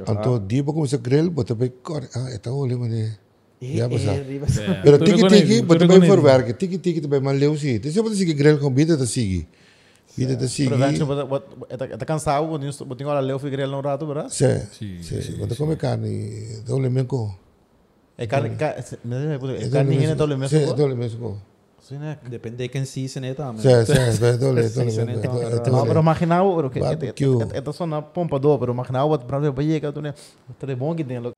Anto dia ba começar grill, bota bem cor. Ah, é tão olho mane. Já basa. É, Pero tudo tiki com tiki, ele, bota tudo bem com for ele. werk. Tiki tiki também mal leu sim. Deixa eu seguir grill com vida da sigi. Vida da sigi. Provavelmente, bota- bota- está cansado, botinho botinho hora leu fui no rato, bra? Sim, Sim, sim. Bota come carne, dole menco. É carne, ca- me- me- É é carne ainda dole mesmo. Sim, dole menco. Sim, né? Depende de quem se né também. Sim, sim, dole, dole, Sim, sim, dole. então, dole, Não, dole. pero imaginava, bro, que Barbecue. é só na pompa do, pero imaginava, bota pra ver, vai que tu né? Tá bom que tem, look.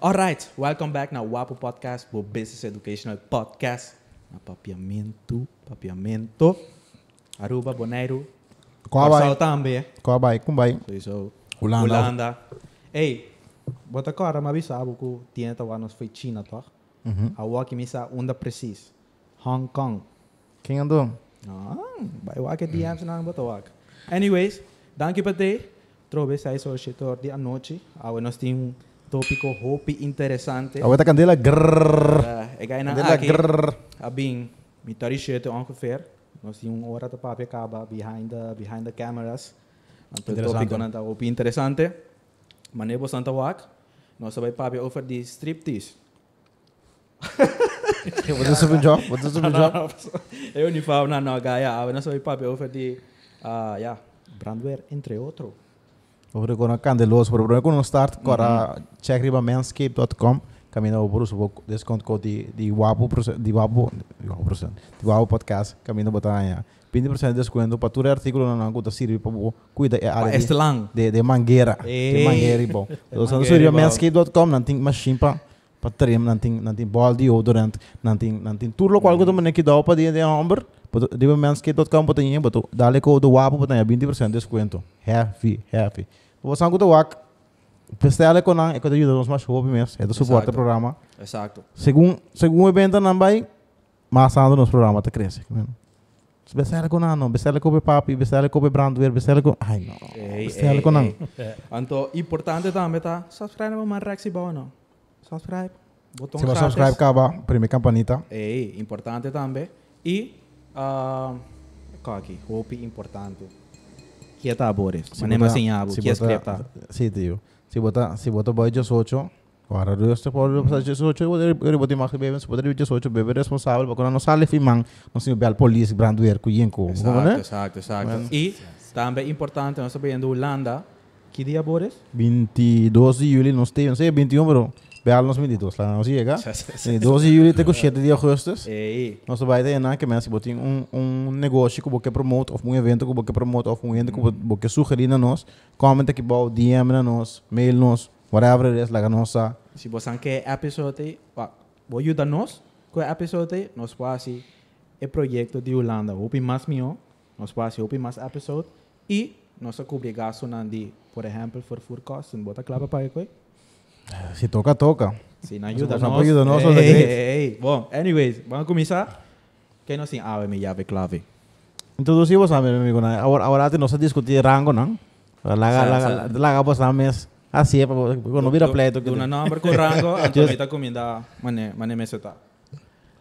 Alright, welcome back na Wapo Podcast, o Business Educational Podcast. Papiamento, papiamento. Aruba, Bonaire. Vai? também. Vai? Como vai? Sowieso. Holanda. Holanda. Ei, bota agora, mas sabe que tienta lá nos foi China, toch? Uhum. A walk me sa onda precies. Hong Kong. Quem andou? Ah, vai walk DMs na bota walk. Anyways, danke para te. Trobe sai solicitor de anoche. Agora nós temos um tópico hope interessante. A outra candela, grrrr. Uh, ik ga naar Aki. Abing, met tari shirt ongeveer. Nós tínhamos uma hora de papo acaba behind the behind the cameras. Então o tópico tá hope interessante. Mas nebo santa wak. Nós vai papo over die striptease. Wat is er voor job? Wat is er voor job? Eu falo na no gaya. Nós vai papo over die ah ja, brandweer entre outro. Over con een candeloos, pero pero con start cora check riba manscape.com. Camina over os vou desconto code di di wapo proce- di wapo di wapo proce- di wapo podcast. Camina botanha. 20% de desconto para tudo artículo na nangu da sirve para cuida é área de lang. de de mangueira. De Ei. mangueira bom. De Então bom. manscape.com não tem machine para para trim, não tem não tem ball deodorant, não tem não tem tudo lo qual que mané que dá para de de amber. Riba manscape.com botanha botou dale code wapo botanha 20% de desconto. Heavy, heavy. Você não wak. Pestele com não, é que ajuda nos mais hobby é suporte Exato. do programa. Exacto. Segundo, segundo o evento não vai, mas ando nos programa tá cresce. Bestelle com não, bestelle com o papi, bestelle com o brandweer, bestelle com, ai não, ei, com não. Então, importante também tá subscribe no meu reactie bom não. Subscribe. Botão Se você subscribe, acaba, primeira campanita. Ei, importante também. E, ah, qual aqui? Hope importante. Que tá, Boris? Mas nem assim, abo. Que é escrita? Sim, tio. Se botar, se botar boy 18, agora eu estou por passar 18, eu vou eu vou ter mais bebê, se botar 18, bebê responsável, porque não sale filmang, não se bel polícia, Exacto, né? exacto, exacto. Bueno. E, também importante, nós Holanda. Que dia, Boris? 22 de julho, nós temos, não sei, 21, bro. Bel nos 22, lá não chega. Sim, 12 de julho, tem 7 de agosto. Ei, Nós vai ter na que mesmo botar um um negócio que você promote, ou um evento que você promote, ou um evento que você sugerir na nós, comenta que bom, DM na nós, mail nós, whatever it is, lá nossa. se você quer episode, wa- vou ajudar nós com o episode, nós fazemos o projeto de Holanda. Hope mais meu, nós fazemos hope mais episode e nós cobrir gasto na de, por exemplo, for for cost, bota clava para isso. Se toca, toca. Sim, ajuda Você nós. ajuda nós, Ei, olha, ei, great. ei, ei. Bom, anyways, vamos começar. Quem nós tem ah, minha chave clave. Introduzir você, meu amigo, né? Agora, agora nós discutir rango, não? Lá, lá, lá, lá, lá, lá, mes. Assim é para quando vira pleito. Do na number com rango, então está comendo, mané, mané me tá.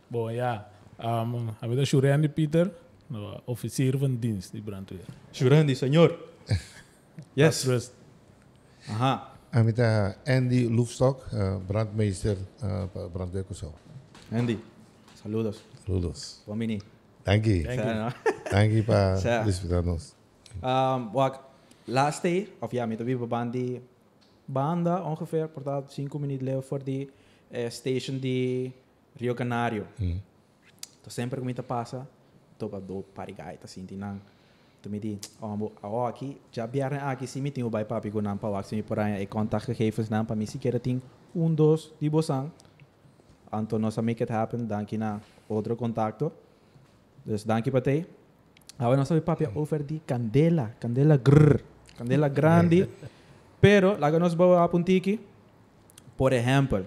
Bom, ja. Um, hebben we de Shurandi Pieter, de officier van dienst, die brandweer. Jurandi, senhor. Yes. Rust. Aha. En met uh, Andy Loefstok, uh, brandmeester, uh, brandweer Kusau. Andy, saludos. Saludos. Bom mini. Dank je. Thank you. Sana. Dank je para Sa- disputarnos. Um, wak, last day, of ja, met de bandi banda ongeveer, portaat 5 minuten leven voor die eh, station di Rio Canario. Mm. Então sempre que me passa, tô para do parigai, tá sentindo me di, oh, mo, oh, aqui, já vieram aqui, se me tem o bai papi com nampa, se me por aí, contactgegevens nampa, me se quer tem um, dois, di bosang. Anto nós make it happen, danke na outro contacto. Dus danke para te. Agora nós papi over di candela, candela grrr, candela grande. Pero, lá que nós vamos apontar aqui, por exemplo,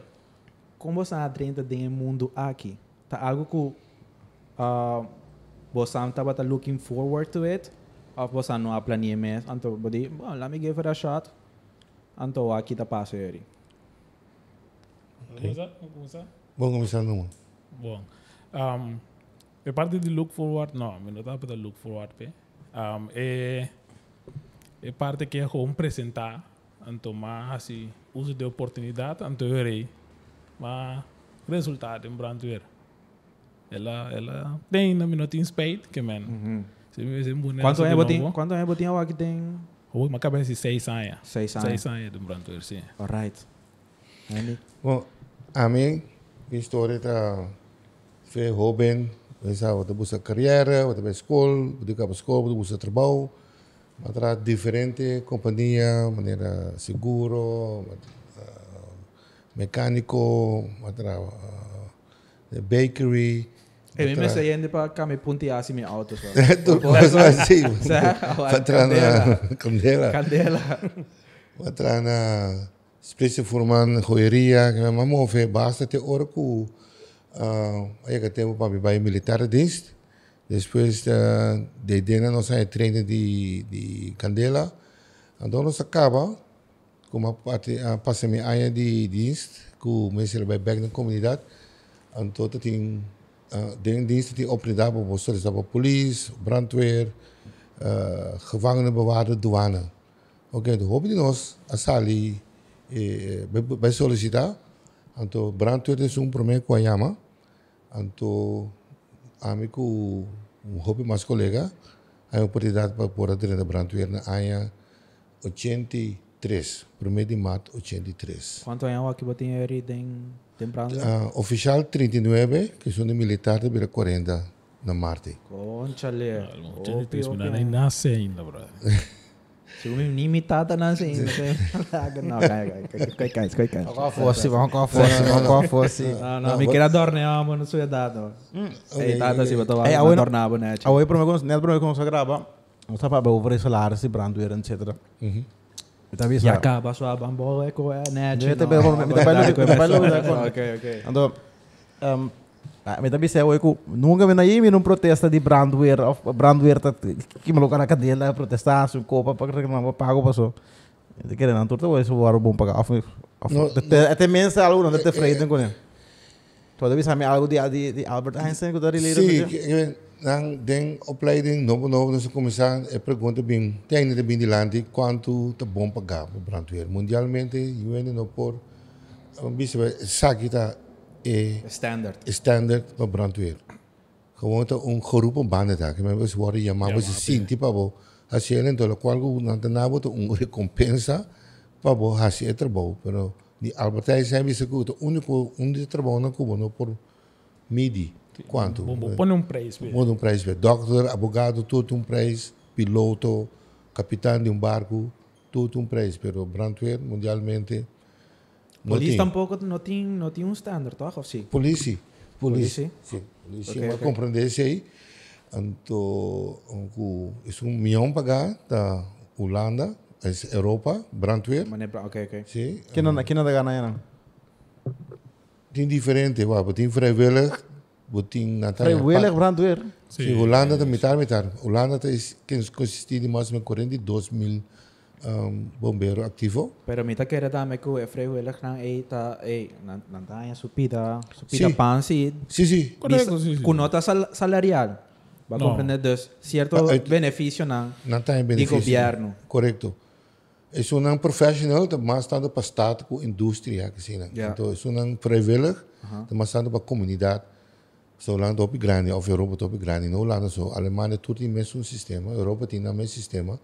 como você adrenta do mundo aqui? Tá algo que uh, você estava looking forward to it? Of você não planeia mais? Então, body, well, let me give it a shot. Anto aqui tá passa eri. Vamos lá, vamos lá. Vamos começar numa. Bom, um, é parte de look forward, não, mas não dá para look forward, pe. Um, é, é parte que é como apresentar, então, mas assim, uso de oportunidade, então, eu rei, mas resultado em brandwear. Ela, ela tem na minuto in spade, que man, vê bonito. Quanto é botinho? Quanto é botinho aqui tem Oi, mas cabeça seis anos. seis Seis anos. anos de brandwear, sim. Alright. Andy. Bom, a mim, a história está foi jovem, pensava, você busca carreira, você vai escola, você vai escola, você busca trabalho, mas tra diferente companhia, maneira seguro, uh, mecânico, mas tra uh, bakery. E mi messa yende pa kami punti asi mi auto so. Tudo mais assim. Sa- Patra na candela. Candela. Patra na specie forman joieria, que me move basta te hora ku uh, aí que tempo para vai militar dienst. Depois uh, de dena nós aí treino de de candela. Então nós acaba como a parte a passa me área de dienst, ku mesmo vai back na comunidade. Então tem uh, den diensten die opgedaan worden, zoals de politie, brandweer, uh, gevangenenbewaarder, douane. Oké, de hoop die nos, asali, eh, bij, bij sollicita, anto brandweer is un primeiro com a yama, anto amigo, um hobby mais colega, a oportunidade para pôr a de brandweer na área 83, 1 de maio 83. Quanto é aqui botinho eri den Uh, oficial 39, que são de militar, de 40 na Marte. Conchale. Não tem nem nem nasce ainda, brother. Siguro ni mitata na sa inyo. Não, cai, cai, cai, cai. Qual fosse, vamos qual fosse, vamos qual fosse. Não, não, mi kira dorne amo no suya dado. Eh, tata si bato Eh, ba awin- dornabo na A oi para mim, net para mim começar a gravar. Não está para over salário, se brandweer, etc. Está bem, Ya sabe? ka ba so abang bo ko na Ya, te pero, me- me te bailo- me te bailo- Okay, okay. Ando, um, ah, me tabi sa oi ko, nunca me na imi num protesta de brandweer, of brandweer tat, que me na cadela, protestar, su copa, para reclamar, pago pa so. De querer não torta, oi, so war bom pagar, of, of, No, até, até mensa algo, não te freiden com ele. Todavía sabe algo de, de, Albert Einstein que dari leren Sim, met je? que- nang den opleiding novo novo nós começar a pergunta bem tem ainda bem de lande quanto tá bom pagar para brandweer mundialmente eu ainda não por um bicho sabe tá é Standard. standard para brandweer gewoon tá um grupo banda tá que mas worden chamado se sim tipo abo assim ele então qual não tem nada um recompensa para bo assim é trabalho pero de Albert Einstein disse que o único um de trabalho na Cuba não por midi quanto Bom, põe um preço. Muda um preço. Doctor, advogado, tudo um preço. Piloto, capitão de um barco, tudo um preço. Pero brandweer, mundialmente, não Police tem. tampouco não tinha não tinha um standard? Of sim? Polícia. Polícia. Polícia? Sim. Polícia. Ok, Mas ok. compreender isso aí. Então, um, isso um milhão pagar da Holanda, é Europa, brandweer. Manebra, okay, okay. Sim. Que não, que não dá ganha não. Tem diferente. Tem vrijwillig. Tem Natália. Vrijwillig brandweer. Sim, Holanda está militar, militar. Holanda que consiste de mais ou menos 42 mil um, bombeiros ativos. Pero mita kera dame ko e freu elak nang e ta e nan nan tanya supida supida Sim. pansi Sim, sim. Correto, sim, sim. com nota sal salarial. Va No. compreender dus cierto Ah, eh, benefício nang Não tem de benefício. governo. Correto. É um profissional, mas está para Estado com indústria. Assim, né? Ja. Então, é um vrijwillig, mas está para a comunidade. Holanda op grande, of Europa op grande. No Holanda zo. Alemanha tudo tem mesmo sistema. Europa tem o mesmo sistema.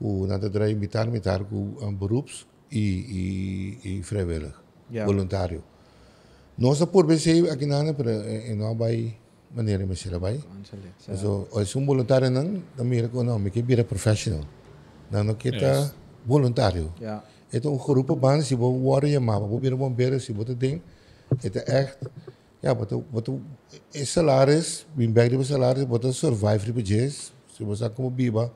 O nada draai militar, militar com um, beroeps e, e, e vrijwillig. Ja. Voluntário. Nós por BC aqui na Ana, pero não vai maneira me será vai. Ansale. So, als um voluntário não, dan meer ko nou, ik ben professional. Dan ook kita voluntário. Ja. Het een geroepen baan, si bo worden je maar, bo binnen bomberen, si bo te ding. Het is echt, ja, wat wat is salaris, bin back de salaris, wat een survive ripe jazz, si bo sa como biba,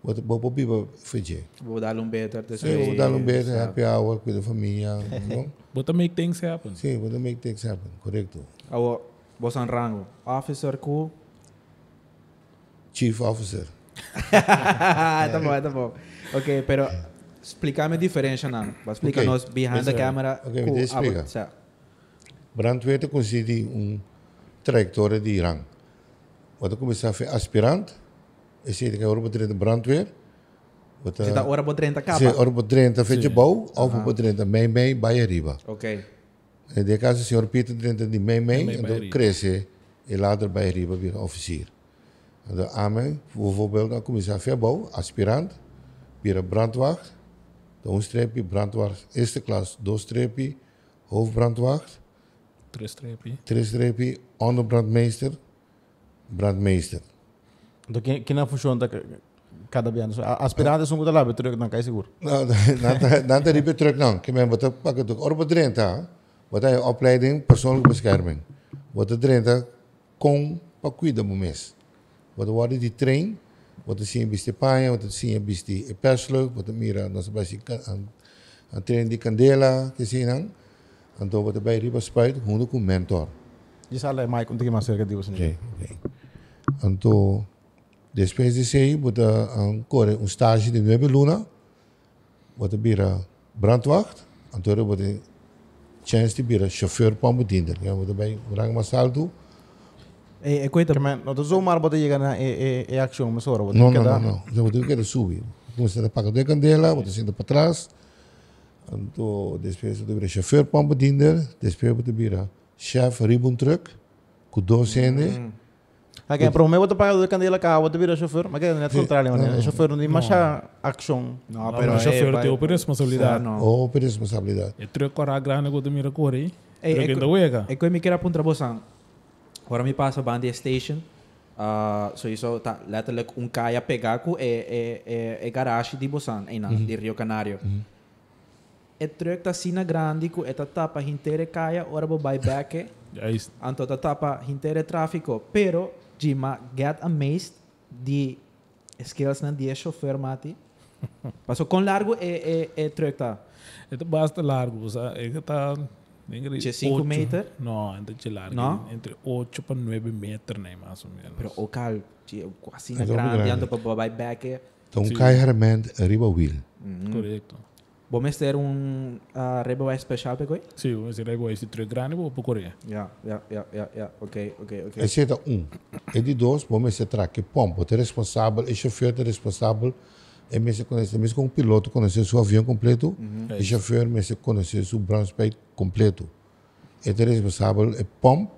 wat bo bo biba fije. Vou dar um better dus. Sí, vou dar um beijo, happy hour, com a família, não? But to make things happen. Sim, vou make things happen, correcto. Awo boss ang rango. Officer ko. Chief officer. ito po, ito po. Okay, pero explicar-me a diferença, não. Vai explicar Ok. nós behind the é. camera. Ok, com me explica. Abo- certo. Brandweer considera um trajetória de rang. Wat começar a fazer aspirante, e se que ouro para brandweer, wat Você tá hora para 30 se capa. ouro para 30 fez Sim. bom, ou para 30 mei mei vai arriba. Ok. E de caso, o senhor Peter 30 de mei mei, Mei então vai cresce e later vai arriba vira officier. Então, amém, bijvoorbeeld, dan começar a fazer bom, aspirante, vira brandwacht, dan een streepje, brandwacht eerste klas, twee streepje, hoofdbrandwacht, Três trap. Três streepje, onderbrandmeester, brandmeester. Então, que, que não funciona da- cada vez. Aspirante é um coisa lá, mas terug, não cai seguro. Nou, dan dan riep je terug dan. Ik ben wat pak het ook. Orbe Drenthe, wat hij opleiding persoonlijke bescherming. Wat de Drenthe kon pa cuida mes. Wat de worden die train, wat de zien bis de paia, wat de zien bis die persleuk, wat de mira nas basi aan aan train die candela, que zien dan. En dan wat de bij riba spuit, hoe ook een mentor. E sala é mais, quando tem mais cerca de você. Ok, ok. Então, depois disso aí, bota um, corre um estágio de 9 luna, bota vira brandwacht, então bota chance de vira chauffeur para bediener. Ja, bota bij rang masaldo. É, é coisa. Também, não estou zoomar para chegar na é, é, é ação, mas ora, Não, não, não, não. Já bota que subir. Começa a pagar de candela, bota senta para trás. Então, depois bota vira chauffeur para bediener, depois bota vira chef ribbon truck, com dois cene. Aqui, para o meu, eu pago de candela cá, eu vira chofer, mas é net contrário, né? É chofer, não tem mais ação. Não, mas o chauffeur tem outra responsabilidade. Não. Ou por responsabilidade. E três corra grande que tu mira corre. Três é ainda co- uega. É que eu me quero apontar você. Agora me passa a Bandia Station. Uh, so isso tá letterlijk um caia pegar com é é é, é garagem de Bosan, aí não, de Rio Canário. É truck tá sina grande com é tapa inteira caia, ora bo buy back. É isso. Anto tá tapa inteira tráfico, pero Jima get amazed de skills na dia chauffeur mati. Passou com largo é é é truck tá. Itu basta largo, sabe? É que tá... De cinco meter? Não, ainda de largo. Não? Entre 8 para 9 metros, né, mais ou menos. Pero o cal, de assim É dobro grande, grande. ando para buy back. Então, Sim. cai realmente riba wheel. Correto. Vamos ter um uh, Rebel especial para coi? Sim, esse rego esse três grande, vou para correr. Ja, ja, ja, ja, ja. Oké, oké, oké. Exceto um. E de dois, vamos se trazer que pompa, é responsável, é chauffeur é responsável, é mesmo conhecer, mesmo com o piloto conhecer seu avião completo, e chauffeur mesmo conhecer seu branspeit completo. É responsável é pompa,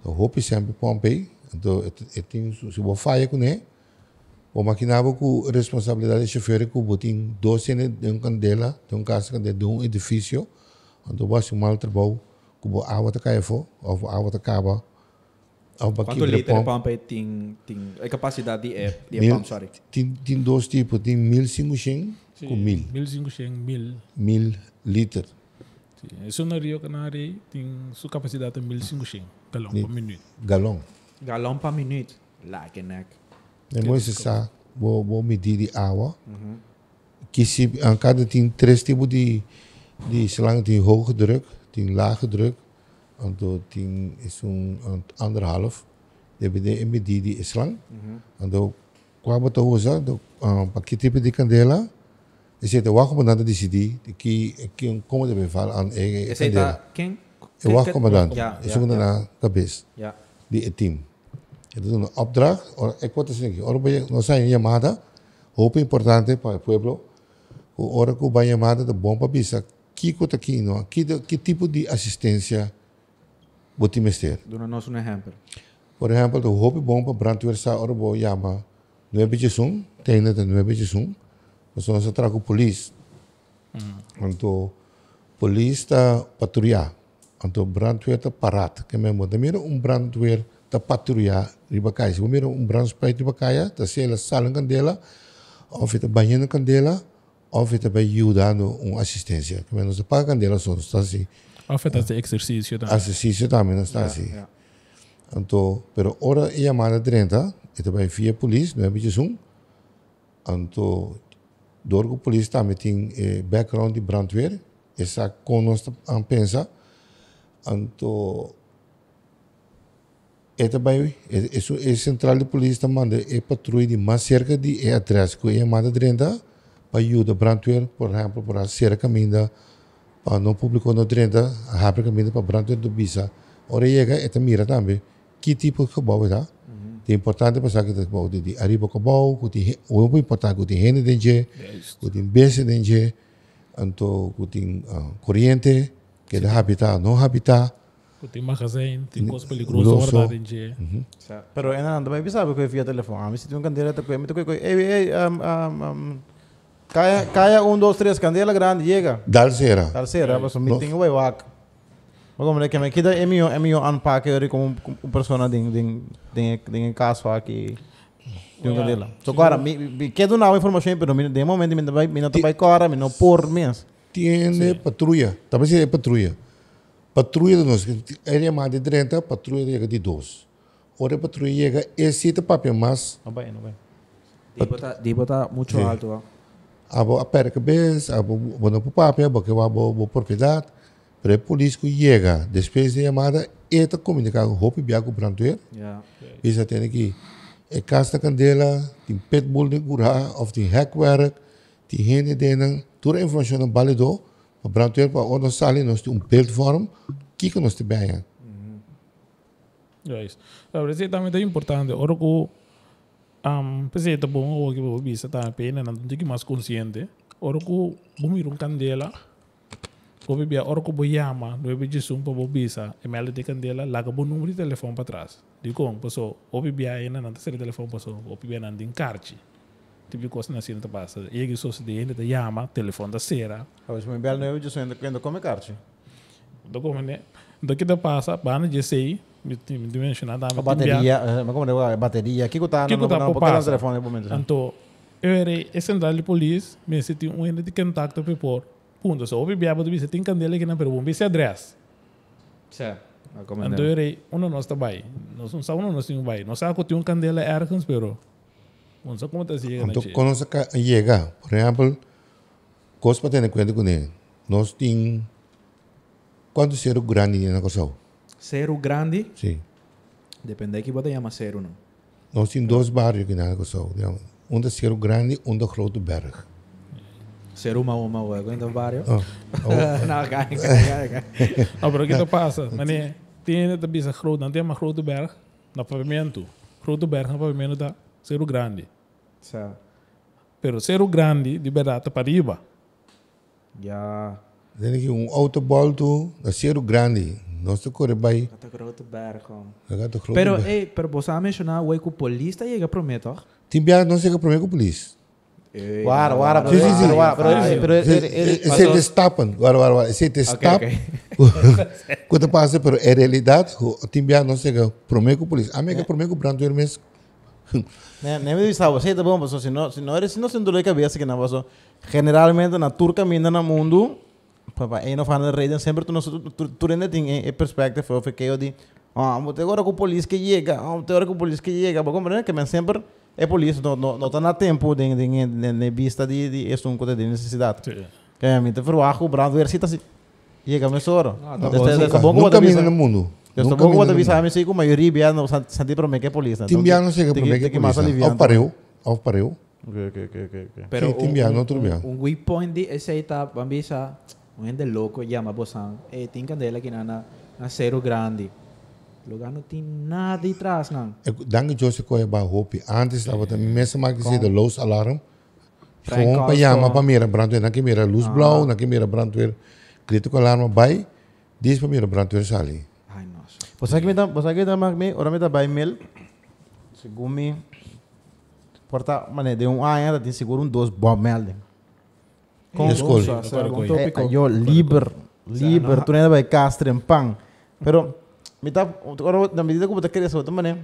então roupa sempre pompa aí, então é tem se boa falha com ele, o maquinava com responsabilidade do chauffeur que botem dois cenas de um candela, de um casa de um edifício, então vai um mal trabalho, que a água está caindo, ou a água está acaba, ou para Quanto liter de tem, tem a capacidade de é, de Mil- pump, sorry. Tem, tem dois tipos, tem 1500 com 1000, 1500, 1000. 1000 litros. Sim. Isso no Rio Canário tem sua capacidade de 1500 galão por minuto. galão. Galão para minuto. Like neck. Depois você sabe, vou, vou medir de água. Que se, a cada tem três tipos de, de slang, tem hoge druk, tem lage druk, então tem is um um, anderhalf. Deve medir de slang. Então, qual é a usa, para que tipo de candela, e se te wacht om dat decidir, que que como deve falar aan eigen Esse aí candela. tá quem? Eu wacht comandante. Ja, Ik ja, zoek ja. naar cabeça. Ja. die het team. Denken, ora bij no zijn llamada, hope importante para el pueblo. O ora que vai llamada de bom para bisa, que cota aqui no, que que tipo de assistência você mester. Doe nou zo'n exempel. Por exemplo, de hope bom para brandweer sa ora bo llama nueve jesum, tiene de nueve jesum. Mas nós trago police. Então, police está patrulhar. Então, brandweer está parado. Que mesmo, da mira um brandweer está patrulhar riba cai. Se mira um brandweer riba cai, está se ela sala candela, ou está banhando candela, ou está vai ajudando uma assistência. Que mesmo, se paga candela só está assim. Afeta esse exercício também. Assistência também não está assim. Então, pero ora e chamada 30, e também via polícia, não é bicho um. Então, dorgo polícia também tem eh, background de brandweer, essa conosco a pensa. Então, e também, isso é central de polícia também, é patrulha de mais cerca de é atrás, que é chamada 30, para ajudar brandweer, por exemplo, para ser caminho para não público no drenta, a abrir caminho para brandweer do bisa. Ora chega e te mira também que tipo de gebouw é? É importante para saber que gebouw de arriba gebouw, que tem o importante que tem rende dentro, que tem base dentro, então que tem uh, corrente, que é habitat, não habitat. Tem magazijn, tem coisas peligrosas Grosso. guardar em dia. Certo. Pero ena nanda vai bisa ko via telefone. Ah, se tem um candeira tá com, me tocou, ei, ei, um, um, um, Kaya, kaya um, dois, três, candela grande, chega. Dar será. Terceira, mas o meeting vai wak. Mas como é que me kita é meu, é meu unpack eu como uma pessoa ding ding ding ding caso aqui. Tem um candela. So agora, me me quero dar informação, pero me de momento me vai me não vai cora, me não por mês. Tiene patrulha, talvez é patrulha. Patrulha de nós, é mais de 30, patrulha chega de 2. Ora patrulha chega, esse é papel mais, Não vai, não vai. Dibo Dibo tá muito Sim. alto. ó. abo a pera cabeça, abo bono pro papel, porque o abo bo propriedade, para a polícia que chega, depois de chamada, e tá com o roupa e com o brandoeiro, Ja. Isso tem aqui. É casta candela, tem pitbull de gurá, of tem hackwerk, tem rende denen, toda a informação validou, brandoeiro, para onde nós saímos, nós temos um beeldvorm, que que nós temos bem. Ja, is. Ja, maar dat is também importante. Ora que um, pensei tá bom o que vou bisa tá pena não tem que mais consciente. Ora que vou mir um candela. Vou beber ora que vou chama, não é de sum para vou bisa. E mela de candela, larga bom número de telefone para trás. Digo, passou, o beber aí não tem telefone passou, o beber não tem carte. Tipo coisa na cena tá passa. E que só se de ainda chama, telefone da cera. Hoje me belo não é de sonho quando come carte. Do como né? Do que tá passa, bana de sei, me dimensionar da bateria, mas como é a bateria? Que que tá Que no que tá no por telefone no momento. Então, eu era a central de polícia, me senti um ainda de contato para pôr. Punto, só ouvi biaba do você tem candela aqui na pergunta, você adresse. Certo. Então, eu era um nós trabalha. Nós não sabemos nós temos vai. Nós sabemos que tem um candela ergens, pero não sabemos como está se quando nós chega, por exemplo, coisa para ter em conta com ele, nós temos quanto ser o grande na coisa? Cero grande, Sim. depende que você chama cero, não. Nós temos dois bairros aqui na coisa. Um de ser o grande, um de grote berg. Cero uma uma uma, ainda vários. Oh. Não, cai, cai, cai, cai. Ah, pero o que passa? Mane, tem de bisa groot, não tem uma grote berg na pavimento. Grote berg na pavimento da zero grande. Certo. Pero zero grande, para. Ja. Dan denk je, um dat is zeer grande. Nós te corre bij, Kata grote gaat de grote Pero, hey, pero você mencionar o que o polícia chega prometo, toch? Timbia não para mim com a polícia. Guarda, guarda, não, Sim, sim, sim. guarda, ele ele agora, você te Ok, stap. ok. Quando passa, pero é realidade, o timbia não chega mim com a polícia. A mim que para mim com o brando mesmo. Nem nem me sei tá bom, mas se não se não eres se não sendo de cabeça que não vas generalmente na turca mina no mundo, papá, é não faz nada reden sempre tu não tu tu ainda tem é perspectiva foi que eu di, ah, mas agora com a polícia que chega, ah, agora com a polícia que chega, vou compreender que sempre é polícia, não não não tá na tempo de de de de vista de de assunto de necessidade. Que a mim te verwacht o brando ver se tá se chega me Não, bom, Desta nunca, visa. no mundo. Como mina da no visa, a mim sei que a maioria bia não santi para que polícia. Timbia não chega para mim tem com que mais a aliviar. Ao pareu, ao pareu. Ok, ok, ok, ok. ok. Pero Sim, timbia, não tudo bem. um weak point de aí tá, bambisa, um gente louco, chama bosan, eh, tem candela aqui na, na, na cero grande. Lugar não tem nada de trás, não. Dank je Jose Koya ba hopi. Antes estava também mesmo maar gezien de loos alarm. Frank Gewoon pa Castro. jama pa mira brandweer. Dan mira luz blauw, dan mira brandweer. Critical alarm bij. Dies pa mira brandweer sali. Ai, nossa. Você que me dá, você que dá mais me, ora me dá by mail. Segundo me, porta, mané, de um ano tem seguro um dos bom melding. Com escola. Nossa, será um Agora, tópico. Eh, yo liber, liber, não- tu ainda vai castre em pão. Pero me tá, agora na medida como tu queres outra mané,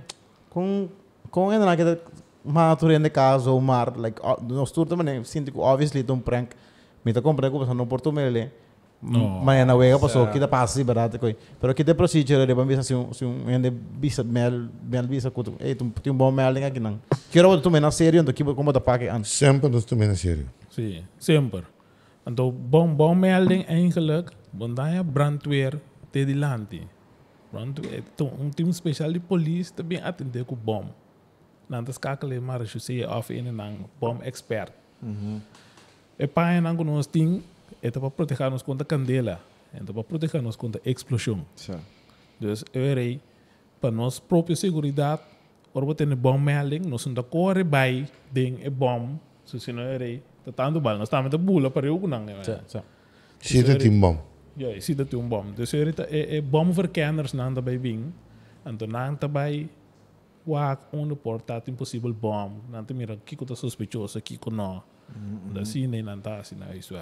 com com ainda naquela matura de casa ou mar, like uh, nós tudo também sinto que obviously um prank. Me tá comprando com você não porto mele. No. Mas na wega passou Sa- que da passe barato coi. Pero que de procedure de bambisa se um se um ainda bisa mel mel bisa com ei tu um bom aqui não. Quero tu me na sério então que como da pague antes. Sempre nos te mena sério. Sim, sempre. Então, bom, bom melding eigenlijk, je brandweer te die land. Brandweer, então, um time special de polícia também atender com bom. Maar als je ziet of in een bom expert. E não que nós é para proteger-nos contra candela, é para proteger-nos contra explosão. Zo. Dus eu para nós própria segurança, ora ter bom melding, nós não corre by ding é bom, so se não é tá tanto bal, nós estamos bula para eu não é. Tja, tja. Zit het in bom. Ja, je ziet dat een bom. Dus er is een bomverkenners na daarbij bing. En toen na daarbij waak onder portaat impossível bom. Na te mira kiko ta sospechoso kiko no. Da sim nem nanta assim na isso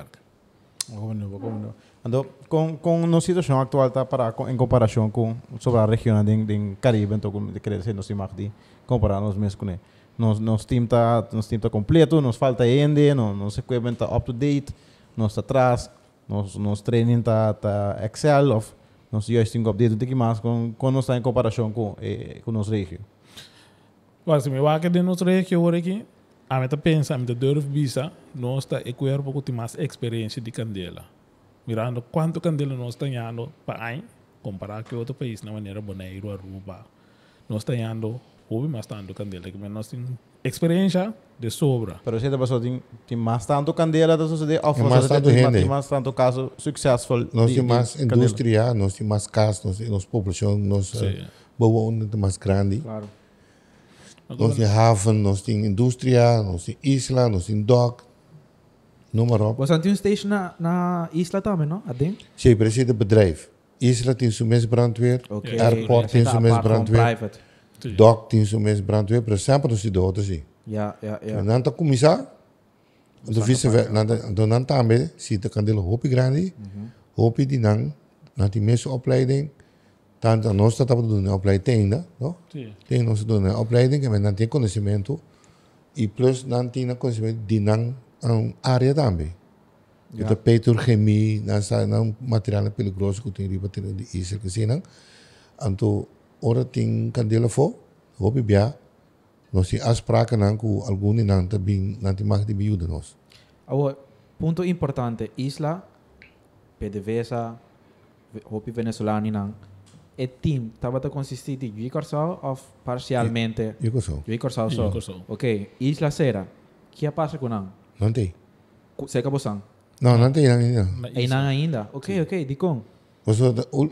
werk. Como não, como não. Ando, com, com a situação atual tá para em comparação com sobre a região do, do Caribe, então como querer dizer, nós temos aqui compararmos mesmo com ele. Nos, nos team tá, nos team tá completo, nos falta ainda, nos, nos equipment tá up to date, nos está atrás, nos, nos training tá, tá excel, of, nos tem update, tem que mais com, com nós tá em comparação com, eh, com nossa região. Mas me waak de nos região hoor aqui. A meta pensa, a meta durf visa, nós está e cuerpo que tem mais experiência de candela. Mirando quanto candela nós está ganhando para aí, comparar com outro país na maneira Bonaire, Aruba. Nós está ganhando, houve mais tanto candela, que nós temos experiência de sobra. Pero se pessoa tem, tem mais tanto candela da sociedade, of É mais tanto tem, gente. tem mais tanto caso successful. Nós de- temos de mais candela. indústria, nós temos mais casa, nós temos população, nós Sim. boa onde mais grande. Claro. Nós temos haven, nós temos indústria, nós temos isla, nós temos dock. Noem maar op. Was aan een station na, na Isla também, não? Adem? Zie, precies het bedrijf. Isla tem seu mês brandweer. Oké. Airport tem seu mês brandweer. private. Sim. Dock tem seu mês brandweer. Por exemplo, nós temos outros sim. Ja, ja, ja. En dan commissar. Do vice do nan tambe si te kan dele hopi grandi. Hopi di nang na die meeste opleiding. Dan dan nós tá doen een opleiding ainda, no? Sim. Tem nós doen een opleiding en dan tem conhecimento. E plus dan tem na conhecimento di nang een area tambe. Ja. De petrochemie, dan sa nang materialen peligroso que tem riba tem de isel que sinang. Anto ora tem candela fo, hopi bia. Nós temos afspraken nang ku alguni nang tabing nanti mag di biuda nós. Agora, ponto importante, Isla, PDVSA, Hopi Venezuelani não. E team, estava a consistir de Jui Corsal ou parcialmente? Jui Corsal Jui só. Corsal. Ok, Isla Sera, o que passa com não? Não tem. Seca Bosan. Não, não tem ainda. E não ainda? Ok, ok, di com. Você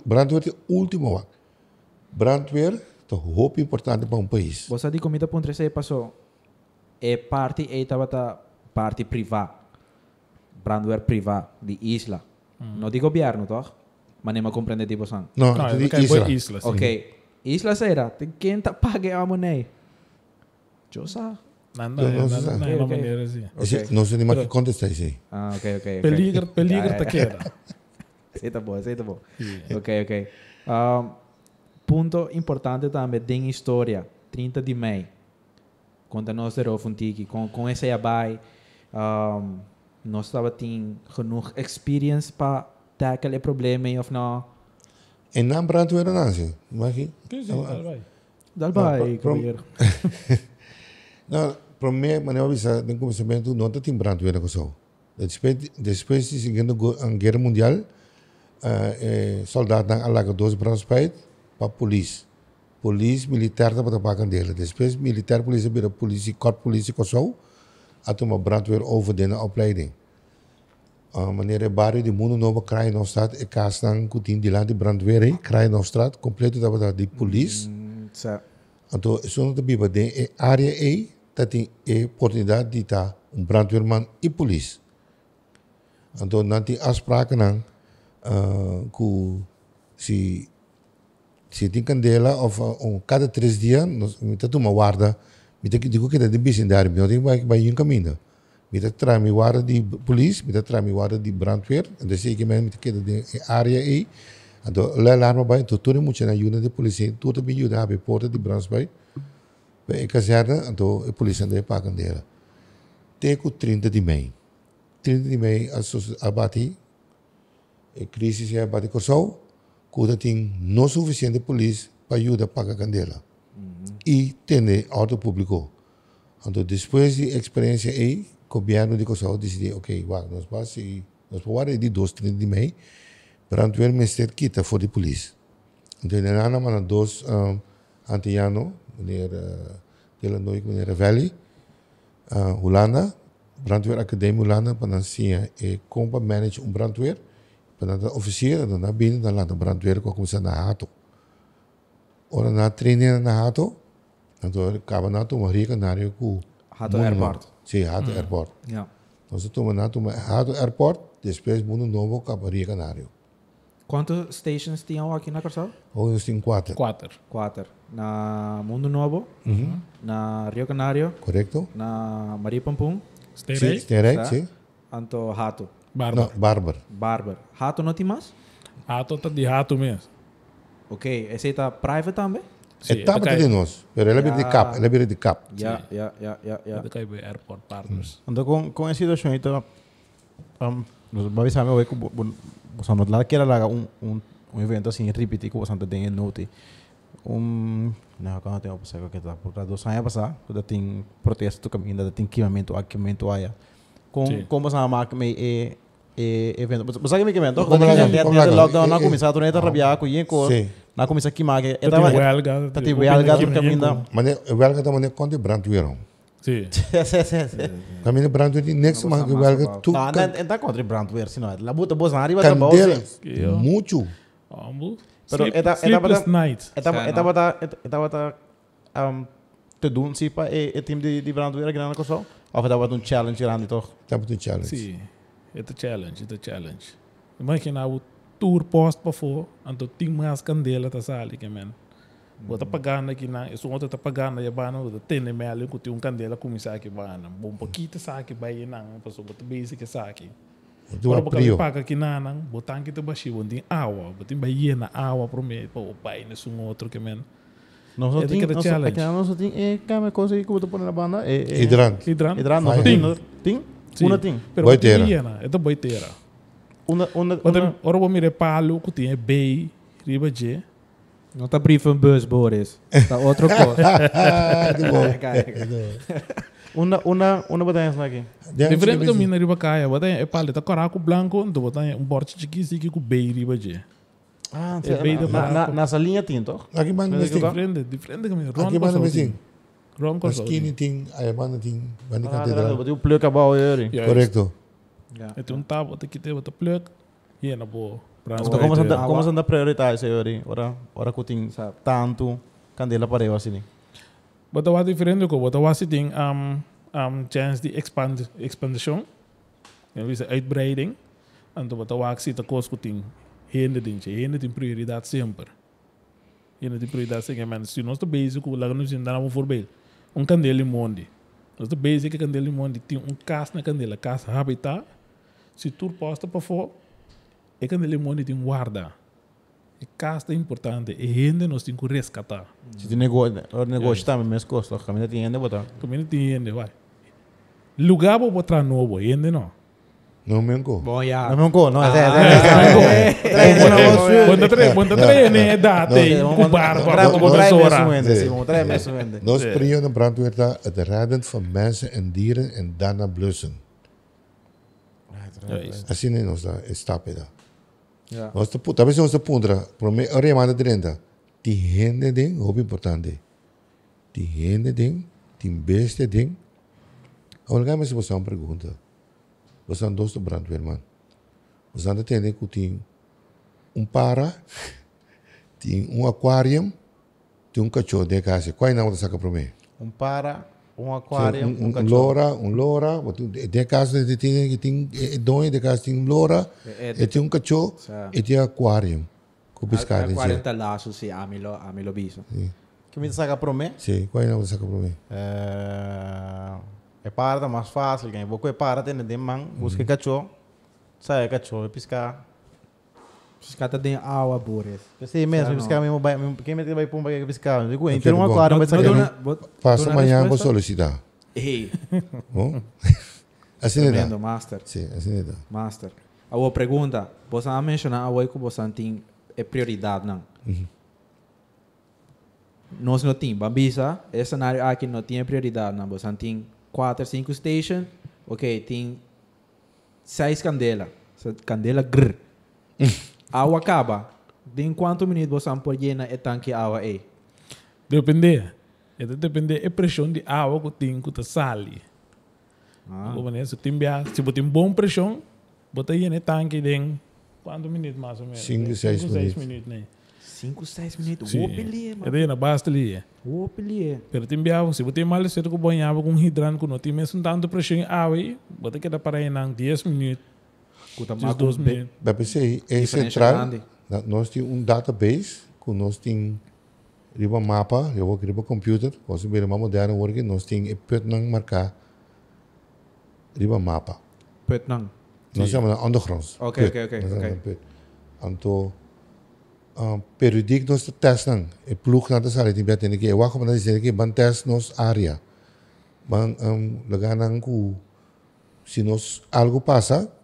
brandweer é o último wak. Brandweer é hoop importante para um país. Você di comida pontre se passou. E parte e estava a parte privada. Brandweer privado de Isla. Não de governo, toch? Mas nem me compreende de Bosan. Não, Ah, não we tem kijken bij isla. isla. sim. Ok. Isla Sera, tem quem tá pague a money. Josa. Nanda, Não, não se nanda, sabe. na Ok, uma ok. maneira assim. Okay. Não sei nem mais que contestar isso aí. Ah, ok, ok. ok. Peligro, peligro Ja, ja, te ja. queda. Aceita bom, aceita bom. Yeah. Ok, ok. Um, ponto importante também tem história. 30 de maio. Conta nós de Rofuntiki. Com, com esse abai, um, nós estava tendo genoeg experience para tackle o problema of não. En dan brandweer dan aan zien. Mag je? Sim, sim, tá, vai. Dalbai, pro- caballero. Nou, para mim, mas eu avisa, no começamento não tem brandweer na Kosovo. Depois, depois de seguindo a guerra mundial, uh, eh, soldados dan alaga dois brandspeit para polícia. Polícia militar da para pagar dele. Depois militar polícia vira polícia, kort polícia Kosovo, até uma brandweer over de opleiding. Uh, wanneer er barrio die krijgen nog staat, ik kan staan kutin die land die brandweer, krijgen nog straat, compleet dat we die police. Sa- Então, zonder te bieden, de área E, dat die e oportunidade de tá um brandweerman e polícia. Então, não tem afspraken dan, uh, que se se tem candela of um, cada três dias, nós temos uma guarda, me tem que digo que é de área, eu tenho que vai um caminho. Me de polícia, me tem que trazer minha guarda de brandweer, en dan zie ik me met de de área E. Então, lá lá no bairro, tudo muito na unidade de polícia, tudo bem ajuda a porta de brandweer. Bij kazerne, então a polícia anda para candela. Teco 30 de maio. 30 de maio, a abate, a crise é abate Kosovo, quando tem não suficiente polícia para ajudar a pagar candela. E tem auto público. Então, depois de experiência aí, o governo de Kosovo decidiu, ok, wag, nós vamos, nós vamos de 2, 30 de maio, brandweer minister kita voor de polícia. Então, daarna maar dois um, antiano, meneer uh, Delanoy, meneer Ravelli, uh, Holanda, brandweeracademie landen, dan dan zie je, ik kom bij manage een brandweer, dan dan de officier, dan naar binnen, dan laat de brandweer komen ze naar hato. Ora na training naar hato, dan door de kabana to maar reken naar je koe. Hato Airport. Zie, hato airport. Ja. Dan ze toen na to hato airport, después mundo novo naar je. Quantos stations tinham aqui na Corsal? Hoje tem quatro, Quatro. Quatro. Na Mundo Novo, na Rio Canário, correto? na Maria Pampum, Stay Sim, sim. anto Hato. Barba. No, barber. Barber. Hato não tem mais? Hato tá de rato mesmo. Ok. Esse aí tá private também? Ita de nós, pero ela é de Ah. cap, ela é de cap. Ja, ja, ja, ja, ja. Ita kay be airport partners. Então, com, com essa situação, então, um, nós vamos saber o que você não lá quer lá um, um, um evento assim, repetir que você não tem note. Um, não, quando tem opção que está por dois anos passar, quando tem protesto caminho, ainda tem equipamento, equipamento aí. Com como você ama que me é é evento. Você sabe que equipamento? Como Quando lá, tem lockdown eh, começar, não está rabiar com o coisa. Sim. Na começar que maga, Tá de estava huelga. tá de huelga do caminho. Maar nee, welke dan wanneer komt de brandweer om? Sim. Caminho de Não maar gosta welke mais, tu Não, não está contra o brandweer, senão. La buta boa arriba da candela. Que muito. Pero eta- eta sleepless bata- night. Estava Sim, estava tá estava tá um te doen sim para é é time de de brandweer aqui na Kosovo. Ou estava um challenge grande toch? Dat moet een challenge. Sim. It's a challenge. It's a challenge. Imagina o tour post para fora. Anto tem mais candela tá sali que man. Bota pagando aqui na, isso ontem tá pagando ya bana, bota tene me ali que um candela começar aqui bana. Bom pouquinho saque vai na, passou bota basic saque. Doe Ora een baka prio. paga aqui na nang, botan kita bashi bonting awa, botin bayena awa pro me, po pai ne sum outro que men. Nós só tem nós só challenge. aqui nós só tem é câmera coisa que eu tô pondo na banda é é Hydrant. Hidran. Hidran nós só Vai. tem tem uma tem Boiteira. Ito boiteira. Uma uma Bota, uma ora vou mire palo, que tinha bay, riba je. Não tá brief van bus, Boris. Tá outra coisa. Ah, de bom. uma uma uma batalha aqui. Diferente do mina riba kaya, bota é palo, tá coraco branco, então bota um borte chiquisi que com bay riba je. Ah, É bem na, do na, nessa linha toch? Aqui manda Mas me é que sing. Diferente, diferente que me. Aqui manda me sing. Ron corso. skinny ting, ay manda ting, manda Ah, catedral. botou o plug acabou aí. Correcto. Het un tabo, te kite bota pluk. Hier na bo. Brans Então como boiteira. anda como anda prioritar aí, ora ora tem Sabe. tanto candela eu assim. Bota wat diferente ko, bota was ding um um chance die expand expansion. En wie se uitbreiding. En dan bota wa zit de koos kuting. Hende ding, hende ding prioriteit sempre. Hende ding prioriteit sempre men. Si nós to basic o lago nos indar um voorbeeld. Um candela mondi. Nós to basic candela mondi tem um cas na candela, cas habitat. Se tu posta para fora, e candela mondi tem guarda. E cas é importante, e hende nós tem que rescatar. Se tem negócio, o negócio também mesmo custa, caminho tem ainda botar. Community hende, vai. Lugar para botar novo, hende não. No mengo. Bom, ja. Não mesmo co, não, é é. Quando tre, quando tre barba, vassoura. ainda, sim, vamos trazer mesmo ainda. Nos prio de brandweer daar het redden van mensen en dieren en daarna blussen. Assim nem nós da estape da. Pu, talvez nós te pundra, por me ore manda drinda. Die hende ding, hoop importante. Die hende ding, die beste ding. Agora gaan mensen você uma pergunta. Você é dois do brandweer man. Você anda tendo que tem um para, tem um aquário, tem um cachorro de casa. Qual é o nome dessa para mim? Um para, um aquário, um, um um lora, um doen- de casa tem que tem eh, dois de casa tem um lora, É, e tem um cachorro, e tem aquário. Com pescar de 40 laços se amilo, amilo biso. Que me saca para mim? Sim, qual é o dessa para mim? É, é para, mais fácil, quem vou é para, tem de man, busca cachorro, sai cachorro, piscar. Os caras têm água, Boris. Pensei mesmo, Não. piscar mesmo, mesmo- quem me vai pôr para piscar? Digo, então um bom. aquário vai bot- Passa amanhã vou solicitar. Ei, Bom? assim é tremendo, master. Sim, assim é. Master. A outra pergunta, você a mencionar a que você tem é prioridade, não? Nós não temos, Bambisa, esse cenário aqui não tem prioridade, não. Você tem 4, 5 station, ok, tem 6 candela, Essa candela grr. água acaba, de quanto minutos você pode llenar o tanque água aí? Depende. Itu depende a pressão de água que tem que tá sali. Ah. Se tem se botar bom pressão, bota aí no tanque de quantos minutos mais ou menos? Cinco, seis Cinco, seis minutos. minutos, né? 5, 6 minutos. Sim. É mano. daí na basta ali. é. Ô, pele. Pero tem bia, se botar mal cedo com banhava com hidrante, com não tem mesmo tanto pressão em água bota que dá para aí em 10 minutos, Kuta 10, 12 minutos. Bij PC é central. Nós temos um database, que nós temos riba mapa, eu vou riba computer, nós temos uma moderna working, nós temos e put nang marcar riba mapa. Put nang. Nós chamamos Nós oké. chamamos de put. Anto um, periodiek nós te test nang, e ploeg na te sali timbia tene ke, wako na tene ke ban test nos area. Ban um, laga nang ku se nós algo passa,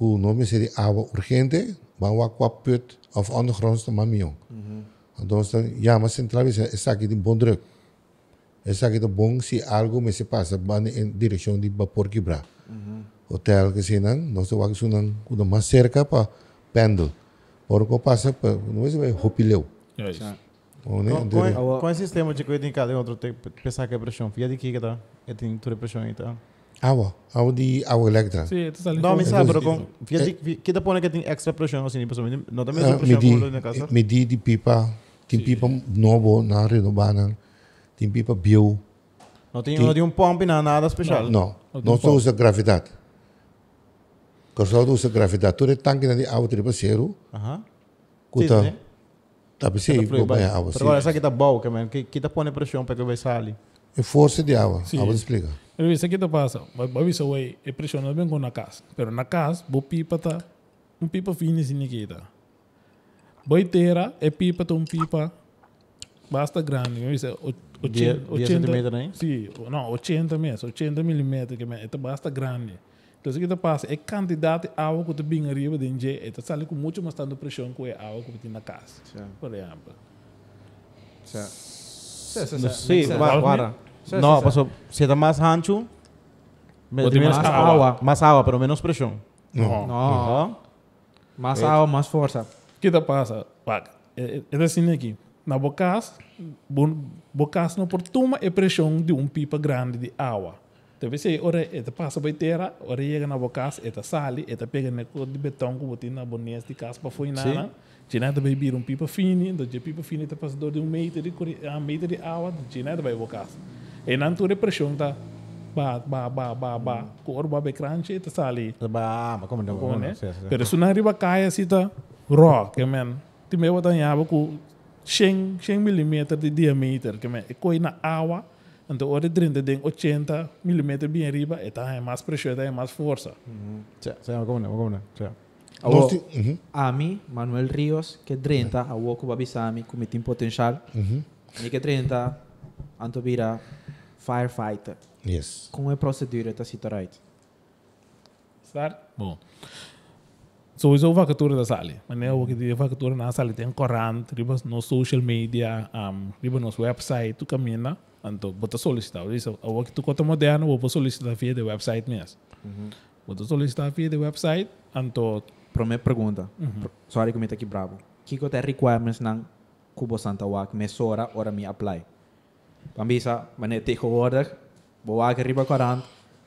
ku no me seria água urgente, ban wa kwa put of undergronds te mamion. Então, ja, mas central is, is aqui de bom druk. Es aqui de bom se algo me se passa, em direção de vapor quebrar. Hotel que se não, nós temos que quando mais cerca para pendel. Por que passa, pa- não é se hopileu. É isso. Né? Com, com esse sistema de coisa em cada outro, tem que pensar que é pressão. Fia de que que tá? É tem tudo pressão e água de água elétrica. Sim, tu sabe Não, me como- sabe, pero fia de que que tá pondo que tem extra pressão assim, pessoal. Não tem Ah, mesmo pressão como medi, na casa. medi de pipa, tem pipa novo na renovação, tem pipa bio. Não tem não tem um pump nem nada especial. Não, Não não só usa gravidade. Porque só usa gravidade. Todo tanque de água tripa zero, Aham. kuta, né? tá vou fluir banhar bem. água. Agora essa aqui tá boa, que que que tá pondo pressão para que vai sair. É força de água, Sim. água explica. Pero isso aqui te passa, vai isso aí, é pressiona bem com na casa. Pero na casa, bo pipa tá um pipa fino assim aqui tá. Boi terra, é pipa tá um pipa basta grande, é o- Die- 80 die centímetros, né? Sim, não, 80 mesmo, 80 milímetros que é basta grande. Então, isso aqui te passa, é quantidade de água que tu bem arriba de enje, e tu sai com muito mais tanto pressão que a água que tem na casa, Sim. por exemplo. Sim. Sim, sim, Não sim. sei, agora. Sim, Não, sim, passou, se tá mais rancho, me- Ou tem menos mais água. água. Mais água, pero menos pressão. Não. No. Aham. Más agua, más fuerza. que te passa? Paga. É, é assim aqui. Na bocas, bocas não por toma a pressão de um pipa grande de água. Então, você ora, eta passa para terra, ora chega na bocas, eta sale, eta pega na cor de betão que botin na bonés de casa para foi nada. Tinha também vir um pipa fino, então o pipa fino está passador de um meter de corri- a meter de água, tinha também bocas. E não toda a pressão tá ba ba ba ba ba, cor ba be crunch, eta sale. Ba, mas como não? Como, né? Pero se na riba caia assim tá raw, que man, ti me em água com 100, 100 milímetros de diâmetro, que man, e coi na água, então hora de 30 tem 80 milímetros bem arriba, e tá é mais pressão, tá é mais força. Sim, sim, como não, como não. Sim. Awo, a mim, Manuel Rios, que 30, a Woko Babisami, como tem potencial. uhum. E que 30, anto vira firefighter. Yes. Como é a procedura da right? Certo? Bom. Sowieso vacatura da sali. Mas não é o que diz vacatura na sali tem corrente, riba no social media, um, riba nos website, tu caminha, então bota solicitar. Isso, o que tu conta moderno, vou solicitar via de website mesmo. Bota solicitar via de website, então Primeira pergunta. Pro- Sorry que me tá aqui bravo. Que que é requirements ng Kubo Santa Wak, mesora, ora me apply? Pambisa, mané tegenwoordig, bewaak riba 40.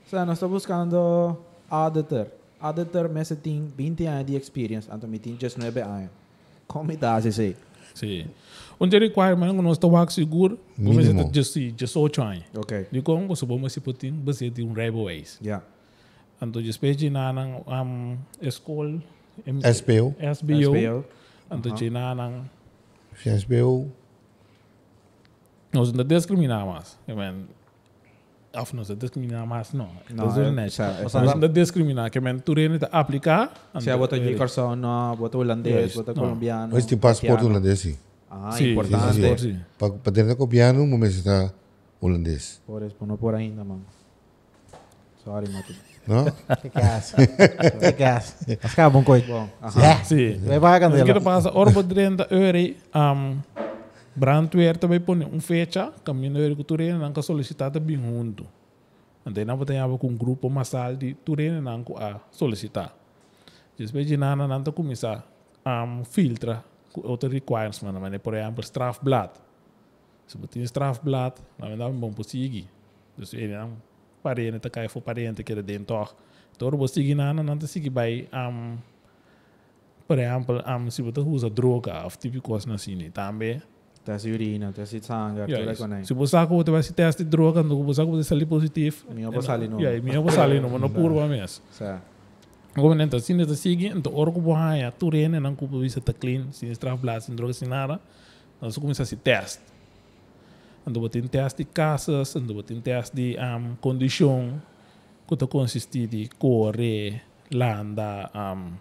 Zij nós estamos buscando auditor. Auditor, mensen tien, 20 anos de experience, anto me tien just 9 anos. Como me dá, sei. Sim. Onde requirement nós está wax seguro, just si just ocho anos. Ok. De como você vamos se putin, você tem um railways. Ja. Então despeje na nang um escola SBO, SBO. SBO. Então uh na SBO, nós não discriminar mais. I mean, of nós não discriminar. Não, Não, é- não, essa- nós essa- não discriminar, que men tu rene aplicar. Siya bota Nicholson, no, bota holandês, Yes. bota No. colombiano. passaporte haitiano. holandês, sim. Ah, Sim, importante. sim, sim. Para dentro do copiano, mas está holandês. Por isso, não por ainda, mano. Sorry, Mati. Não? Que gas. Que gas. Mas bom coisa. Bom. Sim. Vai Mas que candela. passa, orbo 30 euro, um, brandweer também põe um fecha, caminho tu rene não solicitada bem junto. Então não tem com um grupo massal de tu rene não a solicitar. Depois de nada não começar um filtra outros requirements, mas por exemplo strafblad. Se você tem strafblad, não um bom para seguir. Dus ele não parente te cai voor parente que den toch. Door we siguen aan en dan te siguen bij um, por exemplo, um, se você usa droga, of tipo coisa assim, também. Urina, teste de sangue, Yeah, isso. né? se você sabe vai se teste de droga, não você você sair positivo. Minha vai sair não. Yeah, minha vai sair não, não curva mesmo. Certo. Como então, se não sigue, então ora que você tu rene, não cuba visa tá clean, sem strafblad, sem droga, sem nada, então você começa a se teste. Então você tem teste de casas, então você tem teste de um, condição, que tá consiste de correr, landa, um,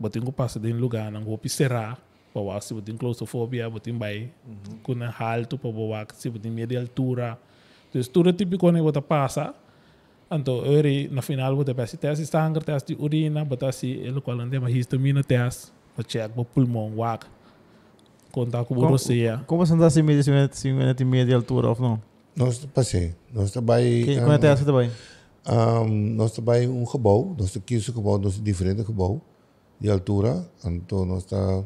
você tem que passar de um lugar, não vou serrar, você se você tem claustrofobia, você tem vai com um alto para você se você tem medo de altura. Então, tudo típico que você passa, então, ori, na final, você vai teste sangue, teste de urina, você se, ele qual ande uma histamina teste, para check o pulmão, wak, contar com você. Como você anda se tem medo de altura ou não? Nós passei. Nós trabalhamos. Que é que é essa também? Um, nós trabalhamos um gebouw, nós temos um gebouw, nós diferente gebouw, de altura, então nós está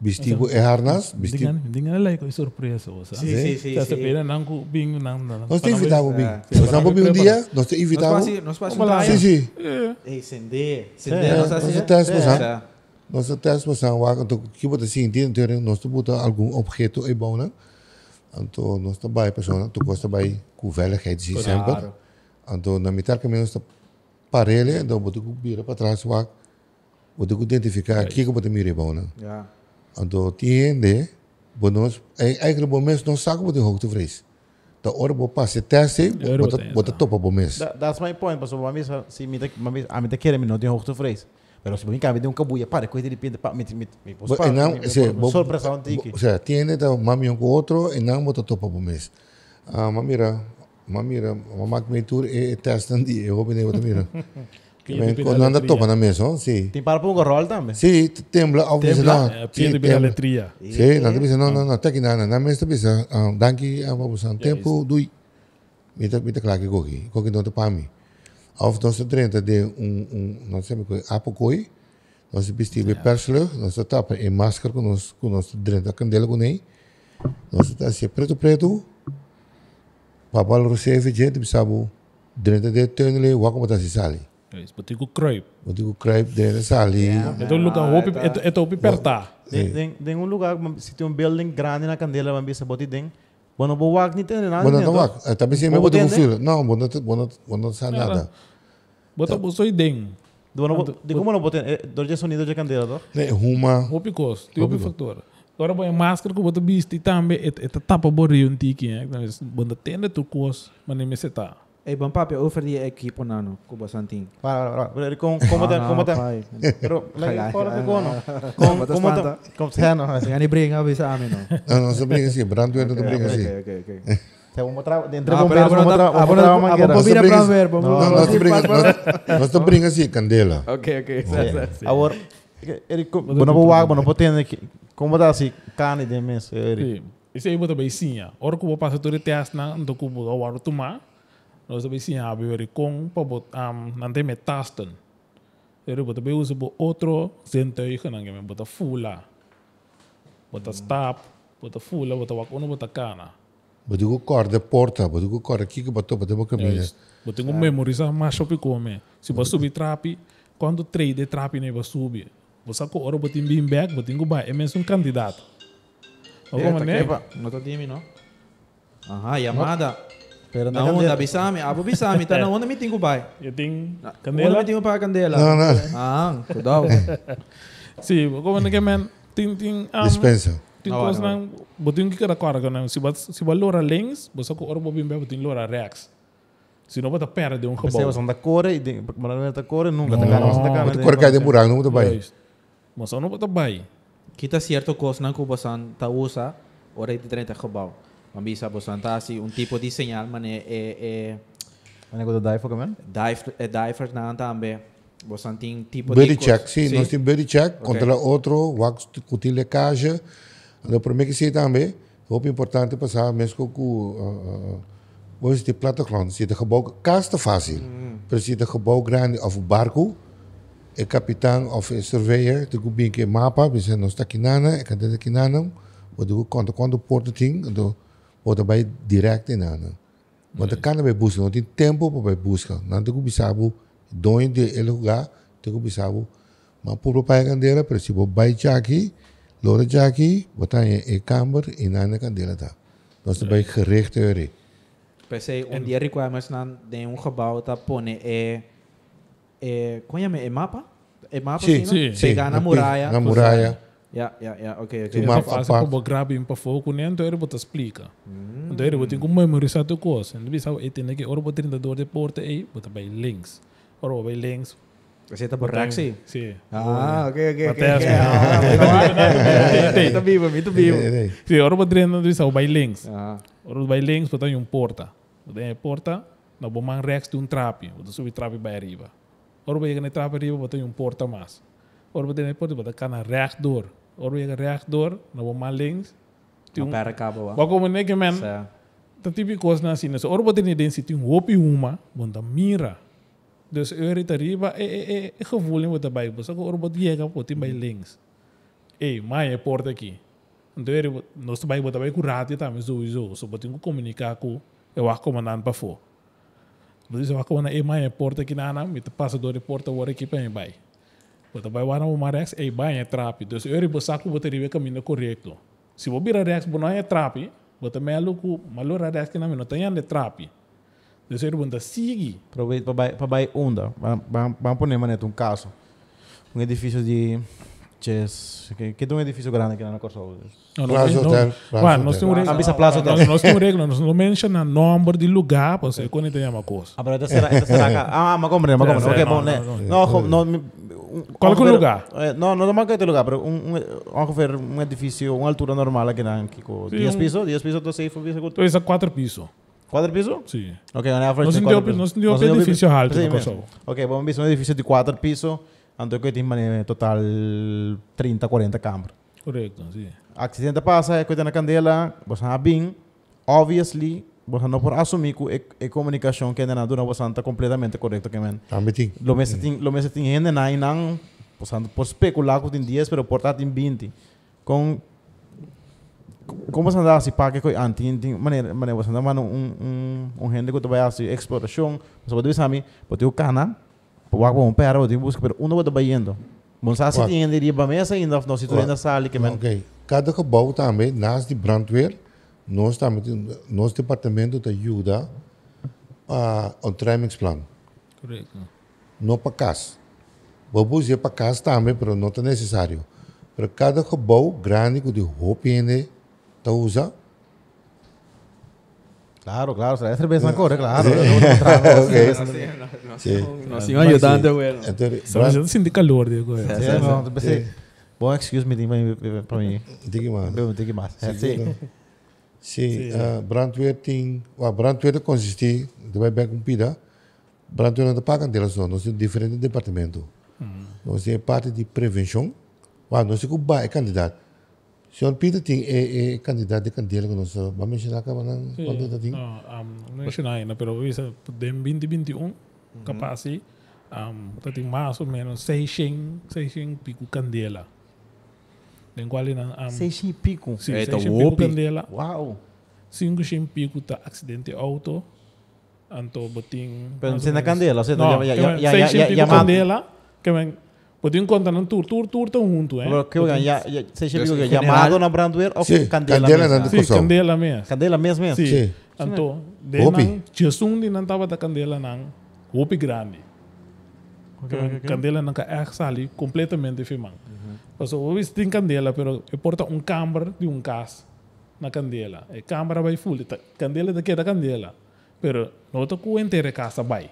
vestido e harnas, vestido. Dengan, like ko surpresa o sa. Sim, sim, sim. Sa sim. pena nang ko bing nang nang. Nós temos invitado bem. É. Nós vamos bem um dia, nós Nós invitado. passamos, nós lá, um Sim, sim. Ei, acender, É, nós Nós assim. temos passar. Certo. Nós temos passar, então que você sentir, então nós temos algum objeto aí bom, né? Então nós trabalhamos pessoa, tu gosta vai com veiligheid sim sempre. Então na metade caminho nós parelha, então você vira para trás, wak. Você identificar aqui que você mira bom, né? Ja. Então, tiende, bonus, eigenlijk bom mês não sabe de hoogtevrees. Da hora bo passe teste, bota bota topa bom mês. That, that's my point, pastor. Mami, si mita, mami, a mita quer me não tem hoogtevrees. Pero se bem que de um cabuia, para, coisa de repente, pa, mit, mit, mit, Bo- En dan, se, bo- sorpresa um tiki. O sea, tiende da mami um com outro e não bota topa bom mês. Ah, mamira, mamira, mamak me tour e teste andi, eu vou bem outra mira. Kon anda topa na oh, sim. Tem para um rol também. Sim, tembla ao vezes não. É, pia de letria. Sim, não bisa não, não, não, tá aqui na na mês tá bisa. Danki apa busan tempo dui. Mita mita klaki gogi, gogi não tá para mim. Of nós trenta de um um, não sei como apocoi. Nós vestimos persle, nós tapa em máscara com nós com nós trenta candela com nem. Nós tá assim preto preto. Papal recebe gente bisabu. Trenta de tenle, wako mata si sali. Is betu ko kruip. Wat ik kruip de sali. Ito lugar ito ito hopi perta. Tem, tem, tem um lugar, se tem um building grande na candela, mami, sa boti ding. Bueno, bo wak niet in, nada. Bueno, não wak. Tapi se me com tende? filo. Não, bono bono bono sa nada. Bota bo soy ding. Bueno, di como não botem, dor de sonido de candela, toch? Nee, huma. Hopi kos, ti hopi factor. Agora põe máscara ko boto bisti também et tapa borri un tiki. Mas banda tende tu kos, mas nem me seta. Ei, bom papi, over die equipo nano, Cuba Santin. Para, para, para. Como, como tem, como tem. Pero, cono. Como, Bota como tem, como não. We samen no. Não, não se brinca assim. Brandweer não brinca assim. Oké, oké, oké. Tem uma trava, entre Ah, bombeiros, pero uma abro- trava, uma abro- trava abro- mangueira. abro- Bobina Nós pra brinca- ver, vamos Não, nós não brinca. nós- Nós não brinca assim, candela. Oké, oké. Agora, ele, bueno, bo wak, bueno, potendo aqui. Como dá assim, carne de ele. Sim. Isso aí bota bem sim. Ora que vou passar todo o teste na, então que vou agora tomar. Nós bem sim, a ver com para botar um, não tem metástase. Ele bota bem usa bo outro zintuig não que me bota fula. Bota stap, bota fula, bota wak uno bota cana. Badigo corda porta, badigo corda aqui que botou para ter caminho. Bota um memorizar mais sobre como. Se você subir trapi, quando trade de trapi nem vai subir. Você com hora bota em bim back, bota em gubai, é mesmo um candidato. Alguma maneira? No to dimi, no? Aha, Yamada. Pero Na onda, bisami. Abo bisami. Ta na onda, miting ko ba? Eu tenho Onda, candela. miting ko pa candela. Não, não. Ah, kudaw. Sim, como é que man tem tem um, Dispensa. Não, coisa não. não botin que cada cara não se bat se bat lora links você com ora bobin bem botin lora rex se não bota perde um Você gebouw vai da cor e de, não da cor nunca tá você tá cara. Corda cai de buraco, não bem. Juist. mas não bota bai Kita cierto coisa na Cuba San ta usa ora iti 30 gebouw. Mambisa bosan ta si un tipo di señal man e e e ko da dai fogo man? diver e diver na tambe. Bosan ting tipo Buddy di check, sim, Sim. nós temos buddy check, Ok. contra outro, wax cutil lecagem. Então, para mim que sim também, é importante passar mesmo com Hoje de plattegrond zit een gebouw, kaas te fácil. Maar zit een gebouw grande of barco, een kapitein of een surveyor, de gubin ke mapa, we zijn nog stakinana, ik had de kinana, we doen konto porto ting, do wordt bij direct in aan. Want de kan bij busca, want in tempo para bij busca. Nanti ku bisabu doin de ele lugar, te ku bisabu. Maar puro pai candela, principio bai jaki, lore jaki, botan je e kamer in een candela da. Dat is bij gericht euro. Pensei, um dia requirements de um gebouw tá pone é é como é mapa? É mapa Sim, sim. Pegar na muralha. Na muralha. Ja, ja, ja, oké, oké. Mapa fase apart. como grab para fogo, nem então ele bota explica. Então ele bota como memorizar tu coisa. Ele bisa e tem que ora bota 32 de porta aí, bota by links. Ora by links. Você tá por Raxi? Sim. Ah, ok, ok, ok. Até Ah, Muito vivo, muito vivo. Sim, ora bota 32 bisa by links. Ah, Ora by links bota um porta. Bota em porta, na bomang rex de um trapi, bota subir trapi by arriba. Ora by na trapi arriba bota um porta mais. Ora bota na porta bota cana rechtdoor. Ora by rechtdoor, na. Tem uma um pera cabo, Wat komen we man? Sa, Dat type coisa na assim, so orbo tem den situ hopi uma, bonda mira. Dus euri tariba e e e e gevoel in wat daarbij was. Ook orbo die ga pot in bij links. Eh, maar je poort aqui. Então ele nós também botar bem com rádio também. So botin com comunicar com eu acho como nan para fo. Dus eu acho como na e mais porta aqui na na, me passa do porta o aqui para vai. Botar vai wana o marex e vai é trap. Dus euri bosaco botar ribe caminho correto. Se vou virar rex bonar é trap, botar melo com malora rex que na me não tem de trap. Dus euri bonda sigue. Aproveita para para vai onda. Vamos maneto um caso. Um edifício de Chess, que, que tem um edifício grande aqui na Corsa hoje. Não, Plaza Hotel, Plaza nós temos regra. bisa Plaza Hotel. Nós, temos regra, nós não menciona número de lugar, para você quando tem uma coisa. Ah, pero esta será, acá. Ah, me comprendo, me Sí, comprendo. sí, Ok, bom, né? no. No, jo- no, mi- un- Qual vamos que é lugar? eh, no, no marca este lugar, pero un, un, vamos a ver un edificio, una altura normal aqui na Kiko. Sí, 10 un- pisos, 10 pisos, 12 pisos, Então, esse é quatro pisos. 4 pisos? Sim. Ok, on average Nós tem não quatro deu- pisos. nós não deu Nós não deu edifício alto mesmo. Kosovo. Ok, vamos ver um edifício de 4 pisos, então que tem total 30, 40 câmaras. Correto, sim. Accidente passa, é coisa na candela, você não bem, obviously, você não pode assumir que a comunicação que é na você está completamente correto, que. Também. Lo mesmo tem, lo mesmo tem gente na por especular que tem 10, pero por tem 20. Com como você anda assim, para que coi anti, tem maneira, maneira você anda mano um um um gente que tu vai assim exploração, você pode a mim, pode o cana, pode o um pera, pode buscar, pero uno vai indo. Bom, se Wat? tem ainda riba mesa ainda, não se tu ainda sali que man. Oké. Cada gebouw daarmee, naast die brandweer, ons, daarmee, ons departamento te ajuda a ontruimingsplan. Correto. Não para casa. Vamos dizer para casa também, mas não é necessário. Para cada gebouw, grande que de roupa ainda te usa. Claro, claro, será cerveja na cor, claro. Nós tínhamos ajudando, bueno. Então, Só a gente sente calor no, pensé, bom excuse me para mim. Diga tenho que mais. É, sim. Sim, uh, brandweer tem, well, brandweer consiste, de vai bem cumprida, brandweer não paga delas não, nós temos diferentes departamentos. Nós temos parte de prevenção, well, nós temos que é candidato. Senhor Peter tem é, é candidato de candela que nós vamos mencionar que nós quando tem. No, não sei ainda, pero isso de 2021, capaz um, tem mais ou menos 600, 600 pico candela. Den qual um, Seis e pico. sim, Eita, 600 pico whoopie. candela, Uau. 500 pico tá acidente auto, anto botin... Pero você na candela, você Não, já que já men, já 600 já pico já candela, que men, botin conta num tour, tour, tour tão junto, eh? Que eu já já seis e pico Em chamado na brandweer ou Sim, candela candela mesmo. não- Sim, Kosovo. candela mesmo. Candela mesmo mesmo. Sim. Sim. Anto, de Hopi. nang, Jesung di nang tawad da candela nang, hopi grande. Ok, ok, ok. Candela nang ka sali completamente firmang. O wis din candela pero porta um câmara de um cas na candela. E câmara vai full, ta- candela da da candela. Pero no to ku entere casa vai.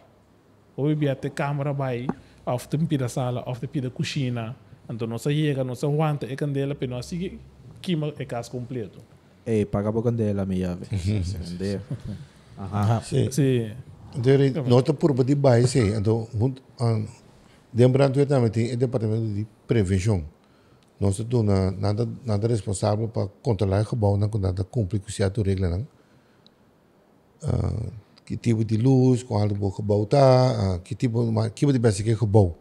O bi biate câmara vai of de pida sala, of de pida cozinha. Então não se chega, não se aguanta e candela, pero não sigue quima e casa completo. Ei, paga por candela, minha ave. Entendeu? Aham. Aha. Sim. Sim. Então, nota por de baixo. Então, um, brandweer também tem o departamento de prevenção. Nós estamos na, nada, nada responsável para controlar o gebouw, não nada cumprir com certas regras. Não. Uh, que tipo de luz, qual o gebouw está, uh, que tipo, maar, que tipo de beste que gebouw.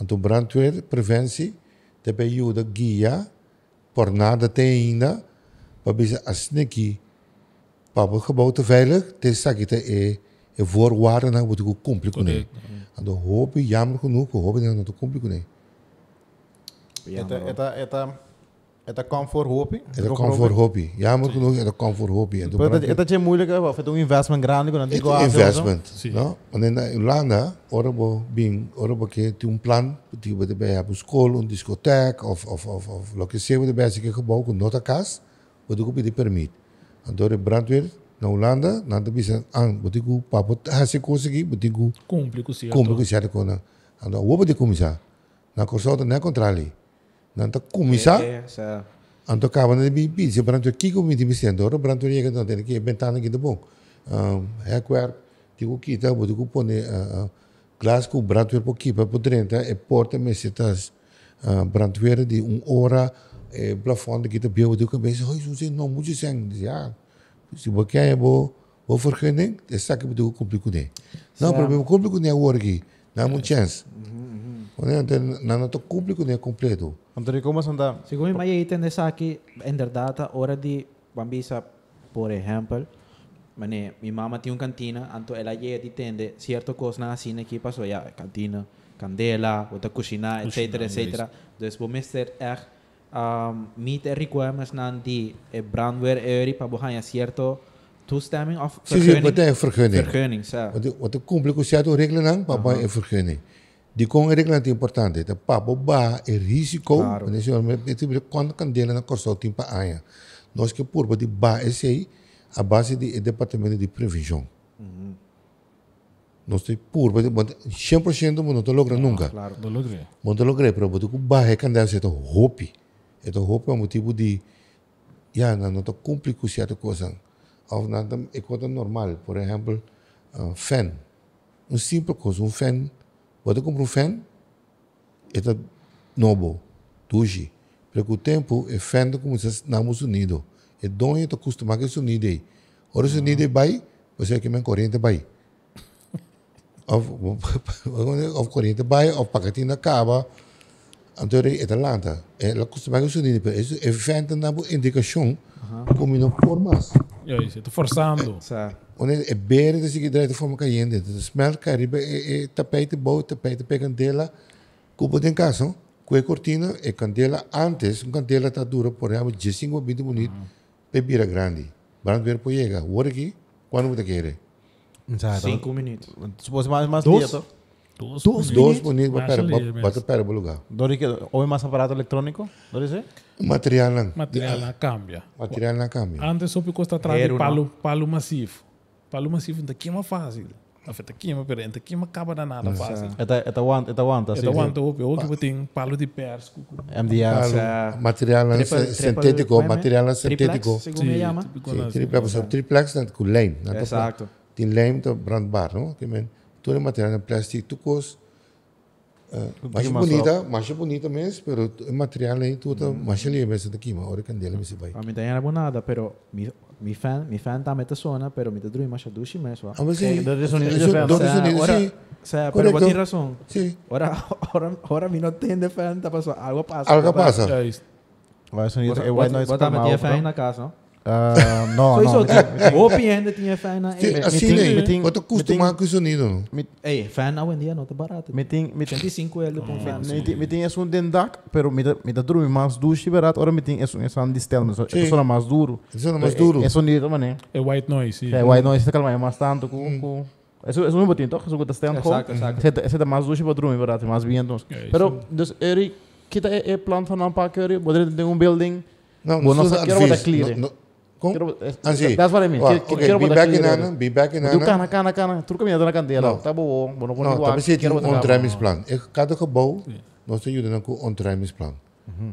Então, brandweer, preventie, daarbij ajuda guia, por nada tem ainda, para ver as que Papa gebouw te veilig, het is dat je e e voorwaarden na moet ik com ele. En dan hoop ik jammer genoeg, hoop ik dat het cumprir com ele. Eta, eta, eta, eta comfort hoop ik. Het kan voor hobby. Jammer genoeg, het. En toen Pero brak eta, eta é moeilijk, of het een investment grande, Het is investment, Sim. no? Want in Irlanda, orabo bing, orabo que tem um plan, die we erbij hebben school, een discotheek of of of of lo que sea we erbij zijn gebouw com nota cas, we doen op die permit. En door de brandweer na Holanda, na de bisa aan, we doen papo hase conseguir, we doen Cumple com o certo. como que se kona. En dan de comisa. Na corso na controle. Na comisa, É, essa- en dan kan we de bi, se brandweer kiko met die bisa door, brandweer je dan denk ik bentana in de bon. Um, hekwerk, die ook kita, we doen pone uh, glas com brandweer po kipa po drenta e porta mesitas uh, brandweer die um ora e plafond que te bio we doen bezig. Hoi, zo zijn no moet zeggen. Dus ja, se você quer bo bo vergunning, só que bedoel complicado é o work. Não há muita chance. Quando não não tô complicado é completo. Want er komen zo'n da. Segundo mij entende aqui, em verdade, hora de bambisa, por exemplo, mané, mi mamá tinha uma cantina, então ela ia de tende certa coisa na assim aqui passou já cantina, candela, outra cozinha, etc, Cozinha, etc. Dus we mister echt um, meet the requirements na die eh, brandweer area para bohan certo toestemming of Sim, sim, wat é vergunning? Vergunning, zo. Wat wat é complicado é regra não, papai é vergunning. Regra é importante. De papo ba é risco, Claro. é tipo quando candela na corso tempo aia. Nós que por de ba esse aí a base de departamento de previsão. Nós tem por 100% mas não te logra nunca. Claro. Logrei. Mas não logrei, pero botu ba é candela se to hope. É to hope é um motivo de ja, não não to cumprir com certa coisa. Of não é coisa normal, por exemplo, uh, fan. Um simples coisa, um fan. Um fan, é to novo, tuji. Com o tempo, é do como se Estados Unidos. É dono é to acostumado com o sonido aí. Ora o sonido vai, você que me corrente vai. Of, corrente vai, of pacotinho acaba. Então, é Atlanta. Ela costuma com o sonido, pero isso é fan da indicação, como não formas. E aí, você tá forçando. Zo. Wanneer é ik eruit voor elkaar in dit. Dus smelt caribe e tapete bout, tapete pe candela. Cubo de casa, com cortina e candela antes, um candela tá dura por exemplo, 15 20 minutos. Bebida grande. Brandweer po chega. Hoor aqui, quando você quer? Cinco minutos. Supos mais mais Dos? dia, to. Dos, Dos Dois minutos para para para o lugar. Dori que ou mais aparato eletrônico, dori se? Material não. Material lá cambia. Material não cambia. Antes só custa atrás Hero, de palo, palo massivo. Palo massivo não queima fácil. Afeta queima, pero não queima acaba da nada fácil. Eta eta want eta want assim. Então, quando eu eu que tem palo de persco. MDS. Palo, material não Triple- sintético, triple- material não triplex, sintético. Segundo me llama. Sim, triplex, triplex não com lame. não tá Exacto. Tem lame to brandbaar, no? Que men, todo material é plástico, tu cos. Uh, mais mais bonita, mais bonita mesmo, pero o material aí tudo mais ali mesmo daqui, mas hora candela mesmo vai. A mí también era nada, pero mi, mi fan, mi fan también te suena, pero mi te drui más dushi mesmo. Ah, mas sim, dor de sonido isso- diferente. dor de Sa- sonido, ora- sim. O sea, pero Correcto. vos tienes razón. Sim. Ahora, ahora, ahora mi no tiene fan, te pasó. Algo pasa. Algo ¿verdad? pasa. É isso. Vai Vos, sonido é vos, white noise vos también calma tienes fan alto. na casa, ¿no? Ah, não, Soy não. eso, vos piensas tienes fan na Sim, eh, assim, meeting- né? meeting- Quanto acostumado com o sonido. Ey, fan hoy en día no te barato. Meeting meeting 85 euros por un fan. meeting meeting é um dendak, pero me me da duro mais ducho barato, ora meeting é um é um distel, mas é só mais duro. É mais duro. É sonido, mané. É white noise. É, white noise calma mais tanto com com Eso es un botín, toch? Eso que stand Exacto, exacto. Ese ducho para dormir, verdade, mais bien. É, isso. Pero dus Eri, kita é é plan van aanpak Eri, poder ter um building. Não, só é quero botar advice. clear. Não- não- Com? Quero é- Ah, sim. That's what I mean. Well, Quero- okay, Quero be botar back in clear. Anna, be back in Do Anna. cana, cana, cana. Tudo caminhando na candela. Não. Tá bom, bom, bom. Não, também se tem um on-tramisplan. Cada gebouw, nós te ajudamos com on-tramisplan.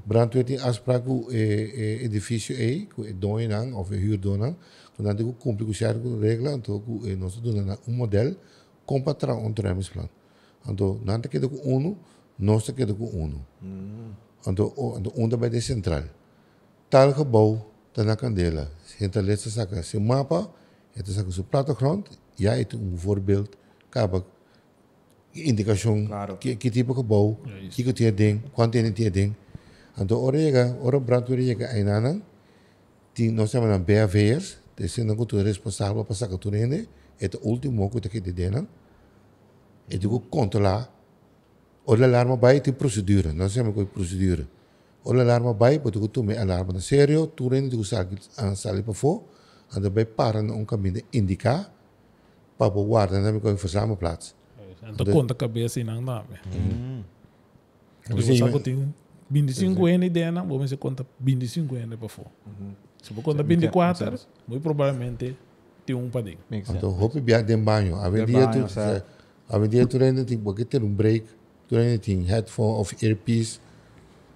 Brandweer tem afspraak com o edifício aí, com o dono of o huurdonan. Quando a gente cumpre com certas regras, então nós damos um modelo com para on-tramisplan. Então, não te queda com um, nós te queda com um. Então, um também é central. Tal gebouw, está na candela. Então, let's saca seu mapa, het saca seu plattegrond, ja, het um voorbeeld, acaba indicação, Claro. que, que tipo de Ja, is- que que tinha ding, quanto ele tinha ding. Então, ora chega, ora brandweer chega aí nana, die nós chamamos de BAV'ers, Desse não tu responsável para sacar tu rende, é o último que tu quer denan. E tu controlar. O alarma vai tem procedura, nós chamamos de procedura. O alarma vai, porque tu me alarma na sério, tu rende tu sabe sair para fora, anda vai para um caminho indicar, para guardar na minha verzamelplaats. Então conta a cabeça e não dá. Você Você sabe que tem 25 anos e dena, vamos conta 25 anos para fora. Se você conta 24, muito provavelmente tem um para dentro. Então, hoop je de banho. A De dia banho, tu, a dia tu rende tem porque ter um break, tu rende tem headphone of earpiece.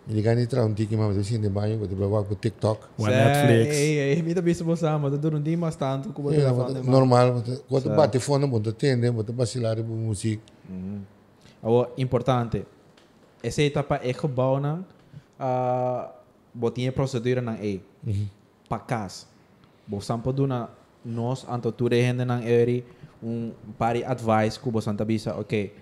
Ele ganha nem trau um tiki mas assim de banho, você vai para TikTok. Uma Netflix. Ei, ei, me também se você ama, mas durante um mais tanto como É, telefone. mas normal, quando Certo. bate fone, você atende, você vacilar para música. O importante, essa etapa é gebouw na, uh, botinha procedura na E. Pa casa. Bo sampo do na nós anto tu rehende nang eri um pari advice ku bosan tabisa, ok,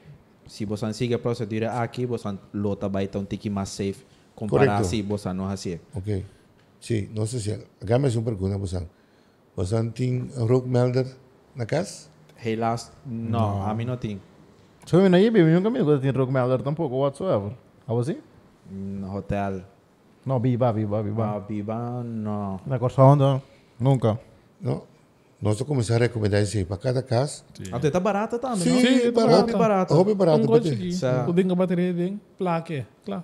si bosan siga procedura aqui, bosan lota vai tão tiki mais safe comparar Correcto. si bosan no assim. Ok. Sim, não sei se. Agora mais uma pergunta, você. Você tem um rookmelder na casa? Helaas, no, a mim não tem. So, yun na ibi, yung kami, ko tin rock melder tampouco whatsoever. How was it? No hotel, No, biba, biba, biba. ba, biba, no. Na Corsonda, nunca. Não. Nós vamos começar a recomendar isso aí para cada casa. Até tá barata também, Sim, não? Sim, tá barato. barato. Hobby barato. Um bate. gosto aqui. Sa- O dinga bateria ding, plaque, claro.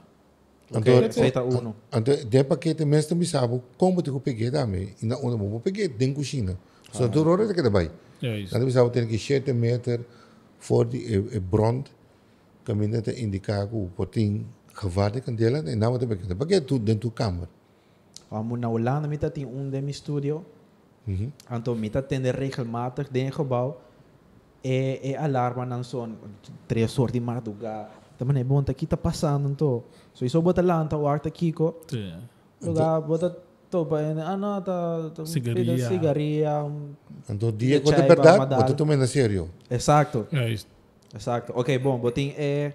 Ok, Então, aceita uno. Então, de paquete mesmo também sabe como te peguei também. E na onda vou peguei dentro da cozinha. Só tu rora que daí. É isso. Dan sabe ter que 7 meter voor die e, e brand. Caminho te indicar que o potinho gevaar de candela e não te peguei. Paquete tu dentro da câmara. Vamos na Holanda, mita tem um de meu estúdio. Uhum. Então, mita tem regelmatig de gebouw. E, e alarma não são três horas de madrugada. Também é bom, tá aqui tá passando, então. So, isso bota lá, então, o arta Kiko. Sim. Lugar, bota topa, ah, não, tá... tá- Cigaria. Cigaria. um- Então, dia De que é chai, verdade, madal. você também na sério. Exacto, É isso. exacto. Ok, bom, botinho é...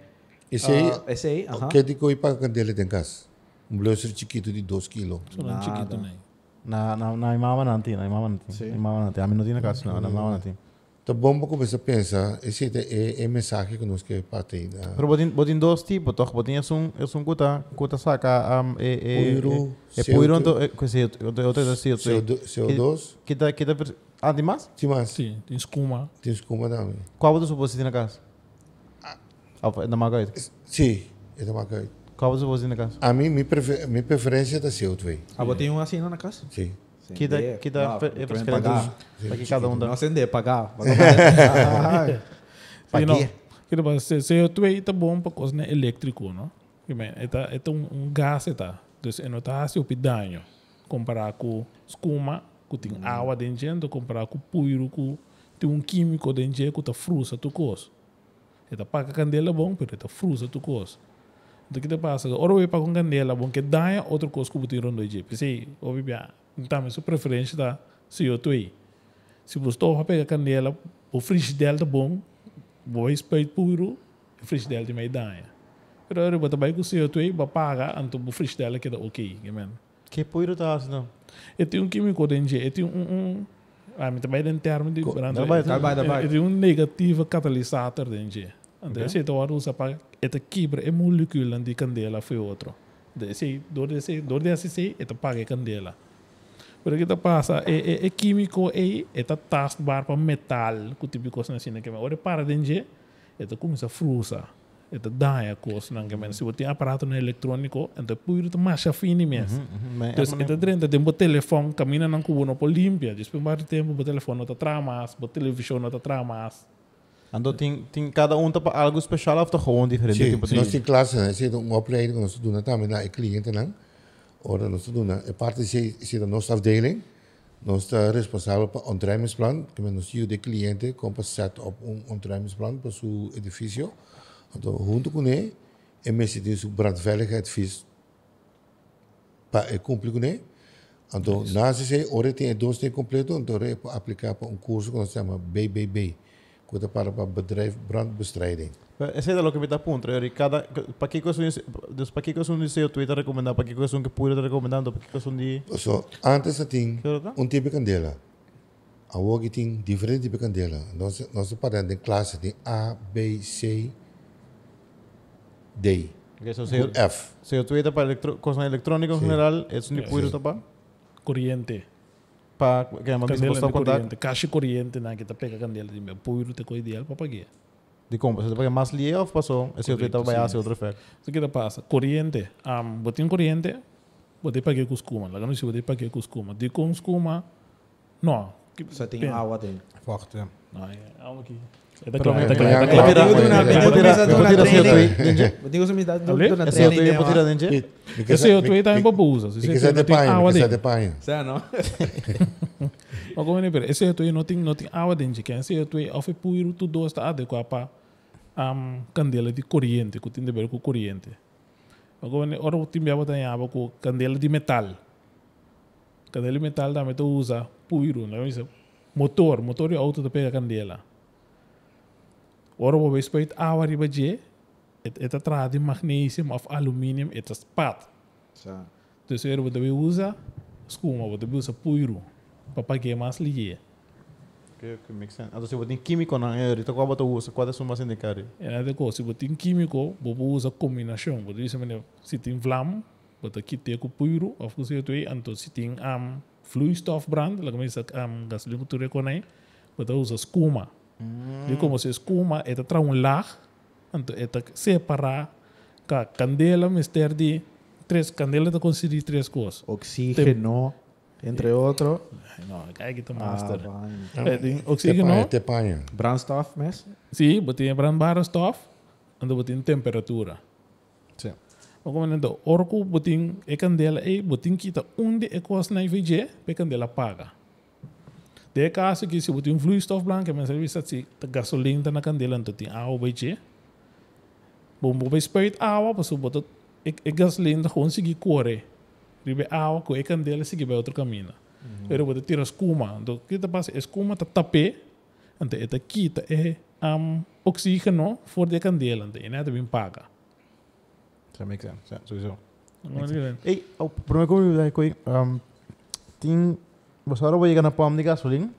Esse aí, ah, esse aí, aham. o que de coi para candela tem casa? Um blazer chiquito de 2 kg. Só não chiquito, né? Na, na, na imama nanti, na imama nanti. Sim. Na imama nanti. Amin nanti na casa, na, na imama nanti. Tá bom para começar a pensar, esse é, é, é mensagem que nós queremos partir. Pero botin, botin dos tipos, toch? Botin es un, es un kuta, kuta saca, um, e, e, Puiro, e CO2. puiro, ento, e, que se, outra, outra, CO2. CO2, Kita, kita, ah, de mais? tem mais, Sim, tem escuma. tem como também. Qual você supôs na casa? Ah, na maga Sim, é da marca. Qual você supôs na casa? A mim, minha, prefer, minha preferência é da CO2. Ah, botinho um assim na casa? Sim. Sim, Kita, é. kita, Ah, é para pagar. Para que cada um Não dá. acender, pagar. Sim, não. quê? Kira ba, se eu tuei tá bom para coisa né elétrico, não? Que bem, é tá é tá um, um gás é tá. Então, não tá assim o pedanho comparar com escuma, que tem água dentro, comparar com puiro, com tem um químico dentro que tá frusa tu coisa. É tá paga candela bom, pero é tá frusa tu coisa. Então que te passa, ora eu pago candela bom que dá outra coisa que botar rondo de. Pensei, óbvio, então sua preferência tá se eu tuei. Se você está pegar candela, o frigideira tá bom, vou espelho puro, o frigideira tem mais danha. Pero eu trabalhar com o CO2 aí, vou pagar, então o frigideira que tá ok, amen. Que puiro tá assim, não? E tem um químico dentro, e tem um, ah, mas também tem termo de grande. daarbij, daarbij, daarbij. E tem um negativo catalisator dentro. Então, se tu usa para, esta quebra é molécula de candela foi outro. Desse, dor desse, dor desse, se, esta paga candela. Pero que passa, é, é, químico é, é tá tastbar para metal, que tipo de coisa assim, que ora para dentro, é tá começa a frusa, é tá dá a coisa, não que se você tem aparato no eletrônico, então puro tá mais fino mesmo. Então, é tá dentro de um telefone, caminha não com uno por limpia, depois mais tempo o telefone não tá tramas, o televisão não tá tramas. Ando tem, tem cada um para algo especial ou tá gewoon diferente Sim, tipo nós de... temos classe, né? Se uma opleiding que nós estudamos também na cliente, não? Ora, nós estudamos, é parte se se da nossa afdeling, nós está responsável para ontruimingsplan, que nós temos de cliente como para set op um ontruimingsplan para seu edifício. Então, junto com ele, é mesmo tem seu brandveiligheidsadvies para cumprir com ele. Então, na se ora tem dois tem completo, então é para aplicar para um curso que nós chama BBB, é para para bedrijf brandbestrijding. Ese é lo que me tá punto, e cada para que coisa dos para que coisa um de Twitter recomendar, para que coisa um que recomendando, para que coisa um de So, antes Ken je dat? een type candela. Tem diferente tipo de candela. Nós nós podemos em classe tem A, B, C, D, Okay, so F. para electro, coisa eletrônica em geral, é. Para que é uma Candela disposta de a contar corriente. Caixa corriente na kita pega candela de meu. Puiro te coi ideal para pagar. de compra. Você mais lie ou passou, esse eu tuita Correcto, vai sim. a outro efeito. So kita pasa. Corriente. Um, botin corriente. Botei pagar com escuma. Lá não se botei pagar com escuma. De com escuma. Não. Só tem água dentro. Forte. Não, é algo aqui. É da é- é- é- é- é- Digo é- é- digo é- na é- digo na é- é- training. Digo sa midad Ale? do na Esse eu training. tuita para tirar dentro. Esse eu tô aí também para usa. E que sai de panha, que sai de panha. Sa no? Mas como é que esse eu não tem água dentro. Que esse eu tô aí ao fe puiro tu dois está adequado para um, candela de corriente. Que tem de ver com corriente. Mas como é ora o time já botar água com candela de metal. Candela de metal também tu usa puiro. Não é isso? Motor, motor de auto tu pega candela. Ora o respeito água riba je. Eta tra de magnesium of aluminium eta spat. Sa. Dus weer wat we usa, skuma, wat we usa puiru. Papa que mais ligue. Que que make sense. Então se você tem químico na é, então qual bota usa, qual é sua mais indicada? E nada ko, se botin químico, bobo usa combinação. Isso mane, se tem vlam, boto kite com puiru, of ko se tu anto se tem am vloeistof brand, laga me sa am gasolina tu reconai, boto usa skuma. E como se skuma, eta tra um lag, anto eta separa ka candela mister de três candela te considera três coisas. Oxígeno, entre outro. Ai, Não, cai que tu Ah, master. É, Te oxígeno. panha, te panha. Brandstof, mes? Sim, botin brandbare stof en dan botin temperatura. Sim. Mas como não orco botin e candela e botin kita onde e cos na IVG, pe candela paga. De caso que se botin vloeistof branco, men serviço se a gasolina na candela então tem água BG. Bom, bom, spuit água, passo botar e, e gasolina gewoon seguir corre. Ribe água com e candela seguir para outro caminho. Pero botar tira escuma, então kita passa escuma tá tapé, então eta kita é um, oxígeno for de candela, então e nada bem paga. Isso make sense. Sim, sowieso. Não é Ei, o primeiro que eu vi foi, um, tem, chegar na palma de gasolina,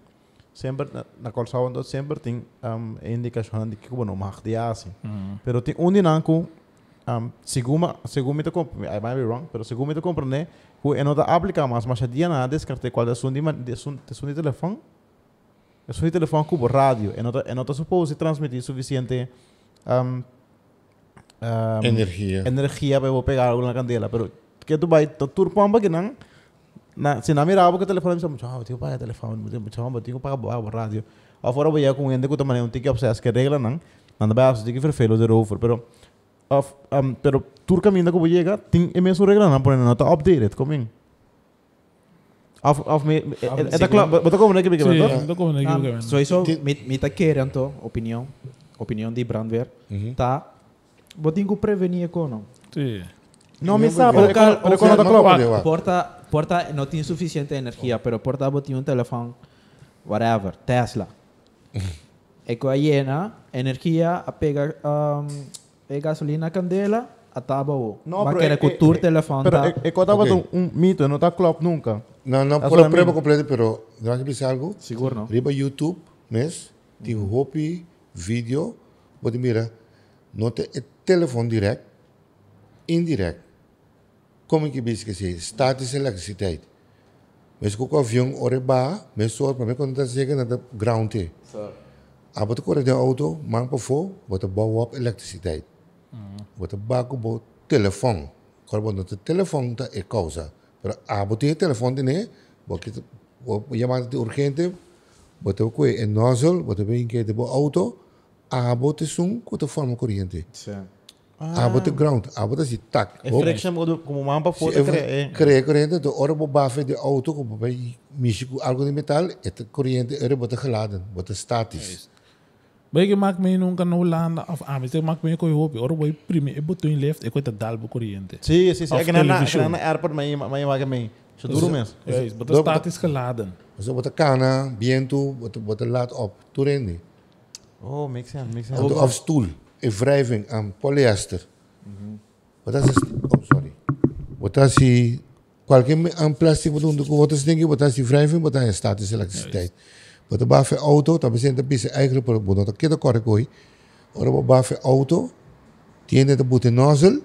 sempre, na, na calçada, então sempre tem um, indicação de que não marca de assim. Pero tem um dinâmico, um, segundo, segundo me compro, I might be wrong, pero segundo me te compro, né, que é não da aplicar mais, mas dia nada descarte qual é som de, som de de telefone, é de telefone cubo rádio, é não é não transmitir suficiente um, um, Energia. energia para pegar algo na candela, pero que tu vai tu turpamba que não na se na mirava que o telefone me chama, "Ah, tio pai telefone, me chama, tio paga a rádio." Afora vai com ende que tu maneira um tique obsess que regla não, não dá para tique verfelo de rover, pero of um, pero tur caminho que vai chegar, tem é mesmo regla não, por não tá updated comigo. Af af me é tá claro, bota como é que me Sim, quebra. não como Ah, não so isso, mit mit querem to opinião, opinião de brandweer. Mhm. Tá. Botin ko prevenir ko no. Sim. Não me Não, sabe, pero quando tá claro. Porta, porta não tem suficiente energia, pero porta botin um telefone, whatever, Tesla. e com a hiena, energia a pega um, e gasolina candela, a taba o. Não, Mas é- que o tour telefone Pero tá. é, é quando tava Ok. um mito, não tá claro nunca. Não, não, por a prova completa, pero não que pensar algo. Seguro não? Riba YouTube, mes, tem hopi, vídeo, pode mira, não tem é telefone direto, indirect. Como que bisa que se status eletricidade. Mas com o avião ore ba, mas só para mim quando tá chegando na ground te. Ah, bota correr de auto, mang pa fo, bota bow up eletricidade. Bota bago bo telefone. Quando bota telefone tá é causa. Pero ah, bota o telefone né, porque chamada de urgente, bota o é nozzle, bota bem que de bo auto, ah, bota sum com a forma corrente. Sim. Ah, bota ground, ah, bota si tac. É friction como como mamba Se foto eu é. cria corrente, de hora bo bafe de auto, como vai mexer com algo de metal, é corrente, era bota geladen, bota status. Bagi mak me nunca no landa of ah, mas mak me ko hopi, oro boy prime e boto in left e ko ta dalbo corriente. Sim, sim, sim. Of É que na na television. na airport mas mas mas mas. Isso duro mesmo. Ja, is boto Dop- status geladen. Mas bota cana, viento, bota, bota laat op, toerende. Oh, makes sense, makes sense. Bota of stoel, e wrijving aan polyester. Wat is oh sorry. Wat is die, qualquer me- aan plastic wat doen, wat is denk je, wat is die wrijving, wat is status elektriciteit. Bota baffe auto, tá pensando que pisa eigenlijk por bono tá queda corre coi. Ora bo baffe auto, tiene de bote nozzle,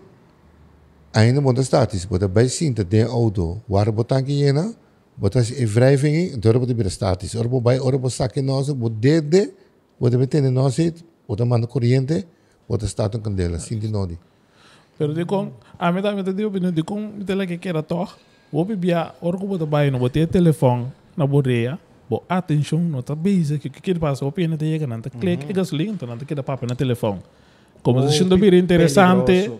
ainda bota status, bota bij cinta de auto, waar botan que jena, bota e wrijving, door bota bij status. Ora bo bij ora bo saque nozzle, bota derde, bota betene nozzle, bota manda corriente, bota staat een candela, sinti nodi. Pero de com, a mim também te opinião de com, me tela que queira toch. Vou bibia, orco bota bai no bote telefone na boreia. Bo atenção, não tá busy, que que que passa, opinião te chega não tá click e gasolina, então não tá queda papo na telefone. Como se sendo bem interessante,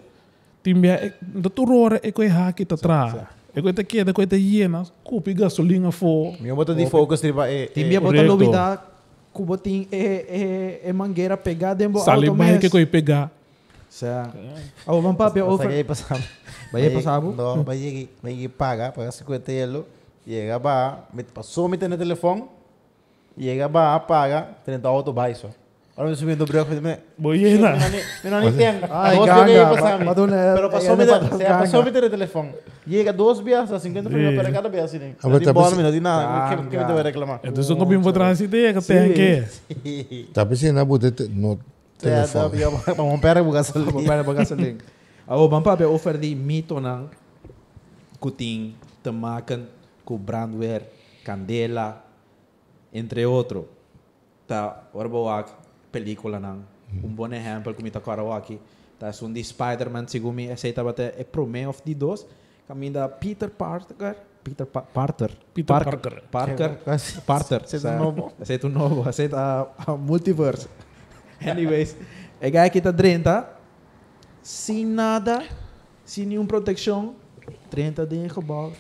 timbia, da tu rora e coi haki tá tra. E coi te queda, coi te hiena, cupi gasolina fo. Minha bota focus tripa é Timbia é- bota novidade, que botin é, é, é mangueira pegada em bo Sali mais que coi pegar. Sa. Vamos que over. ahí pasamos. Vai aí passavo? No, vai aí, vai aí paga, paga 50 euros. Llega ba, me passou me no telefone. Llega ba, apaga, 30 auto vai só. Ahora me subindo o break, me Boiena. me não entendo. Ai, Dos ganga, que aí ma- passamos. ma tu ne- Pero eh, passou me, ano pa- se ganga. passou me no telefone. Llega dos vias a 50 primero Sí. para cada vez assim. Ah, mas Não tá bola, pensando- não diz nada. Que que me Ganga. deve reclamar? Então, só que eu vou atrás e tem que tem que. Tá pensando na bota no Saya telefone. dah biar mau pera bukan Vamos gasolina. para a gasolina. Oh, vamos papi, over die mito ng kuting, tamakan, ku brandware, candela, entre outro. Tá, orbawak, película ng um bom exemplo kung ita karawaki. Tá, um di Spider-Man sigumi aceita bate é pro me of di dos. Kami da Peter Parker, Peter pa Parker, Peter Parker. Parker, Parker. Aceita sa- um novo. Aceita um novo, aceita a, a multiverse. Anyways, é gaya kita 30, sem nada, sem nenhuma proteção, 30 de gebouwd,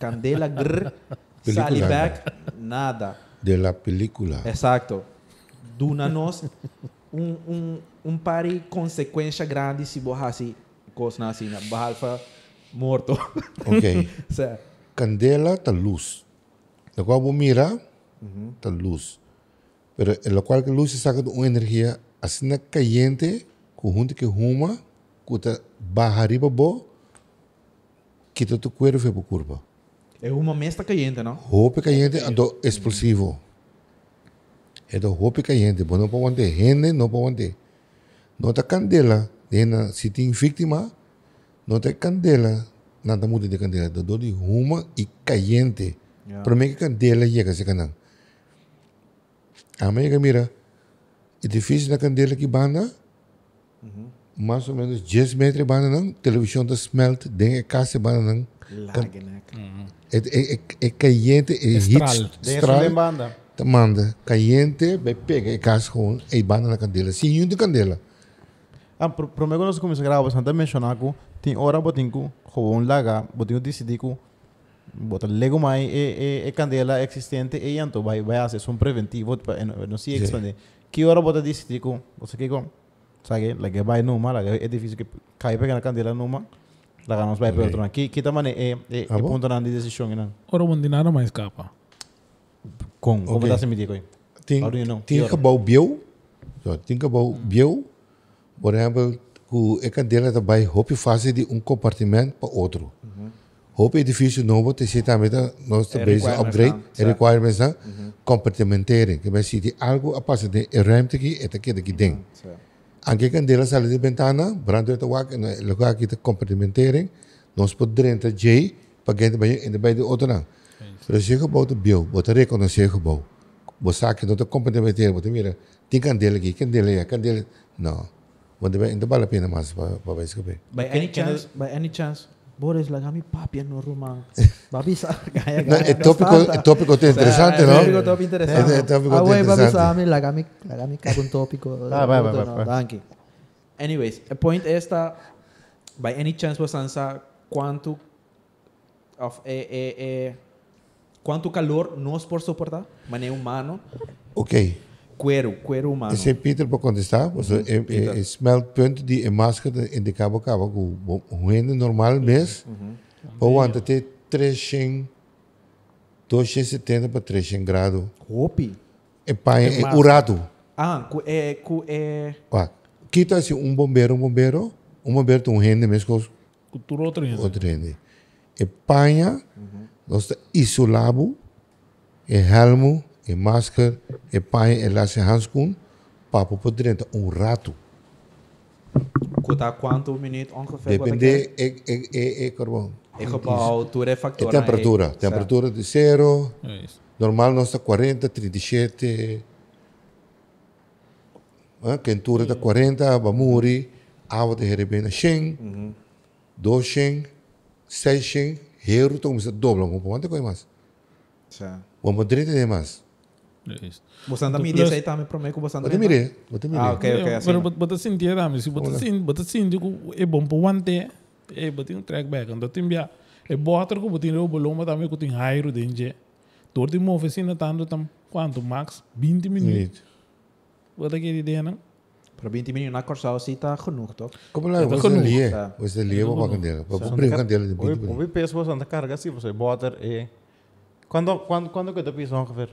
candela grr, sally back, nada. De la película. Exacto. Duna-nos um, um, um pari consequência grande se borrasse coisa assim, na bahalfa morto. Ok. Candela tá luz. Lo cual vos mira, tá luz. Pero en lo cual que luz saca de una energía así na caliente, conjunto que huma, que tá baja arriba bo, quita tu cuero fe por curva. é uma mesta caliente, não? Roupa caliente ando explosivo. É do roupa caliente, mas não pode manter rende, não pode manter. Não tá candela, se tem vítima, não tá candela, nada muda de candela, do de ruma e caliente. Yeah. Para mim que candela chega se canang. A que mira, edifício na candela que banda, mais ou menos 10 metros banda não, televisão da smelt, dentro da casa banda não, Lagenek. é, é, é, é caliente, é Estral. Tem estral, banda. Te manda, caliente, vai pegar e casa com e banda na candela, sim, de candela. Ah, pro, pro meu nós começamos a gravar bastante mencionar que tem hora botinho, como um laga, botinho decidir que bota lego mai e e e candela existente e anto vai vai fazer um preventivo para não se expandir. Que hora bota decidir que você que com sabe, que vai numa, lá é difícil que cai pegar na candela numa. Lá nós vai para Ok. outro. Que que também é é é ponto na decisão não. Ora, tem nada mais capa. Com como Ok. dá se medir coi. Know? tem Que hora? gebouw bio, so, tem gebouw bio, por exemplo, que a candela também roupa fase de um compartimento para outro. Roupa edifício novo, te se também nós É também requirements upgrade, não, é requirements não, compartimenteren, que vai se de algo a passar de ruimte aqui, é aqui daqui dentro. Anche candela sale de ventana, brando het wak en lo ga kita compartimentering, nós pod drenta J, pagente bij in de bij de auto na. Pero se gebouw de bio, wat reconhecer gebouw. Bo saque no te compartimenteren, bo te mira, tem candela aqui, candela ja, candela. No. Want de in de bala pena mas pa pa vai escape. By Can- any can chance, by any chance, Boris, lagami papi no rumang. Babi sa gaya No, gaya. el tópico, el tópico é interessante, Sa- não? Tópico top interessante. É, é tópico Ah, ué, babi interessante. sa amin, lagami, lagami kagong tópico. Ah, vai, vai, vai, No, vai. Danke. Anyways, a point esta, by any chance você sa quanto of eh, eh, eh, quanto calor nós por suportar, maneira humano, Ok. cuero, cuero humano. Esse é Peter para contestar, é, Peter. é, é smeltpunt die é máscara de cabo cabo, o o normal mês, para o ante ter 300 270 para 300 graus. Hopi. É pai, É é urado. Ah, cu, é, cu, é, quita assim um bombeiro, um bombeiro, um bombeiro tem um rende mesmo com Cultura outra ainda. outro rende. É panha, nós isolado, é helmo, e máscara, e pai, e lasse handschoen, papo por dentro, um rato. Kuta quanto minuto ongeveer? Depende, e, e, e, e, carbono. heb? Ik heb a altura e E factor. temperatura, temperatura de zero, É isso. normal nós está 40, 37, ah, quentura está 40, bamuri, água de herebena 100, 200, 600, então coisa mais? Sim. Vamos 30 de mais. É isso. Você anda me Plus- diz aí também mim que você anda Vou te mirar, vou te mirar. Ah, ok, ok. É, assim. Pero dia dami, se but assim, but assim digo é bom para one é but um track back, ando timbia. É boater ko butin o boloma dami ko tin hairo denje. Tor di mo oficina tanto tam quanto max 20 minutos. Não? Para 20 minutos na Corsal zie je genoeg, toch? Como lá, Então, você quando- lia, Tá. você lia para candela, para abrir candela de 20 Hoje minutos. peso bastante carga assim, você bota e... Quando, quando, quando que eu piso ongeveer?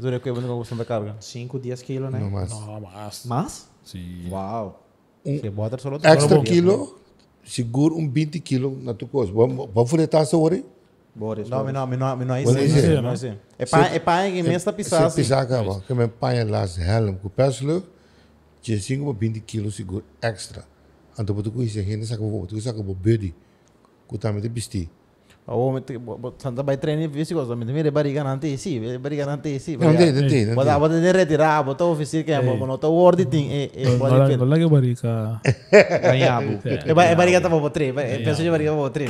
Zo eu quebro com bastante carga. 5, 10 kilo, né? Não mais. No, mas. Mas? Sim. Uau. Você bota só Extra quilo, seguro um 20 kilo na tua coisa. Vamos vamos furetar essa hora? Boris. Não, não, não, não é Wat isso. is não é isso, não é isso. É pai, é pai que mesmo está pisando Se pisar acaba, que me panha las helm, com peslo, de 5 a 20 kilo seguro extra. Então, você conhece, gente saca vou, tu saca vou bedi, que também te bisti. Oh, mas Santa vai treinar visi coisa, mas mire barriga nanti sim, barriga nanti sim. Não tem, não tem, não Bota tem. bota de retirar, bota oficina que é bom, não tá word thing, é é Não pode não lagi barica. Ganhabo. É ba- é barriga tá bom trein, é penso de barriga bom trein.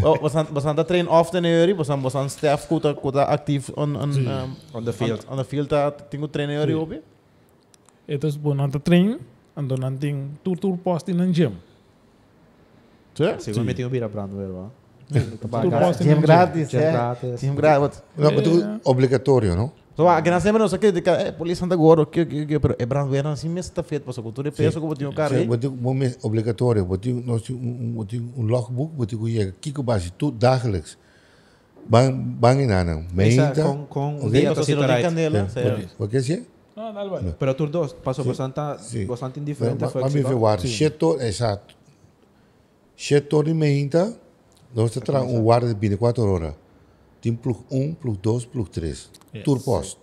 Oh, você você tá trein often euri, você você staff kuta kuta actief on on On the field. On the field tá tenho trein euri obi. Ito is bon nanta train, ando nanting tour tour post in ang gym. Sim. Seguro me tenho vira brando, velho. Gym. grátis, é. Gym grátis. Não, mas tu obrigatório, não? So, aqui na semana nós aqui de é polícia anda agora, que que que é brand verão assim mesmo está feito, você cultura peso que botinho cara aí. Wat ik nog een wat ik een logboek, wat ik je kijken basis toe dagelijks. Bang bang Essa meenta. com, com um Ok. dia Você você não tem right. Ah, dale vai. Pero tur dos, passou Sim. bastante, Sim. bastante indiferente. Maar foi maar que me se ver dá. waar, sheto, exato. Sheto de meenta, nós te um waarde binnen 4 horas. Tem plug 1, plug 2, plug 3. Yes. Tourpost.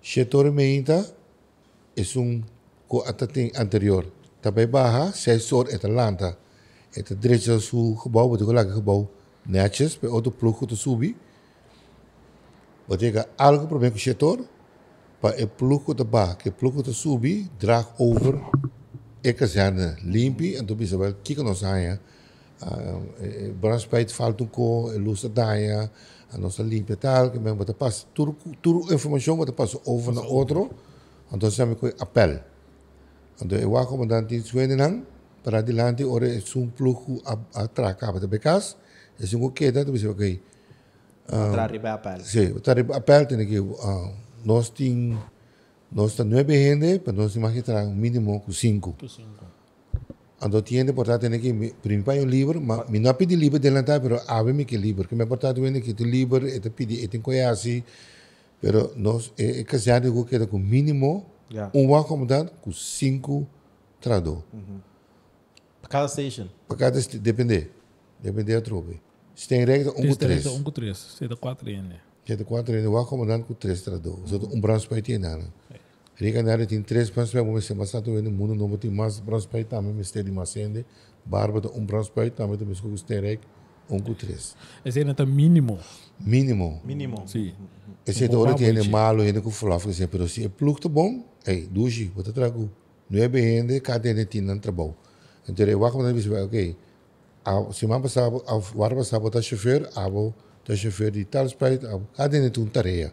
Sheto de meenta is um anterior. Baha, 6 horas et lanta. Het direito su gebouw, wat ik gebouw netjes, bij auto ploeg te subi. Wat ik algo probleem com shetor, para o ploeg te ba, que ploeg te subi, draag over e kazerne limpi, en toen bisa wel kieken ons aan ja. Brandspijt valt toen ko, e lusa daia, en ons limpi tal, que men wat pas, tur tur informação wat pas over na outro, então chama ko appel. Então eu acho que dan tin suene nang, para adelante ora é um ploeg a atracar para becas, é um que da, tu bisa ok. Entrar riba a pele. Sí, estar appel tiene que uh, nós tem nós nueve gente, pero nós temos que trazer um mínimo com cinco. Ando tiene portanto tiene que primeiro um livro, mas me não pedi livro delante, pero ave me que livro, que me portanto tiene que tu livro e te pedi e tem coisa assim, pero nós é é casado com que com mínimo Ja. um wa comandante com cinco trador. Cada station. Para cada depender, depender da tropa. Se tem regra um com Três, um com três. Seda quatro ainda. Je hebt quatro in de comandante com três tradutores. Zo um branspeit in aan. Rica nare tem três branspeit, mas se basta tu no mundo não tem mais branspeit também, mas tem mais sende. Barba de um branspeit também tem mesmo que reg um com três. Esse ainda tá mínimo. Mínimo. Mínimo. Sim. Esse é Um hora bom tem papo, malo, ainda com que sempre assim. É plugto bom, ei, duji, bota trago. Não é bem ainda, cada ele tem não trabalho. Então eu acho que você ok. A semana passada, a hora passada, botar chofer, a bo, tá chofer de tal speit, cada ele tem uma tarefa.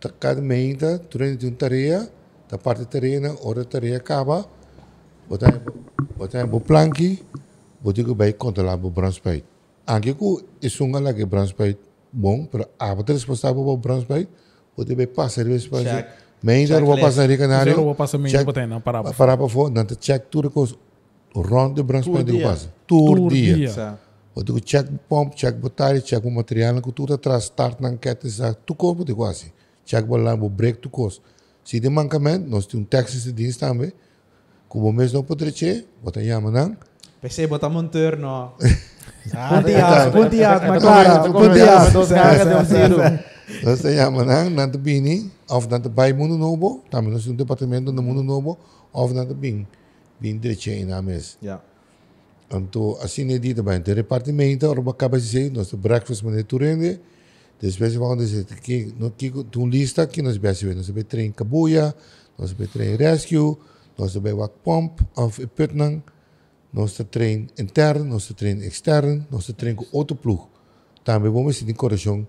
Ta- Cada meinta, turene tem uma tarefa, da parte da tarefa, hora da tarefa acaba, botar botar bo planki, botar que vai controlar bo branspeit. Anche que é um galera que branspeit bom, pero a botar responsável bo branspeit, botar vai passar de Check. vez Meinta, vou passar de canário. Zero vou passar meio para não parar. Para para fora, não te check tudo coisa. Rond de branspeit Tour que dia. passa. Tour dia. Dia. Essa. Wat ik check pomp, check batalha, check o material que tudo atrás start na enquete sa tu corpo de quase. Check bola o break tu cos. Se tem mancamento, nós temos um taxi de dienst também. Como mês não pode recher, bota chama não. PC botar monteur no. Ah, Pontiac, tá. Pontiac, Tá mas começando, claro, tá começando, Pontiac. dos caras de um zero. Nós chamamos na nanta bini, of nanta bai mundo novo, também nós temos um departamento no mundo novo, of nanta bin, bin direito em na mesa. Ja. Então, assim é dito bem, tem departamento, ora acaba de dizer, nós breakfast maneira turende, depois vamos dizer que no que tu lista que nós vemos, nós vemos trem kabuya, nós vemos trem rescue, nós vemos wak pump of putnang, nós trem intern, nós trem extern, nós trem com outro plug. Também vamos ter correção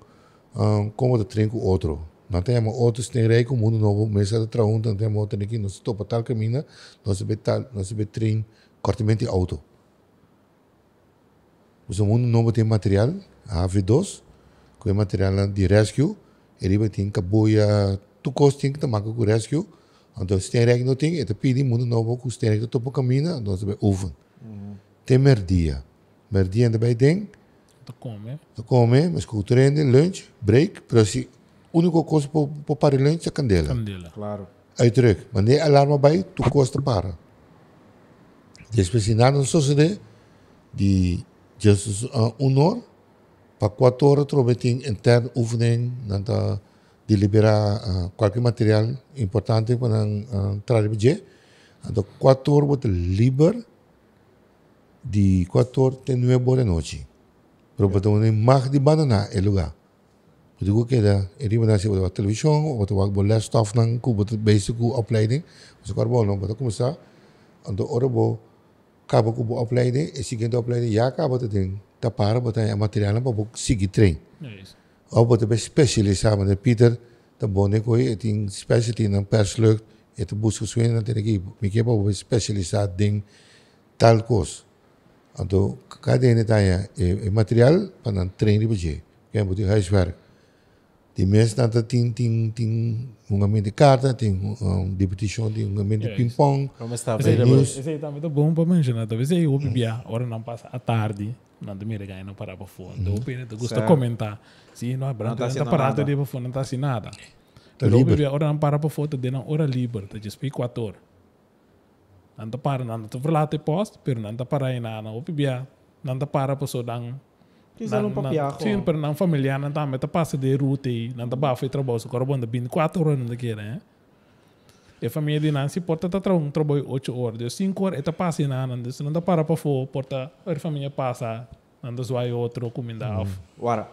um, como de trem com outro. Não temos outros tem rei com mundo novo, mas é traum, não temos outro aqui, nós topa tal caminho, nós vemos tal, nós vemos trem cortamento de auto. O mundo novo tem material, a AV2, com material de rescue, ele tem caboia, tu cost tem que tomar com rescue, então se tem reg não tem, é pedir mundo novo com os tem que topo caminho, nós vemos oven. Tem merdia, merdia ainda bem tem, Te come. tu come, mas com o treino, lunch, break, pero se única coisa para para parar lunch é candela. Candela. Claro. Uitdruk. Wanneer alarm bij, toe kost para. Depois, se nada não suceder, de Jesus uh, um hora, para quatro horas, trobeting interno oefening, nanta de liberar uh, qualquer material importante para uh, trabalhar. Então, quatro horas, você liber, de quatro horas, tem nueve horas da noite. Pero, você não mag de banana, é lugar. Jadi gue kira, ini benar sih buat televisão, buat buat boleh staff nang ku buat basic ku opleiding, mas kau boleh nang buat aku masa, untuk orang bo, kabo ku buat opleiding, e seguinte opleiding, ya kabo tu ting, tapar buat yang material nang buat sigi train, É isso. ou buat be specialist sama de Peter, ta bone koi, e ting specialty nang perslukt, e tu busco suin nang tinagi, mikir buat specialist sa ding tal kos, untuk kada ini tanya, e, e material panan train di buje, kaya buat huiswerk. Die mensen dat het tien, tien, tien, um momento de carta, tem um, de petição, tem um momento de ping-pong. Como está Esse aí, available? news. esse aí também tá bom para mencionar. Talvez aí eu bebia, hora não passa à tarde, não tem medo de não parar para fora. Então, eu gosta de comentar. Se não é branco, tá não está assinando parado nada. ali para fora, não está assim nada. Tá livre. bebia, hora não para para fora, de não hora livre, tá just pico ator. Não tá para, não tá verlaten post, pero não tá para aí nada. Eu bebia, não tá para para só dar Quizá um papiaco. Sim, pero não familiar, não tá, mas tá passa de ruta e não tá para trabalho, só agora banda 24 horas não quer, né? E a família de Nancy porta tá trabalhando trabalho 8 horas, deu 5 horas, eta passa e nada, então não tá para para fora, porta a família passa, não tá zoai outro comida off. Ora,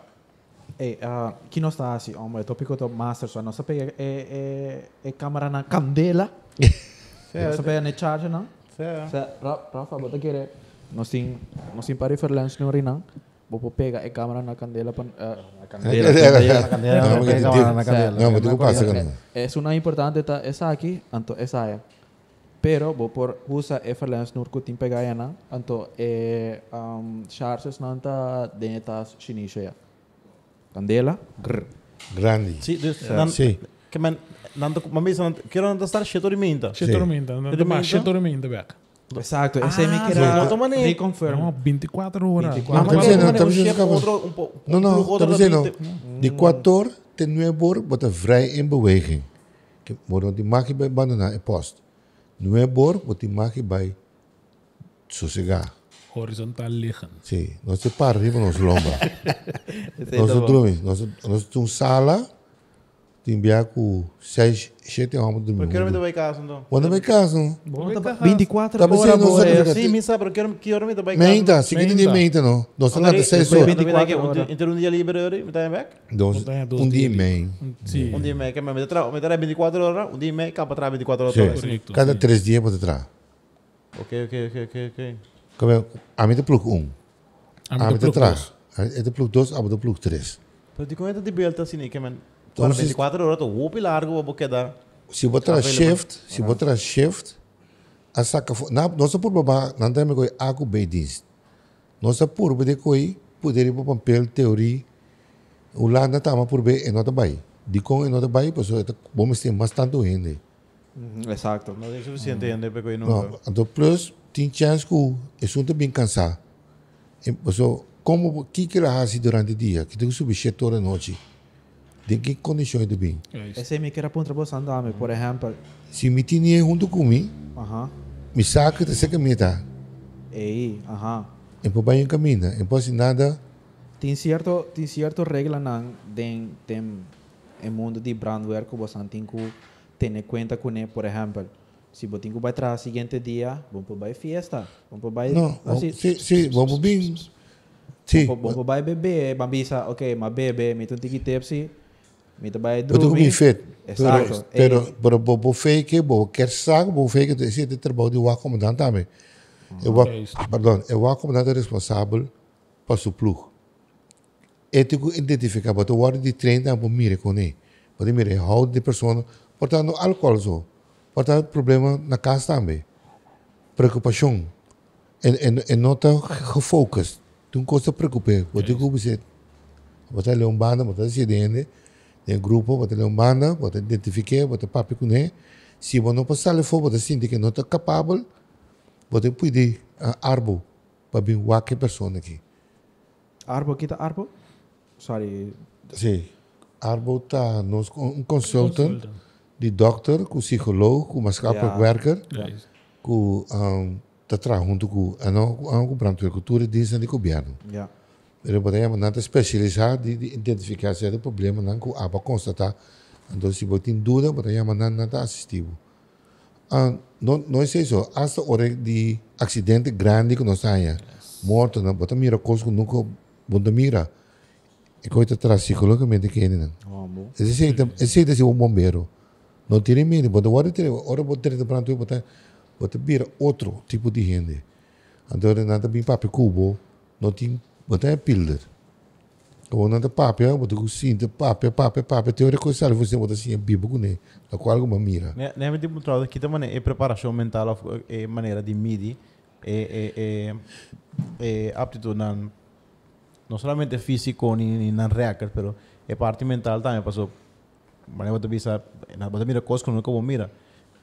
eh, uh, que nós está assim, um, o tópico do master, só nós pega é é é câmera na candela. Nós pega na charge não? Sa Rafa, bota querer. Nós tem nós tem para referência no rinang. Vou pegar a câmera na candela pan uh, na Candela. Na cadeira, Não, na mas cadeira, digo- na cadeira. Não, mas digo passa que É, não. é uma importante tá essa aqui, anto essa é. Pero vou por usa referência no que tem pegar não, anto é um charges não tá dentro chinesa. Candela, grr. Grande. Sim, Sim. que men, dan, maar meestal, quero andar estar cheio de minta. Che Sim. tormenta, não tá Tormenta? mais, che é minha Ah, que sim, era outra maneira. reconfirm. Não, 24 horas. 24 Não, Tá mas dizendo, é, tá mas dizendo é que outro, um pouco. Não, não, outro tá dizendo. da De quatro horas, tem nueve horas, bota vrij in beweging. Que Moro die mag je bij banana e post. Nueve horas, bota mag je bij sossegar. Horizontal liggen. Sim, nós se para arriba nos lomba. Nós dormimos, nós nós temos sala, tem enviar com seis, sete homens Eu quero me dormindo. dar em casa, então. Quando me caso, tá- tá 24 Tá horas pensando, boa, sabe, é. sabe, Sim, me sabe, eu quero, quero me dar em casa. menta, seguinte de Menta. não. Nós estamos até seis depois horas. 24 um horas. dia- um dia livre, eu me em back. Dos um dia e meio. Sim. Um dia e meio, que me me tra- me dará 24 horas, um dia e meio, cá para trás 24 horas. Sim. Cada sim. três dias pode entrar. Ok, ok, ok, ok, ok. Como a mim é plug um. Ah, A mas mim é trás. É de plug dois, a mim é plug três. Pero te comenta de belta assim, que man. Então, Para vocês- 24 horas, pilar, eu vou quedar. Se botar Available. shift, se botar shift, a saca fo- na nossa por baba, não tem me coi água bem diz. Nossa por bem coi poder ir para papel teoria. O lá não tá por bem não tá bem. De com e não tá bem, pessoal, vamos ter bastante gente. Mhm, Exato. Não é suficiente ainda, porque eu não. Não, então plus tem chance que o assunto bem cansado. E pessoal, como que que ela faz durante o dia, que tem que subir sete horas da noite. De que condições de bem? Isso. Essa é minha que era ponta boa andame, por exemplo. Se me tinha junto comigo, Aham. me saca de ser que me tá. Ei, aham. E por bem caminha, e posso nada Tem certo, tem certo regla nan den tem em mundo de brandwerk que você tem que ter em conta com ele, por exemplo, se você tem que vai trazer seguinte dia, vamos para vai festa, vamos para vai Não, assim, sim, sim, vamos bem. Sim, vamos para vai beber, mabisa, ok, mas bebe, me tem que ter se me tem vai eu estou dormir. com feito. Exato. Pero, Eh, pero, pero, bo fake, bo quer saco, bo fake, esse é o trabalho do acomodante também. Eu, É isso. perdão, eu acomodante é responsável para o plug. Ético identificar, but o de treino é para mire com ele. Para mire, how de pessoa, portanto, álcool só. Portanto, problema na casa também. Preocupação. E, e, e não está gefocust. Toen kost het preocupé. Wat ik ook bezit. Wat hij leon banda, wat hij acidente. De grupo, leon banda, wat hij identifique, hij papi kune. Se você não passar ali fora, você sente que não está capaz, você pode arbo para vir qualquer pessoa aqui. Arbo, kita Arbo? Sorry. Sim. Arbo está nos um consultant, de doctor, com psicólogo, com Ja. werker, É isso. com um, tá trabalhando junto com a não com brandweercultuur dienst de governo. Ja. Pero podemos nada especializar de, de problema não com a constatar. Então se você tem dúvida, podemos nada nada assistivo. Ah, não não é isso. Hasta hora de acidente grande que nós tenha, morto, não, bota mira coisa que nunca bota mira. E coisa traz psicologicamente que ele não. Ambo. Esse é esse é o bombeiro. Não tire medo, bota hora ter, hora bota ter para tu bota bota vira outro tipo de gente. Então nada bem papo cubo, não tem é. Como nada papo, bota com cinta, papo, papo, papo, teoria coisa sabe você bota assim bibo com ele. A qual alguma mira. Ne, ne tipo trouwens, kita man é preparação mental of é maneira de medir é é é é aptitude nan não somente físico ni nan react, pero é parte mental também passou. Maneira de bisa na bota mira coisa como como mira.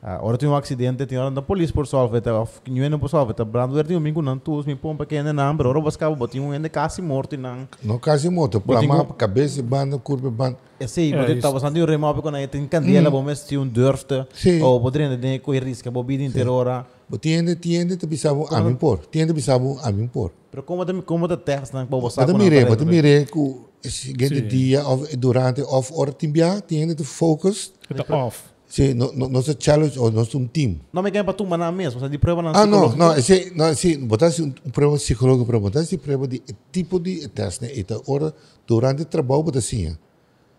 Ora tem um acidente, tem hora da polícia por solve, tá não por solve, tá brando ver tem um mingo nan tus, me pom pequena nan, pero ora buscava botinho um ende quase morto nan. Não quase moto, Botinho- plama, cabeça, banda, curva, banda. É sim, porque estava sentindo remove quando tem candela, bom mas tinha um durfte, Sim. ou poderia ter com risco, bobida inteira hora. Tiende, tiende, te bisabo a mim por. Tiende, bisabo a mim por. Pero como te como te testa na para você Wat mire, wat mire, ku seguinte dia durante of hora timbia, tiende te focus. Está off. Se no no no se challenge ou nós um team. Não me quer para tu manar mesmo, você de prova na Ah, não, não, esse, não, esse, botar um prova psicológico, para botar esse prova de tipo de teste, né? Então, hora, durante o trabalho, botar assim,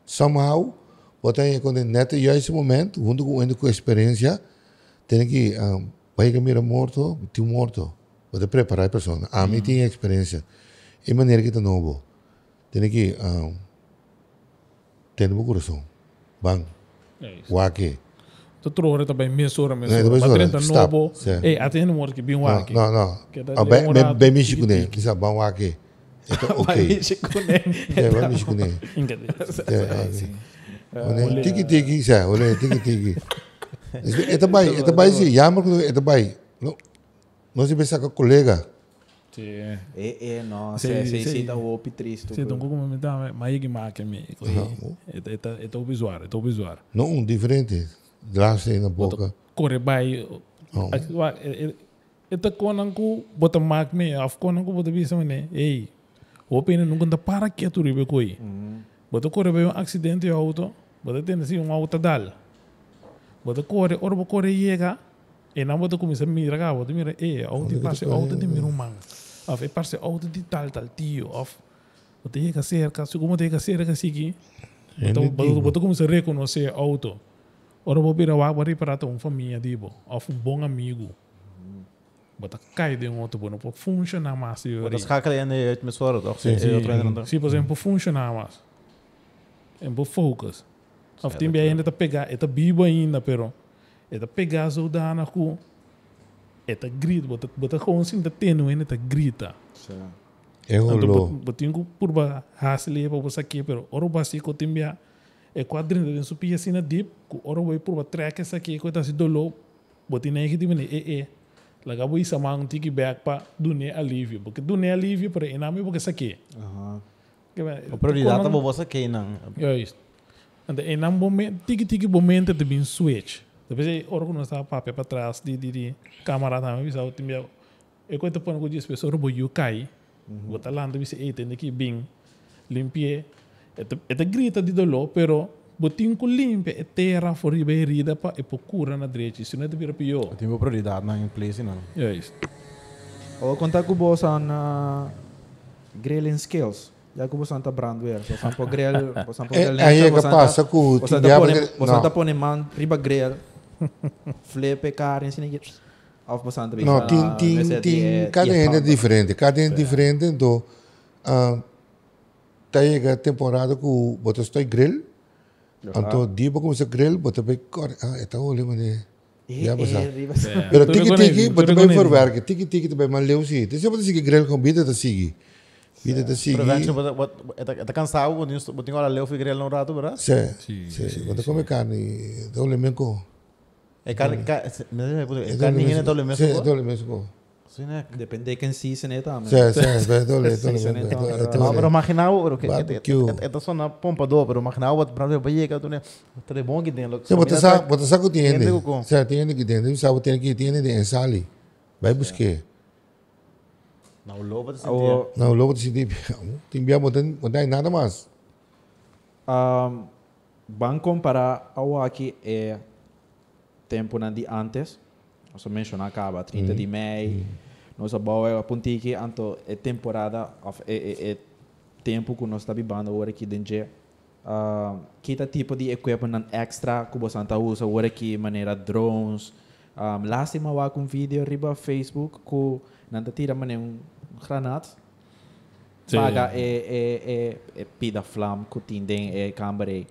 somehow, botar aí, quando neta, já esse momento, junto com, com a experiência, tem que, um, vai que mira morto, tem morto, botar preparar a pessoa. A mim tem experiência, e maneira que está novo, tem que, um, ter um coração, bang. Wake. Tu trouxe também mesura, Nee, mesura. dat is Mas waar. tenta Stop. novo. Sim. Ei, até no morto que bem Não, não, bem, bem, demorado, bem tique, México, né? tique. Que sabe, bom wake. Então, ok. ok. É, vai México, né? É, Olha, tiki tiki, já, olha, tiki tiki. É também, é também, sim, jammer, é também. Não, não se pensa com colega. Sim. É, é, não. Sim, Se, se, sim. se dá o op triste. Sim, então como me dá, mas aí que marca me. É tá é tá visual, é tá visual. Não, um diferente. Draste na boca. Corre vai. Oh. É tá conan ku bota mark me, af conan ku bota bisa me. Ei. O pena nunca tá para que tu ribe coi. Bota corre vai um acidente de auto, bota tem assim um auto dal. Bota corre, ora bo corre chega. E não bota começa a mirar, cá, bota mira, ei, auto passe auto de mira um man. Of, é passe auto de tal tal tio, of. Bota chega cerca, se como tem que cerca assim Então, bota bota começa a reconhecer auto. Ora vou virar o água para uma família dibo, ou um bom amigo. Bota cai de um outro bom, para funcionar mais. Dat schakel je in de atmosfeer, toch? Sim, Sim. Se, por exemplo, funcionar mais. É um focus. Of tem bem ainda tá pegar, é tá bibo ainda, pero é tá pegar a saudana com é tá grita, bota bota com assim tá tendo ainda tá grita. É Então, rolou. botinho com curva hasle para você aqui, pero oro basi ko timbia é quadrinho de supia assim na deep, ko oro vai por track essa aqui, ko tá se dolo, botinho aí que timene é é. Laga boi sama um tiki back pa dunia alívio, porque dunia alívio para ename porque isso aqui. Aham. A prioridade é você que não. Juist. En de ene moment, tiki tiki momenten te bin switch. Depois aí, estava papel para trás, de de de câmera também, bisa o timia. Eu conto para algumas pessoas, robo you cai. Bota lá, então bisa ei, tem que bing. limpie. Ete grita di dolo, pero botin ku limpie e terra for riba e rida pa e procura na direita. Isso não é de vira pior. Eu tenho prioridade na place, não. É isso. O contact ko boss on uh, grilling skills. Já ko boss anta brandware. So sampo grill, po sampo Eh, grill. aí é que passa com o Você tá diabo pone, que- você não. tá pone man riba grill. Flip carne assim que of você anta Não, tem, tem, tem, cada ano é diferente, cada ano é diferente, então, ah, tá chega a temporada que você está grill, então, dia para começar a grill, você vai, correr, ah, é tá olhando, Já passa. riba. Pero tiki tiki, também com for werken. Tiki tiki também mal leu sim. Então se você seguir grel com vida tá seguir. Vida tá seguir. Prevention, but, tá cansado, botinho, botinho, olha, leu, fui grelho um rato, verdade? Sim. Sim. Quando come carne, dá o lemenco. É carne, ca- mas é, puto, é Dá o carne, lemenco. né, dá o lemenco. Sim, dá o lemenco. Sim, né? Depende de se né também. Sim, sim, dá o Sim, sim, então, lemenco. Não, pero imaginava, pero que Barbecue. é só na pompa do, pero imaginava what brother vai chegar tu né. Tá bom que tem. Sim, você sabe, você sabe que tem. Sim, tem que tem. Você sabe tem que tem de ensali. Vai buscar. Não, lobo tá O Não, logo de sentir. Tem bia botan, botan nada mais. um, van comparar ao aqui é tempo de antes. Nós mencionar acaba 30 de maio. Nós boa a ponti que anto é temporada of é, é, é tempo que nós está vivendo agora aqui dentro. Uh, kita tipo de equipment extra que você está usa agora aqui maneira drones. Um, last time eu com um vídeo riba Facebook que nanta tira maneira um granate Sim. paga e, e, e, e pida flam que tem e câmera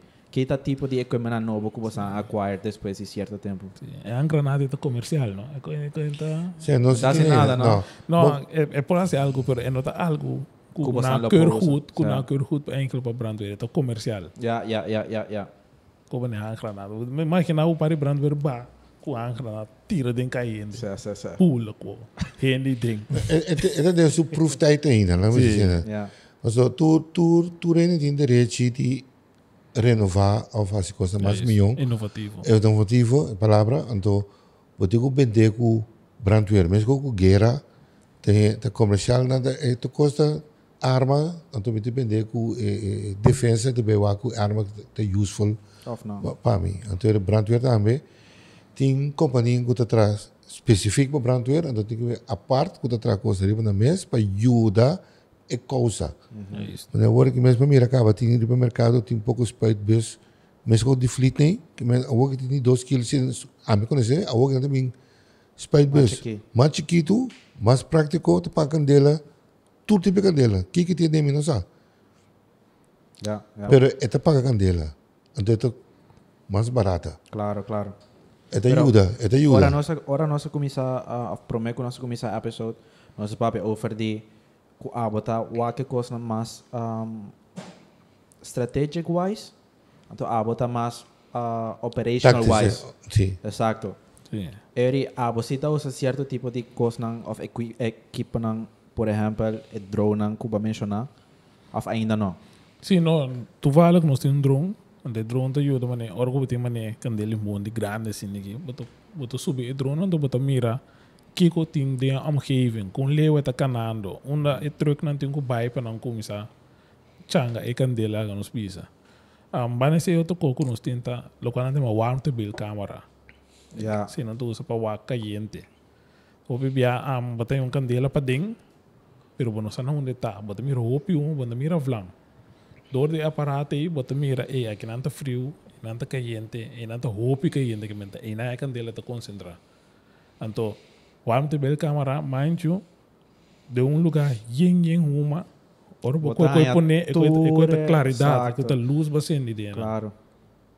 tá tipo de equipment novo que você acquire depois de certo tempo É uma granada comercial, não? É coisa que está... Sim, não Dá se tem nada? Não, é, é por assim algo, pero é nota algo Que que você na anda cor por usa. goed, que na Ja. cor goed é enkel para brandweer, é comercial. ja ja ja ja ja Como é a granada. Imagina o para brandweer ba, com a granada tira den caindo. sim sim sim Pula com. Handy ding. Het is een proeftijd laten we Sim. zeggen. ja tu, tu, tu reine tem direito de renovar ou fazer coisa mais melhor. Inovativo. É inovativo, a palavra. Então, você tem que vender com brandweer, mesmo com guerra, tem, tem comercial, nada, é, tu custa arma, então que vender com eh, eh, defesa, de bewa com arma que é useful para mim. Então, o brandweer também tem companhia que está atrás específico para brandweer, então tem que ver a parte que está atrás coisa ali na mesa para ajudar a causa. É isso. Agora que mesmo mira acaba, tem no mercado, tem um pouco spite bus, mas com de fleet nem, que agora que tem dois quilos, a me conhecer, agora que também bus, chiquito. mais chiquito, mais prático, para candela, tudo tipo de candela, que que tem de mim não sabe, ja ja pero é te paga candela, então é mais barata, claro claro. É te ajuda, é te ora ajuda. nossa ora nossa começar a prometo que nossa começar episode nossa papi offer de ku abota wa que coisa mais um, strategic wise então abota mais uh, operational wise sim, Exacto. Sim. Eri, ah, você está usa certo tipo de coisa of equi equipo ng, por exemplo, drone ng kuba mencionar, of ainda não. Sim, não, tu vale que nós temos um drone, onde drone te ajuda, mané, que tem mané, candele mundo grande assim aqui, boto, boto subir o drone, onde boto mira, que que tem de omgeving, com leeuwen te kanando, onda e truck não tem que bai para não começar, changa e candela que nos pisa. Um, bane se eu tocou que nós tenta, lo que não tem uma warm to build camera, Ja. se não tu usa para wa caliente. O bibia am botei um candela para ding, pero bueno, sana onde tá, bota mira hopi um, bota mira vlam. Door de aparato aí, bota mira, ei, aqui não tá frio, não tá caliente, e não tá hopi caliente que menta, e na candela tá concentra. Então, warm to build camera, mind you, de um lugar yin yin uma, ora em coi pone, e coi altura, claridade, exacto. e coi luz bacen de Claro. Claro.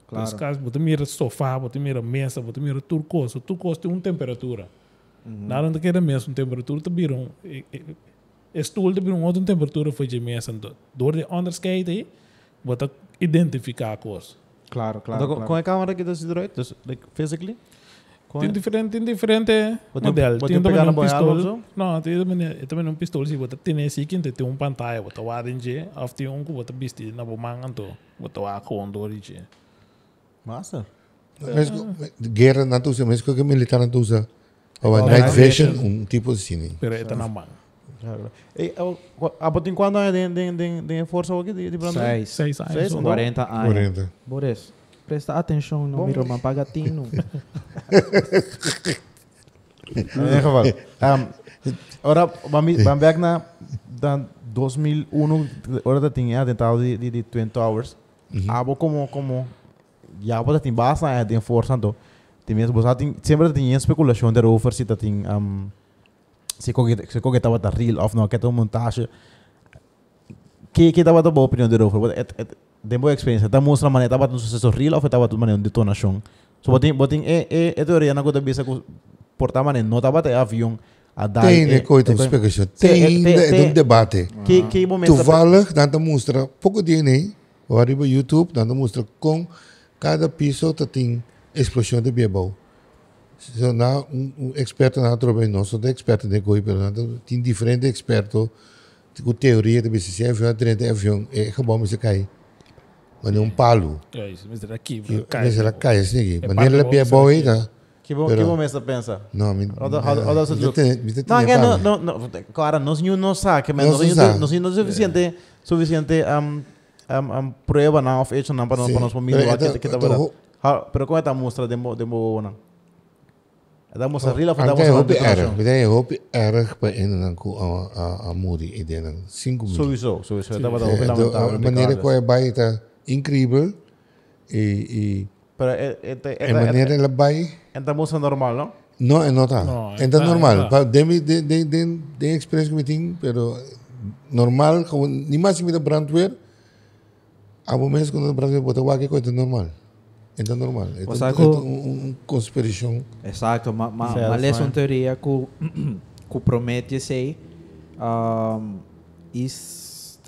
Claro. caso, você mira sofá, você mira mesa, você mira. Tudo coisa tem uma temperatura. Nada não quer mesmo temperatura, te vira um... e- e- Stoel te vira uma outra temperatura foi de mesa. Door de underskate aí, você identificar a coisa. Claro, claro. Então, claro. com a câmera que está direito, dus, like, physically? Com Tem diferente, tem diferente modelo. você Tem também um pistol. Não, tem também, também um pistol. Se você tem esse aqui, tem um pantalla, você vai ou tem um que você viste na bomanga, você vai com o dor de Massa. Mesmo, guerra não usa, mesmo que militar não usa. Ou a night vision, vision. um tipo assim. Pero ito na mão. Hey, oh, qua- Abotin quando é de de de de força aqui de de brando? Seis. Seis anos. Seis, ou- não? 40 anos. 40. Boris, presta atenção no irmão pagatino. In ieder geval. Um, ora, vamos back na dan 2001, ora ja, den taal die die die Twin Towers. Abo como como ja, wat dat in base é de força então. Tem mesmo você tem sempre tem especulação daarover se dat tem um se coge se coge tava da real of não que é uma montagem. Que que tava da boa opinião daarover? Wat de boa experiência. Da mostra maneira tava no sucesso real of tava maneira de detonação. So botin botin é é é teoria na coisa bisa portar maneira não tava de avião a dar Tem, né, coisa, tem- explicação. Tem- Tem, tem- é tem- um debate. que que momento Toevallig, dan te mostra pouco DNA, waar op YouTube, dan te mostra com cada piso dat tem explosão de bebau. So, na, um, um experto na tropa não sou de experto de coi, na, tem diferente experto com teoria de BCC, avião, trem avião, é que bom se cai. Mas não um palo. É isso, mas era aqui. Que, cai. mas ela cai assim, É mas ela palo, bebau aí, tá? que bom que momento pensa? Não, me, does it look? Não, que não, não, não, claro, não se não sabe, mas Não não se se sabe. não não suficiente suficiente um um um prueba na of hecho não para Sim. para nós mínimo Pero que tá esta verdade. pero como está mostra de mo de mo não. Da mostra of da Ante mostra hoop de erg. Bedij hoop erg bij in en ko a a moody idee dan 5 miljoen. Sowieso, sowieso. Da dar lamentável. de maneira que é bai tá incrível e e Pero é é a maneira ela bai é da mostra normal, não? não é nota. No, É tá é- normal. é- Pa de mi de de de de experiência que me tenho, pero normal como ni mais me da brandwear. A momentos quando brandwear bota wa que coisa normal. Então normal. É Você sabe um que- um conspiração. Exacto, ma, ma, Certo, ma lê fine. uma teoria que, que promete sei um, is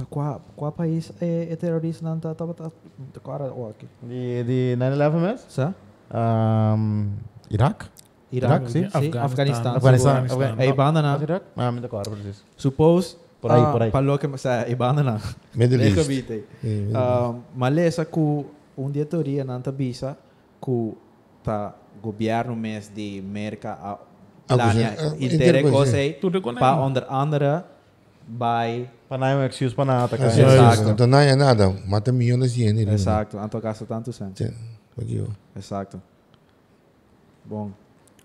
qual qual país é, é terrorista não tá tá tá agora ó aqui De de 9/11 mesmo? sa Um Iraque? Iraque, sim. sim Afeganistão Afeganistão. É Ibana na Iraque? Ah, me decoro preciso. suppose Por aí, ah, por aí. falou que sa Ibana na Middle East. East. Um, malesa ku um dia teoria não tá bisa ku tá governo mês de merca a Ah, lania é. Ah, intere intercoisa. coisa Tudo com pa ele. onder andere by Para não é excuse para nada, Exato. sim. Então não é nada. Mata milhões de ienes. Exacto, en todo caso tanto sen. Sim. Aqui, ó. Exacto. Bom.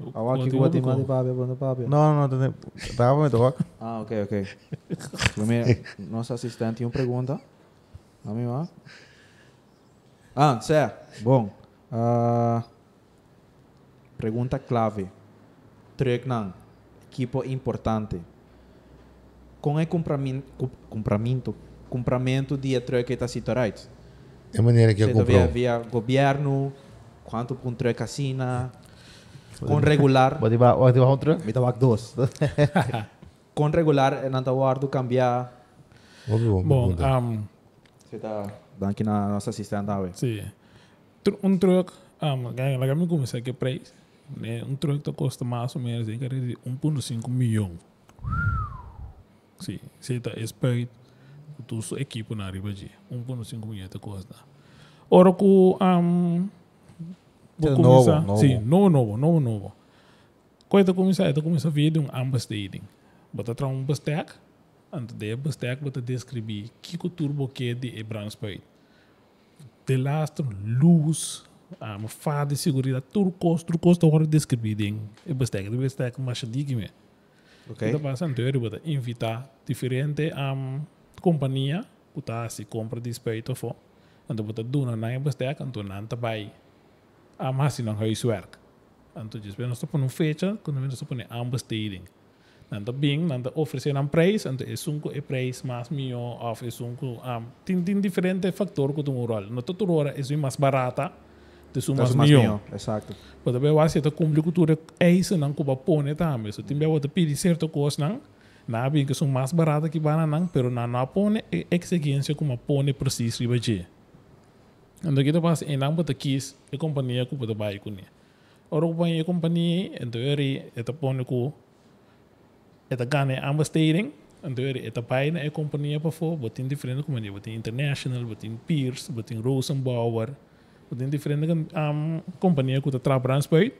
O- Awak o ki Diego wati Bucco. mali babe banda babe. Não, não, não. Tava me toca. Ah, ok, ok. Primeiro, nosso assistente uma pergunta. A mim, ó. Ah, certo. Bom. ah, pergunta clave. Trek não. Equipo importante. Com é compramento, compramento, de está cito right? É a maneira que eu comprou. via, via governo, quanto com trek assina, com regular, die ba, wat die ba terug? me dá dois. com regular, não está guardo cambiar. Vou vou Bom, um, Você está dando aqui na nossa assistente, sim. Um truck, um, lá me começar que preço. Né? Um truck tá custa mais ou menos cerca de 1.5 milhão. Sim, você tá esperto. Tu sua equipe na riba de 1.5 milhão tá custa. Ora que um, Isso é vou começar, novo. sim, novo, novo, novo, novo. Quando eu começar, eu começar a ver de um ambastading. Bota tra um bestek, antes de bestek bota descrever que que turbo que de Brandspuit. De lastro, luz, um, fada de segurança, tudo custo, tudo custo agora descrever ding. E bestek, de bestek mas diga me. Ok? Kita passa anterior bota invitar diferente um, companhia tá se compra de espeito for. Então bota duna na bestek, então não tá vai. Ah, mas se não huiswerk. Então diz, nós estamos um fecha, quando nós estamos ambesteding. Nanto bing, nanto oferecer um preço, então é sunco é preço mais melhor, ou é sunco, um, tem, tem diferente fator que tu moral. No todo hora é mais barata, de sum mais mais melhor. melhor. Exacto. Pode ver se tu cumpre cultura é isso não como pone também. Se tiver outra pedir certo coisa não, na bem que são mais barata que bana não, pero na não pone é exigência como pone preciso riba je. Então que passa em não bota quis a companhia que bota vai com ele. Ora companhia companhia então ele é pone com é ganha ambastering então ele é pai na companhia para for, botin diferente companhia, botin international, botin Pierce, botin Rosenbauer, botin diferente um, companhia que está transport.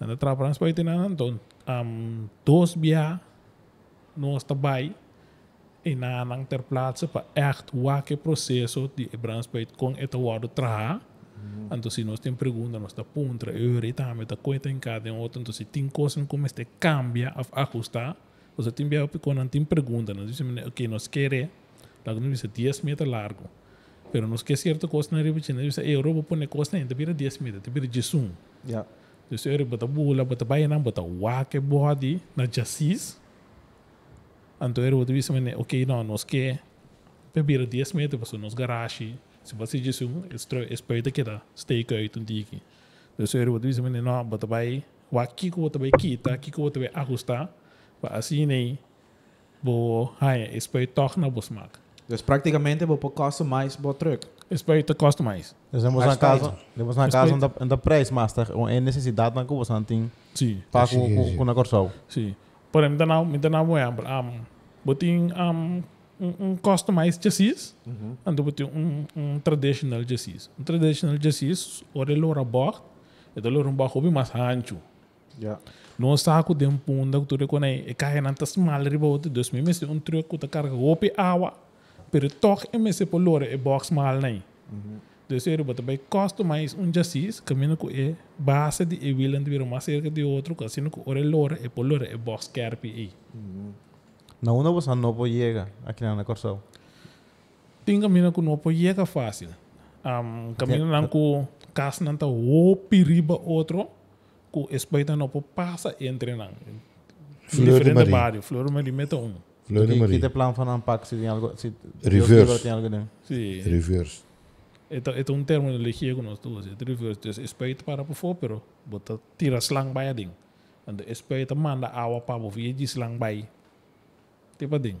Na transport na então um, dos bia nós vai en na nang ter plaatse pa echt wake processo die Ebranspeet com eta wado traha. Então, se nós temos pergunta, nós está puntra, eu e também está coisa em cada um outro, então se tem coisas como este cambia, a ajustar, você tem bem quando não tem pergunta, nós dizemos, ok, nós queremos, lá nós dice 10 metros largo, pero nós quer certa coisa na repetição, nós dice, Europa põe coisa ainda, vira 10 metros, vira 11. Ja. Dus er bata bula, bata bayan bata wake body na jasis. Anto er bata bisa mene, ok, no, nos que pebira 10 metros passo nos garage. Se você diz um, espera que da steak uit um diki. Dus er bata bisa mene, no, bata bay, waki ko bata bay kita, kiko bata bay ajustar. Pa assim nem, bo, hai, espera toch na bosmak. Dus praticamente vou pôr customize bo truck. Espera te customize. Dus temos Mas na casa, temos na casa onde onde preço master, é necessidade na que você não tem Sim. para com com na corção. Sim. Por exemplo, não, me dá uma um, um, botin um, um, um customized chassis, Mhm. and botin um, um traditional chassis. Um traditional chassis, ora lora bocht, e da lora um bocht obi mas hancho. Ja. No saco de um punda que tu reconhece, e cai nanta small riba outro, dus me mesti um truck que tu carga opi pero e mesti por lora e box mal nem. Dus er bota bij customize um chassis, caminho com e base de e willen vir mais cerca de outro, assim com ora lora e por lora e box carpi e. Na una você não pode chegar aqui na corção. tem caminho que não pode chegar fácil. Um, caminho não com casa não tá o periba outro, com espaita não pode passar entre não. Fleur de barrio, Fleur de Marie mete um. Fleur de Que Marie. tem plano para pack se tem algo, se Reverse. tem algo dentro. Sim. Reverse. Então, é um termo com nós duas. É reverse. Espaita para por fora, pero bota tira slang by a ding. And the espaita manda água para o via de slang by. Tipo ding.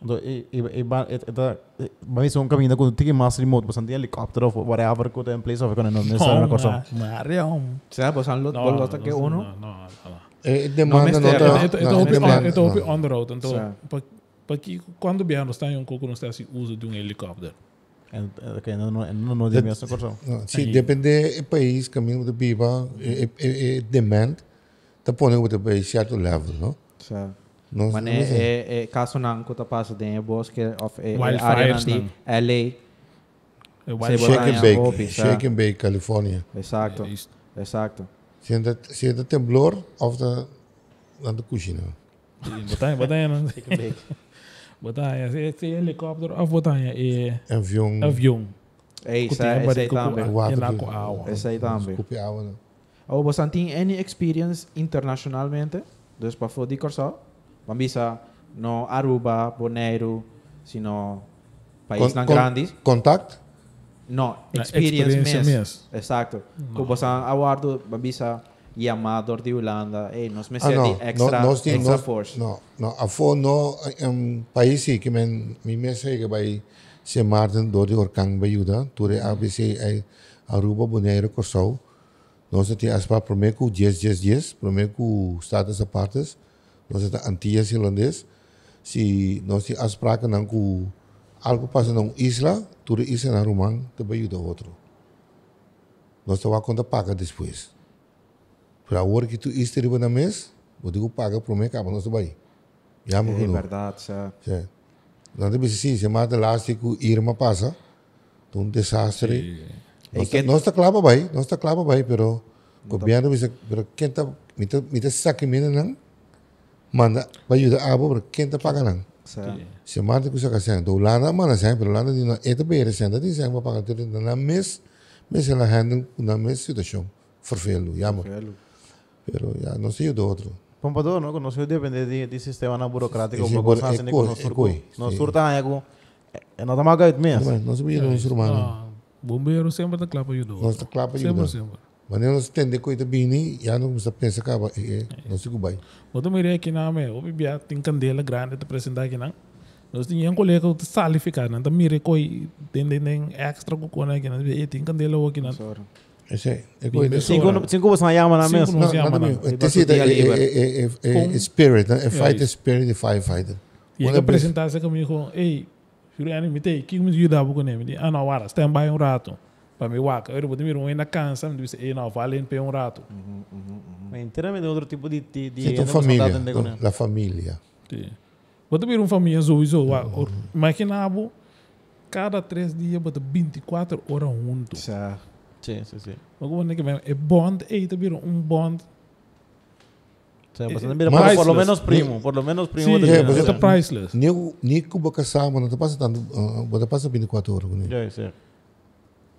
Do e e e ba eta vai ser um caminho quando tem mais remote, você tem helicóptero ou whatever que tem place of quando não necessário na corção. Mario. Será que você não pode botar no, que no, uno? no, no, no. Eh, demanda No, não tá... Ito, não, demanda, não. on the road. Então, Certo. pa, pa que, quando viajamos, está em um pouco, nós temos uso de um helicóptero. Ok, não não não não mais na corção. Não, se Aí. depender do país, caminho de pipa, e, e, e demand, tá pondo o país certo level, não? Certo. Não, Mas não é, sei. é, é caso não que passa de bosque of é, é Wildfires área de não. LA. É Sim, Shake and em Bake. Shake and Bake, Califórnia. Exato. É isso. Exato. Se ainda, se ainda temblor, of. Sim, Botar, botar, não. Botar, é esse helicóptero, a botar, é Avião, avião. É isso, aí de também. Esse aí também. Desculpe a água, não. Ou você tem any experience internacionalmente? Dus para fora de Corsó? Bambisa, no Aruba, Bonaire, sino país Con- não con- grandes. Contact? No, experience, experiência mesmo. mesmo. Exacto. Como você aguardo, Bambisa, Yamador de Holanda, eh, nos me Ah, de extra, Nós temos- extra nós- force. Não, não. A fo no um país que men mi me sei que vai se Martin do de Orkang vai ajuda, ture ABC ai Aruba Bonaire Corsau. Nós temos as para primeiro com 10 10 10, primeiro com estados apartes. Nós temos Antillas Irlandês. Se nós temos as praca não com algo passa na isla, ture isla na Rumang, também ajuda outro. Nós a conta paga depois. Para a hora que tu estiver na mesa, vou digo paga para o meu cabo, nós me É verdade, certo. Certo. Não tem sim, se mata elástico, Irma passa, então um desastre. Nós nós está claro bem, nós está claro bem, pero o governo diz, pero quem está, me está, me está sacando não, manda, vai ajudar a abo, pero quem está pagando não. Se mata que você quer ser, então lá na mana sai, pero lá na dina, é também era sendo, diz, vai pagar tudo na mês, mês ela handle na mês situação, forfelo, já mo. Velho. Pero já não sei do outro. Pompador, não, não sei depende de, de sistema na burocrático, bor- coisa assim, coi- no surco, no surta aí, é não tá mais gaito mesmo. Nós sabíamos um ser humano. Bombeiro sempre para ajudar. Nós está claro para Sempre, sempre. Temos coisa bem, já não precisa pensar que é, não sei o que vai. Bota me aqui na me, o bibia tem candela grande para apresentar aqui não. Nós tínhamos um colega que salificar, não, também mire coi tem tem extra com coisa aqui não, e tem candela aqui. Sorry. Esse é, é coisa. Cinco, cinco você chama na Cinco mesa. não Não, se ama, nada não. bem. Ele Tem sido vai é, é, é, é, é Com- spirit, né? É fighter spirit de firefighter. E Quando ele é apresentasse comigo, ei, Juliano, me tem, que me ajuda um pouco nele. Ah, não, ara, stand by um rato. Para me waka, eu vou me ir na cansa, me disse, não, vale em um rato. Mas inteiramente outro tipo de de de Sim, família, la família. Sim. Bota vir uma família sowieso. Uhum. Imaginabo, cada três dias, bota 24 horas juntos. Sa, Sim, sim, sim. Mas é que é bond, aí tá vir um bond. Sim, bastante Eh, mira, por, por lo menos primo, por lo menos primo. Sim, é, mas é priceless. Que você casar, mas não passa tanto, uh, você passa 24 horas com ele. Ja, sim.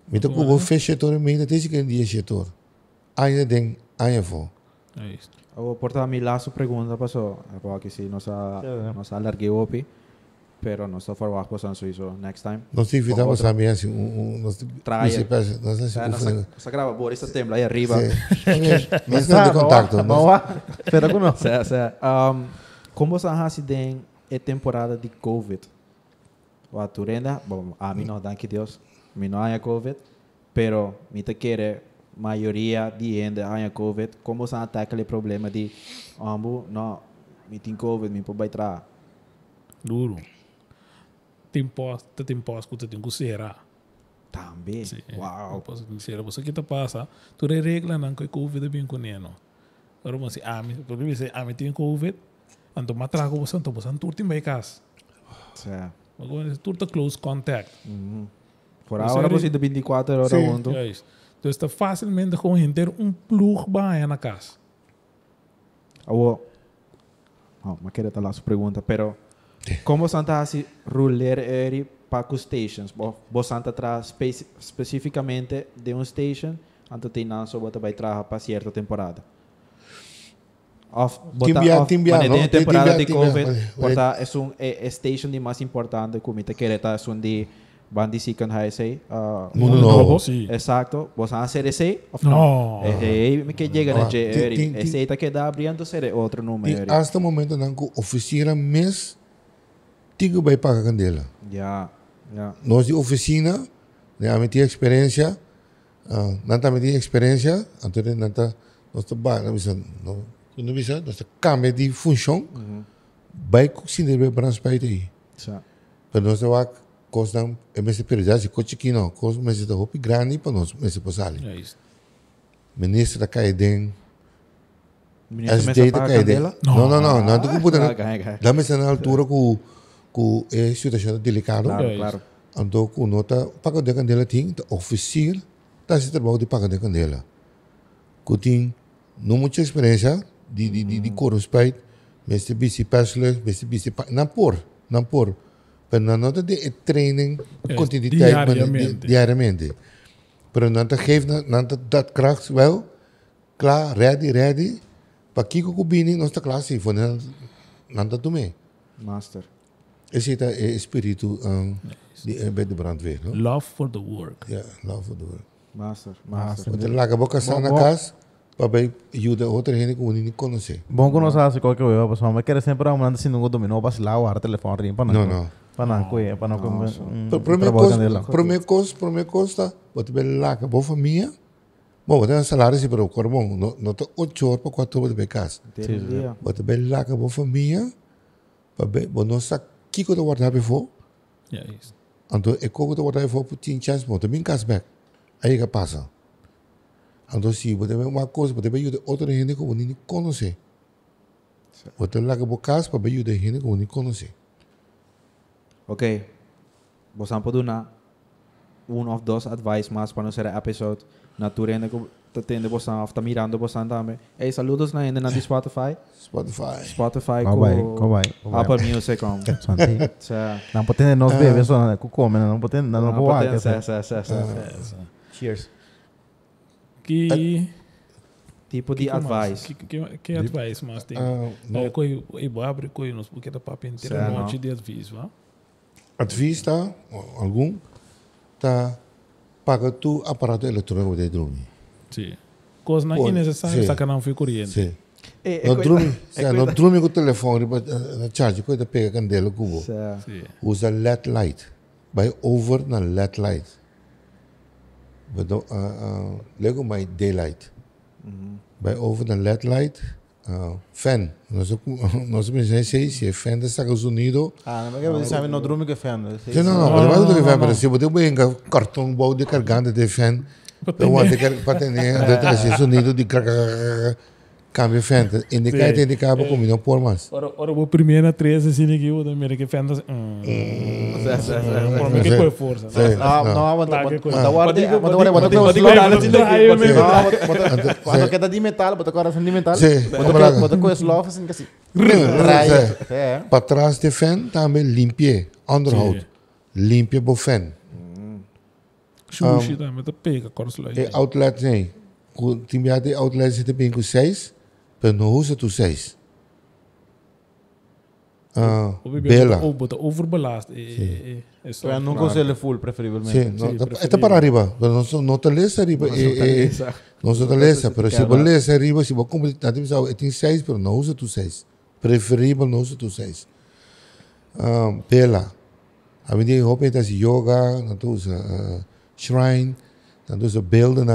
Me toca o fechetor e meio, desde que dia chetor. Ainda tem, ainda for. É isso. eu vou portar a minha last pergunta, passou. Eu aqui se nós nós alarguei o opi, pero nós estou forward para o isso next time. Nós te invitamos Outra. também assim, um, um, nós Traia. nós nós assim, nós nós grava por esse tempo aí arriba. nós temos de contacto, Vamos nós lá. Espera com nós. Sa, sa, um, como você acha den é temporada de COVID? O a turenda, bom, a mim não, danke Deus, a mim não há COVID, pero me te quer maioria de gente há COVID, como você ataca o problema de ambo, não, me tem COVID, me pode entrar. Duro. Tem pós, tem pós que tu tem que será. Também. Sim. Uau. Pós que será. Você que tá passa, tu regla não que Covid bem com neno. Agora você, ah, me, tu deve ser, ah, me tem Covid. Anto matrago você, anto você, anto tem bem casa. Sa, Agora, tu tá close contact. uhum. Por Mas agora sério? você de 24 horas Sim. junto. É isso. Então, está facilmente com ter um plug bem na casa. Awo, oh, mas queria lá sua pergunta, pero como Santa assim ruler eri para os stations? Bo, Santa tra speci especificamente de um station, anto tem não só vai trabalhar para certa temporada. Of, Timbia- off, timbia, mas no? temporada Timbia- de timbia, COVID, vale, porta é um é, é station de mais importante, como te querer tá um de bandi second high say. Uh, Mundo Novo. Sim. Exacto. ¿Vos a hacer ese? ¿O No. Eh, eh, que llega Ah, na tin- Jerry. tin- tin- Esse aí tá que dá abrindo ser outro número. hasta o momento não que oficina mês, tigo vai pagar candela. Já, já. Nós de oficina, né, a minha experiência, uh, não tá minha experiência, então não tá, nós tá ba, não bisa, não, não bisa, nós tá cambia de função, vai cozinhar bem para nós aí. Já. Para nós tá costa, é mais prioridade, se coche aqui não, costa mais da roupa grande para nós, mais passar. É isso. Ministro da Caiden, Menino as começa a data pagar Caiden. candela? Não, não, não, não, não, não, gai. Dá-me na altura com com é situação delicada. Claro, claro. Então, com nota, paga de candela tem, tá oficial, tá se trabalho de paga de candela. Que tem, não muita experiência de de de, de correspeit, mas de bisi bachelor, mas de bisi não por, não por. Mas na nota de é training, É, continuïteit, maar di- diariamente. diariamente. Pero nota geeft, nota dat kracht wel, klaar, ready, ready. Pa kiko ko bini, nós tá klaar sim, foi nanta tume. Master. Esse é o espírito um, de, eh, bij de brandweer. No? Love for the work. Ja, love for the work. Master, master. Want er lagen boca staan na Casa, waarbij ajuda outra gente que não conhece. Bom que nós sabemos qualquer coisa, pessoal, mas quer sempre um assim não dominou, para lá o ar telefone rim para Não, não. Para não, coisa, para não Primeira coisa, primeira coisa, primeira coisa, wat bem lagen boa família. Bom, wat é um salário se para o corpo, não não tá oito horas para quatro horas de casa. Ter um dia. Wat bem lagen boa família, para bem, bom nós sa kiko da guardar before, É isso. então é como da guardar before por tin chance, bom, também casback. Aí que passa. Então se você tem uma coisa, você vai ajudar outra gente que não conhece. Você laga boa casa para ajudar gente que não conhece. Ok. Vos han podido dar um of dois advice mais para nossa episode. Na turenda que te tende vos han, está mirando vos han também. Ei, saludos na ainda na di Spotify. Spotify. Spotify Qual com. Apple Music com. Não pode ter nós come, não pode ter, não pode ter. Cheers. Que, Tipo que, de que advice. Que, que, que advice mais tem? Ah, É, não. coi, e abre coi nos porque da papo inteiro Certo. um monte de advice, vá? Advies tá, algum, tá, paga tu aparato eletrônico de dormir. Sim. Coisa não é necessária, saca não foi corrente. Sim. É, Não dorme, não dorme com o telefone, na charge, coisa pega candela cubo. Sim. Usa LED light. Bij over naar LED light. Bedo, uh, uh, lego my daylight. Bij over naar LED light. Uh, fan. Nós nós pensamos se se fan dos Estados Unidos. Ah, não quero dizer, não dorme que fã. Sim, não, não, mas não tem fan, mas se você tem um cartão bom de carregando de fan, eu vou ter para ter dos Estados Unidos de cambio fenda. Indica Sim. indica para comer não por mais. Ora, ora, o primeiro três assim aqui, o da primeira que fenda. Hum. Por mim que bota, Lá que bota, coisa. bota, guarda, bota, bota, bota, Sim. bota de metal, bota coração de metal. Bota bota com love assim que assim. É. Para trás de fan também limpie, onderhoud. Sim. Limpie bo fan. Sushi também, tá pega, corso lá. E outlet sim. Timbia de outlet zit bem com seis, pero não usa tu seis. Ah, O bela. bota- bota overbelast. É, é, é só. Eu usei ele full, preferivelmente. Sim, não, preferível. está para arriba. Não não não te lesa arriba. eh, eh, Não se te lesa, pero se você lesa arriba, se você tipo, tem seis, pero não usa tu seis. Preferível não usa tu seis. Ah, bela. A mim tem roupa yoga, não usa ah, shrine, não usa beelden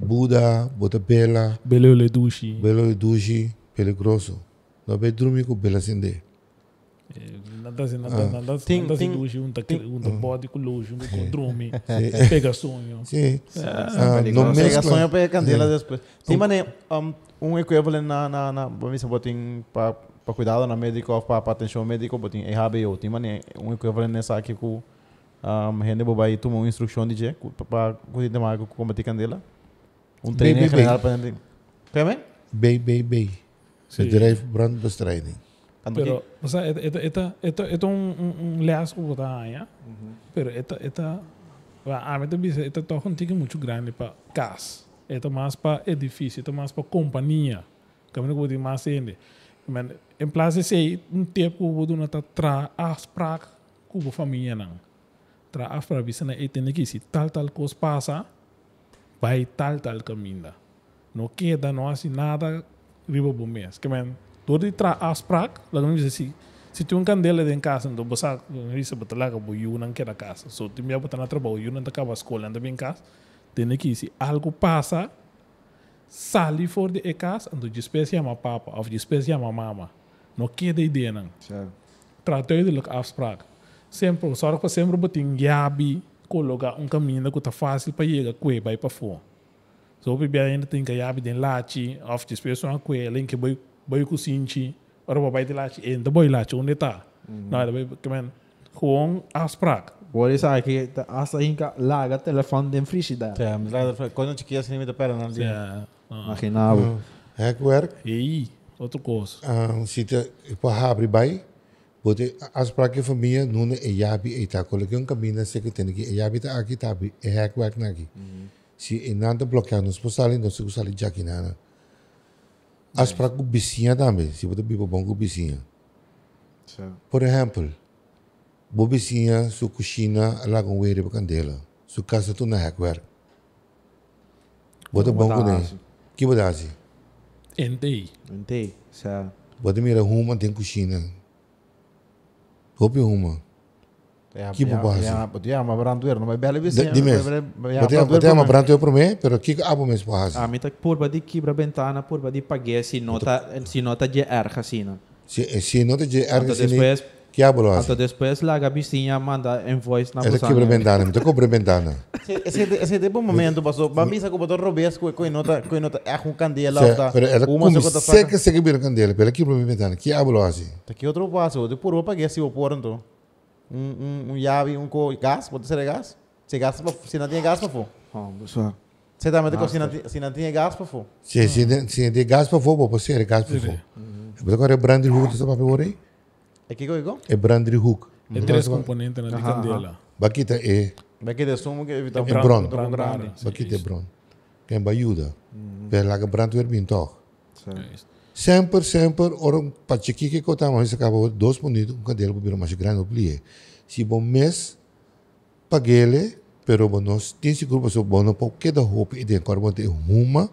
ng Buddha, bota bela, Beleu le dushi. belo dushi, peligroso. Não vai dormir com bela sinde. Nada assim, nada, nada, Tem- nada assim tem- dushi, um tá um tá body com luxo, um com drume. Sim. Pega sonho. Sim. Ah, Não não Pega sonho para candela depois. Tem mané um, um equivalente na na na, se botin para para cuidado na médico para atenção médico botin EHBO. Tem mané um equivalente nessa aqui com um gente bobai toma uma instrução de je para cuidar de mais com combater candela. Um treino bem, para gente. Quer bem? Bay, bay, bay. Sim. Bedrijf brandbestrijding. Pero, o sea, esta, esta, esta, esta, esta un, un, un leas que botar aí, pero esta, esta, a mim também, esta toch um tique muito grande para gas. Esta mais para edifício, esta mais para companhia. Que eu digo mais ainda. Men, em plaats de ser um tempo que eu vou dar tra afspraak com a família não. Tra bisa na eten aqui, se tal tal coisa passa, vai tal tal caminho. Não queda, não assim nada, riba bom mês. Que men, door die tra afspraak, laat me zeggen, se tu um candela de casa, então você isso bota lá que boiu não quer a casa. So tu me botar na trabalho, eu não acaba a escola, anda bem em casa. Tem que se algo passa, sali for de casa, então despesa chama papa, ou despesa chama mama. Não queda ideia não. Trata de look afspraak. Sempre, zorg para sempre botin yabi, colocar um caminho que tá fácil para chegar, que vai para fora. So op je ainda tem que yabi den lachi, of pessoa uma coisa, além que boi com sinchi, ora vai de lachi, ainda boi lachi onde tá. Não, é boi que man, gewoon afspraak. Por isso aqui, asa hinka laga telefone den frigidaire. Ja, mas lá quando chiquinha assim me da perna ali. Ja. ah. Imaginavo. Hekwerk. Ei, outra coisa. Uh, zitten pa habri bij. Bote afspraken van mij noemen e yabi e ta kolek yung kabina sekretary ki e yabi ta aki tabi e hekwerk nagi. Si inanda bloquear nos postalin nos se sali jaki nana. Afspraak ku bisinha também, se bote bibo bom ku bisinha. Por exemplo, bo bisinha su cozinha ala com were pa candela. Su casa tu na hekwerk. Bote bom ku ne. Que bodasi? Entei. Entendi. Certo. Bote mira huma tem cozinha. Que ja, bobagem. Ja, ja, maar brandweer, maar bellen we De- die mes. Bote ama branto eu para mim, pero que abo mes pa A mim tá por de quebra ventana, por de paguei se nota, se nota de erga assim, não. Si si no te je Então ergens in depois, que abo lo então hace. depois lá a bichinha manda invoice na Ela quebra ventana, me tocou ventana. Esse esse tipo momento passou, para mim saco botou robês com com nota com nota é com candela Se, lá. pero ela come saco tá seca seca vira candela, pero quebra ventana. Que abo lo hace. Tá aqui outro passo, de por roupa que se o por então. Um um um chave, um co gás, pode ser gás? Se gás para se não tem gás para for. Oh, pessoal. Você também tem se não tem se não tem gás para for. Se se se de gas para fogo, pode ser gas para fogo. Mas agora é brandy hook, tu sabe por É que coigo? É brandy hook. É três componentes na de Aham, candela. Bakita é que de sumo que evita É bron. Bakita é bron. Quem vai ajuda. Pero lá que brandy ver bem toch. É isso. Sempre, sempre, ora um pachiqui que conta, mas acaba dois bonitos, um cadelo para mais grande plie. Se bom mês, paguele, pero bom nós tem seguro para bom não pode que da roupa e tem cor bom ter uma,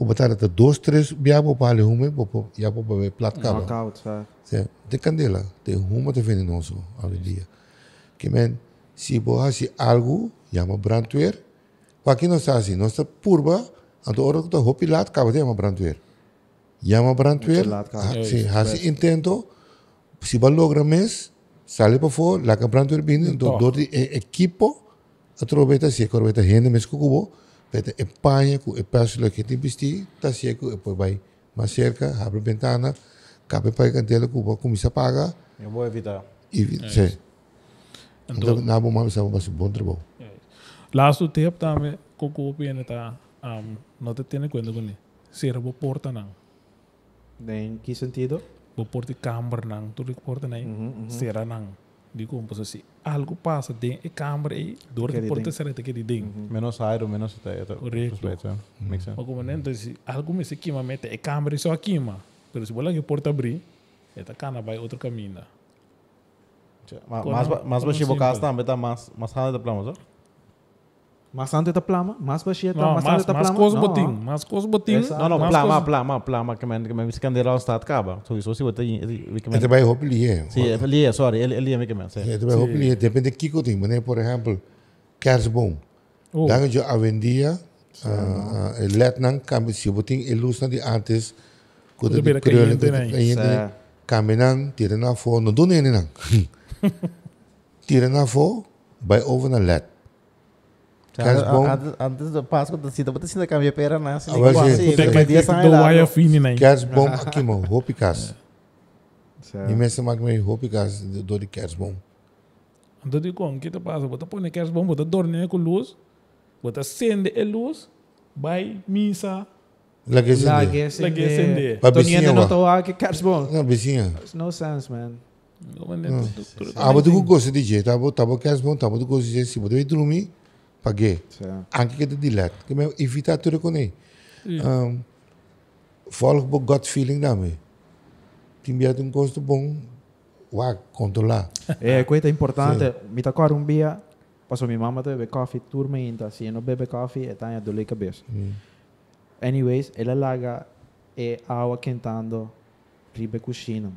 como tá até dois, três, biabo para ali uma, popo, já popo ver plat cabo. Knockout, certo. Se de candela, tem uma te venenoso ali dia. Que men, se bom assim algo, chama brandweer, para que não está assim, nós está purba, então ora que da roupa lat cabo chama brandweer. Chama brandweer, Muito lat, cara. ah, sim, hasi intento, se vai logra mês, sale para fora, lá que brandweer bem, do Toch. do de equipo, a troveta se corbeta gente mes cubo, Peta e panha com e peço que tem vesti, tá seco e depois vai mais cerca, abre a ventana, cabe para cantela com o começa a pagar Eu vou evitar. e sim. Então, Então, na bom mas é um bom trabalho. Laatste tip também, coco opina tá, um, não te tiene cuenta com. Ser bo porta não. Em que sentido? Bo porta câmara não, tudo porta não. Será não. Digo um pouco assim, algo passa dentro e câmara aí, dor Que porta será que de dentro. Menos aero, menos até. Correcto. Respeito. Makes sense. Mas como não, então se algo me se queima mete e câmara só queima. Pero se bola que porta abrir, esta cana vai outro caminho. Mas mas mas baixo simple. bocaste também tá mais mais rápido da plama, só? Mas antes da plama? Mas baixinha tá Não, mas mas, antes da mas plama? coisa Não, botim, mas coisa botim. Não, não, mas plama, coisa- plama, plama, que man que man se candela ao estado acaba. So isso se botar vi que É também roupa ali, é. Sim, ele é, sorry, ele ele é que man. Sim. É também roupa ali, depende de que que tem, mas por exemplo, kerstboom. Oh, Dan je avendia, uh, let nang kami si buting ilus na di antes, kuda di eh. Sa- kami nang tira na fo, no yun nang. tira na fo, by over na let. Antes do Páscoa, da botar cita cambia pera na que ter do wire fini na. Kerstboom aqui mo, hopi kas. sa- E mesmo mag me hopi kas do di kerstboom. Então digo, o que te passa? Bota põe que bom, bota dormir com luz, bota acende a luz, vai missa, Lagi sindi. Lagi lagi acende. acende. Pa Tony vizinha ainda ba? não aqui, vizinha. No sense, man. Abo do gosto de je, tabo tabo kerstboom, tabo do gosto de je, si bodo i drumi, pague. Sa- anche che di let che mi evita tudo con lei um, volg bo gut feeling dame ti mi un costo bom wa controlar É, coisa importante. Me tá com um dia, passou minha mama bebe coffee, turma ainda, se não bebe coffee, tá dor de cabeça. Anyways, ela larga é água quentando, ribe cozinha.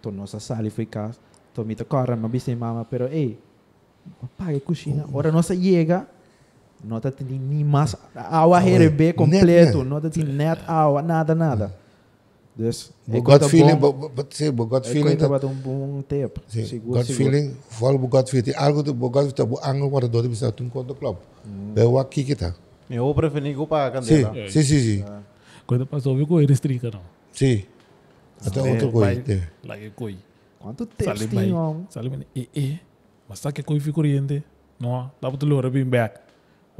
Então nossa sala foi casa. Então me tá correndo, não viste mama, pero ei, pague cozinha. Ora nossa chega, não tá tendo nem mais água rebe completo, não tá tendo net água, nada, nada. Dus, bo gut feeling bo bo se bo gut é feeling dat para um bom tempo. seguro. feeling vol gut feeling algo do bo gut feeling bo anglo para do bisa tun conto club be wa ki kita Eu preferi go para sì candela. sì sì sì Quando passou, viu que ele estrica não. sì até outro coisa te Lá que coi. Quanto tempo Sali tem, homem? Sali mai. E e. Mas tá que coi fica corriente. Não, dá para tu lora bem back.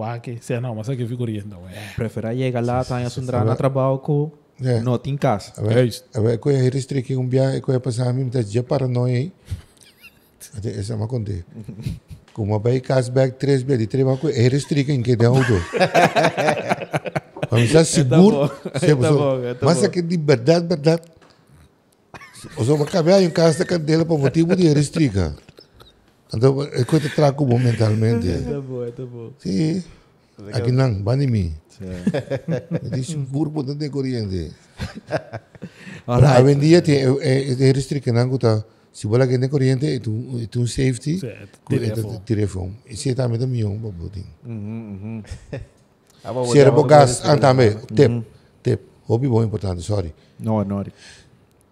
Wah que, se não, mas tá que fica corriente. É. Prefere chegar lá, tá em Sundra na trabalho com É. não tem casa. É isso. Abe ko ya restrict um bia ko ya pasar mi mita je paranoia aí. Até essa ma conte. Como vai cashback três vezes, três ko é restrict em que dá o do. Vamos estar seguro. É tá bom, é tá Mas bom. aqui de verdade, verdade. O senhor vai caber em casa da dele para motivo de restrict. Então, é coisa trago momentalmente. Tá bom, tá bom. Sim. Aqui não, bani mi. Di seguro po de corriente. Para Alright. vendia tem é é restrict não guta. Se bola que tem corriente, é é tu safety. É telefone. E se tá me milhão para botin. Ah, Se era bo gas, antame, tip, tip. Hobby bom importante, sorry. Não, não.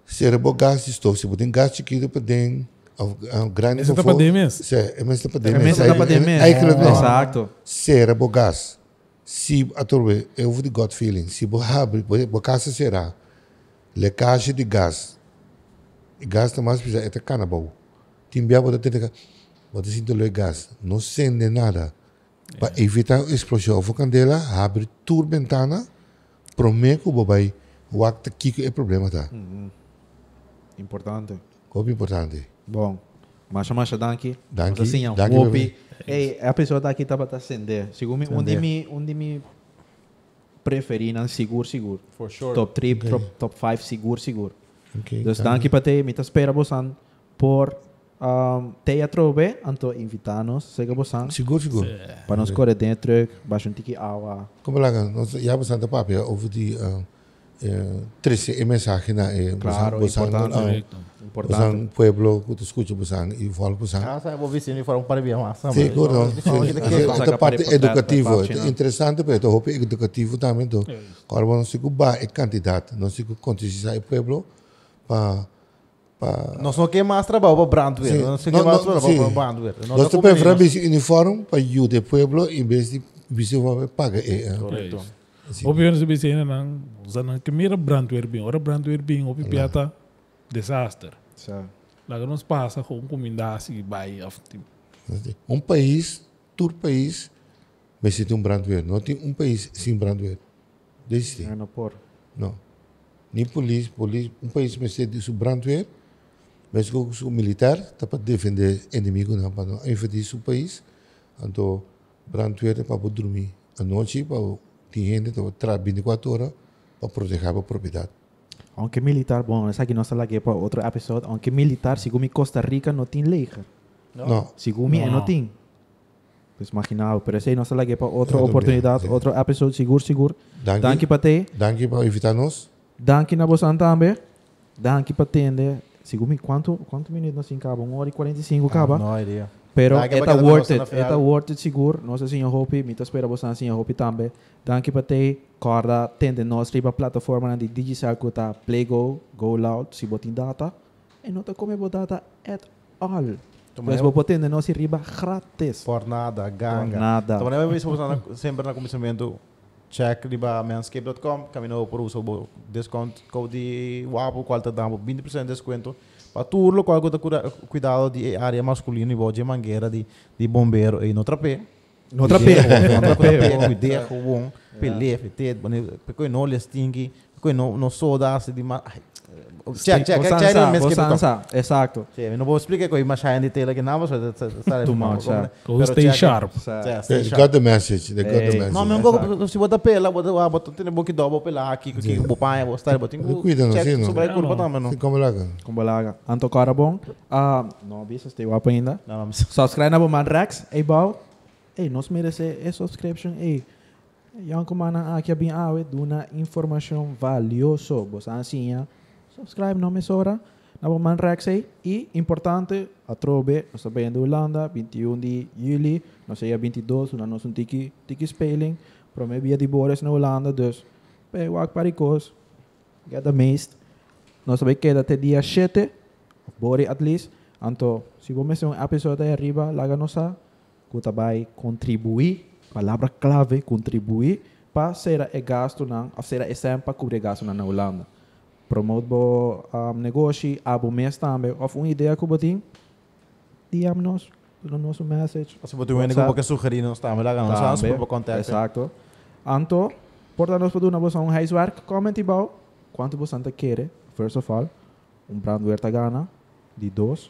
Se era bo gas stove, se botin gas chiquito para den of grande Esse tá pra den mesmo? Se é mesmo para den É mesmo dá para ter mesmo. Aí que não. Exato. Será bo gas. Se atorbe, eu vou de gut feeling. Se abre, bo, bo casa será. Lecagem de gás. E gás tá mais precisa é cana bom. Timbia bo ter que bo te sinto le gás. Não sente nada. Para evitar explosão, vou candela, abre tur ventana, prometo bo vai. O acto que é problema tá. Importante. Coisa importante. Bom, mas mas danke. Danke. Assim, é, danke Wopi. Ei, a pessoa está aqui tá para tá acender. Segundo um de me, um de me preferi não né? seguro seguro. For sure. Top 3, okay. top, top 5 seguro seguro. Okay, então danke para te, me tá espera bosan por um, te atrove, anto invitanos, sega bosan. Seguro seguro. Para nos correr dentro, baixo um tiki água. Como é lá, nós já bosan da papel, houve de eh, 13 eh, mensaje na eh, claro, Busan, importante, importante. Busan pueblo que tu escucho Busan y falo Busan. Ah, sabe, vos vecino fueron para bien más. Sí, claro. Esta parte educativa, interessante, porque eu hope educativo também do. Agora não se cuba é candidato, não se condicionar o pueblo para para Nós não quer mais trabalho para Brandweer, não se quer mais trabalho para Brandweer. Nós preferimos uniforme para o de pueblo em vez de vice paga. Correto. É, assim. Je ze zijn dan, ze dan kemira brandweerbing, ora brandweerbing, op je piata, disaster. Sa. Laga nos passa com comunidade vai af. Assim, Um país, todo país, vai ser um brandweer. Não tem um país sem brandweer. Desse Ano por. Não. Nem polícia, polícia. Um país vai ser de brandweer, mas com o militar, tá para defender inimigo, não para não invadir o país. Então, brandweer é para dormir à noite, para para trabalhar 24 horas, para proteger a propriedade. Aunque militar, bom, essa aqui nossa lague para outro episódio. Aunque militar, segundo Costa Rica, não tem leger. Não. Segundo mim, Não. não tem. Pues imaginava, pero essa aí nossa lague para outra Não, oportunidade, também, outro episódio, seguro, seguro. Danke. Danke para te. Danke para evitar nós. Danke na você também. Danke para tende. Segundo mim, quanto, quanto minutos nós acaba? 1 hora e 45 acaba. No idea. Pero cada worth it, na é worth it seguro. Nós assim Hopi, me espera você assim Hopi também. Danke para te, corda tende nós riba plataforma de digital que tá Playgo, Go Loud, se botin data. E não tá como data at all. Mas vou botar nós riba grátis. Por nada, ganga. Por nada. Então, na vez usando sempre na começamento check di ba manscape.com camino por uso bo discount code wapo qual te damos 20% de desconto para tudo qual cuidado de área masculina e boje mangueira de de bombeiro e no trapé No trapé, no trapé. cuidado com bom fetet bone porque não lhe stingy porque não soda se di ma check check check check manscape.com Bosansa, exacto. Sim, não vou explicar que mais aí de tela que não, mas está Too much. Go stay sharp. They got the message. They got the Hey. message. Não, mas não se bota pela, bota ah, bota tem que dobro pela aqui que o pai vou estar botando. Cuida, não, sim, não. Sobre Não, curva também, não. Como lá. cara. Com balaga. Anto cara bom. Ah, não bisa stay guapo ainda. Subscribe na Boman Rex. Ei, bau. Ei, nós merece é subscription. Ei, yang kumana aqui bem awe duna informação valioso. Assim, subscribe não me sobra. Na Boman Rex ei. E importante, a trobe, nós estamos em Holanda, 21 de julho, nós sei 22, nós nós um tiki tiki spelling. Promebia de Boris na Holanda, dus pega o paricos. The meest. Nós sabemos que até dia 7, Bori at least. Anto, se você um episódio aí arriba, laga nos a, que vai contribuir, palavra clave, contribuir, para ser gasto não, a ser exemplo para cobrir gasto na Holanda. Promote bo um, negócio, abo mês também, ou uma ideia que você tem, DM nos, no nosso message. Se botar um como que sugerir não está, mas lá sabe Também. por contato. Exacto. Anto, portanto, nós podemos fazer um huiswerk. Comment ibao. Quanto você quer? First of all, um brandweer tagana. De dois.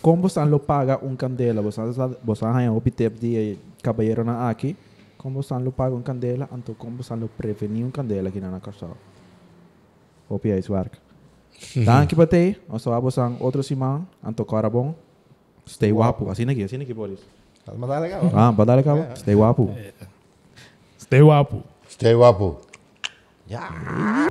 Como você lo paga um candela? Você você hay um tip de caballero na aqui. Como você lo paga um candela? Anto, como você lo prevenir um candela aqui na casa? Opi huiswerk. Danke para te. Nós vamos a outro semana. Anto, cara bom. Stay guapo. Assim aqui, assim aqui, Boris. Mas tá legal. Ah, badale cabo. Stay guapo. Stay guapo. Stay wapo. Ja.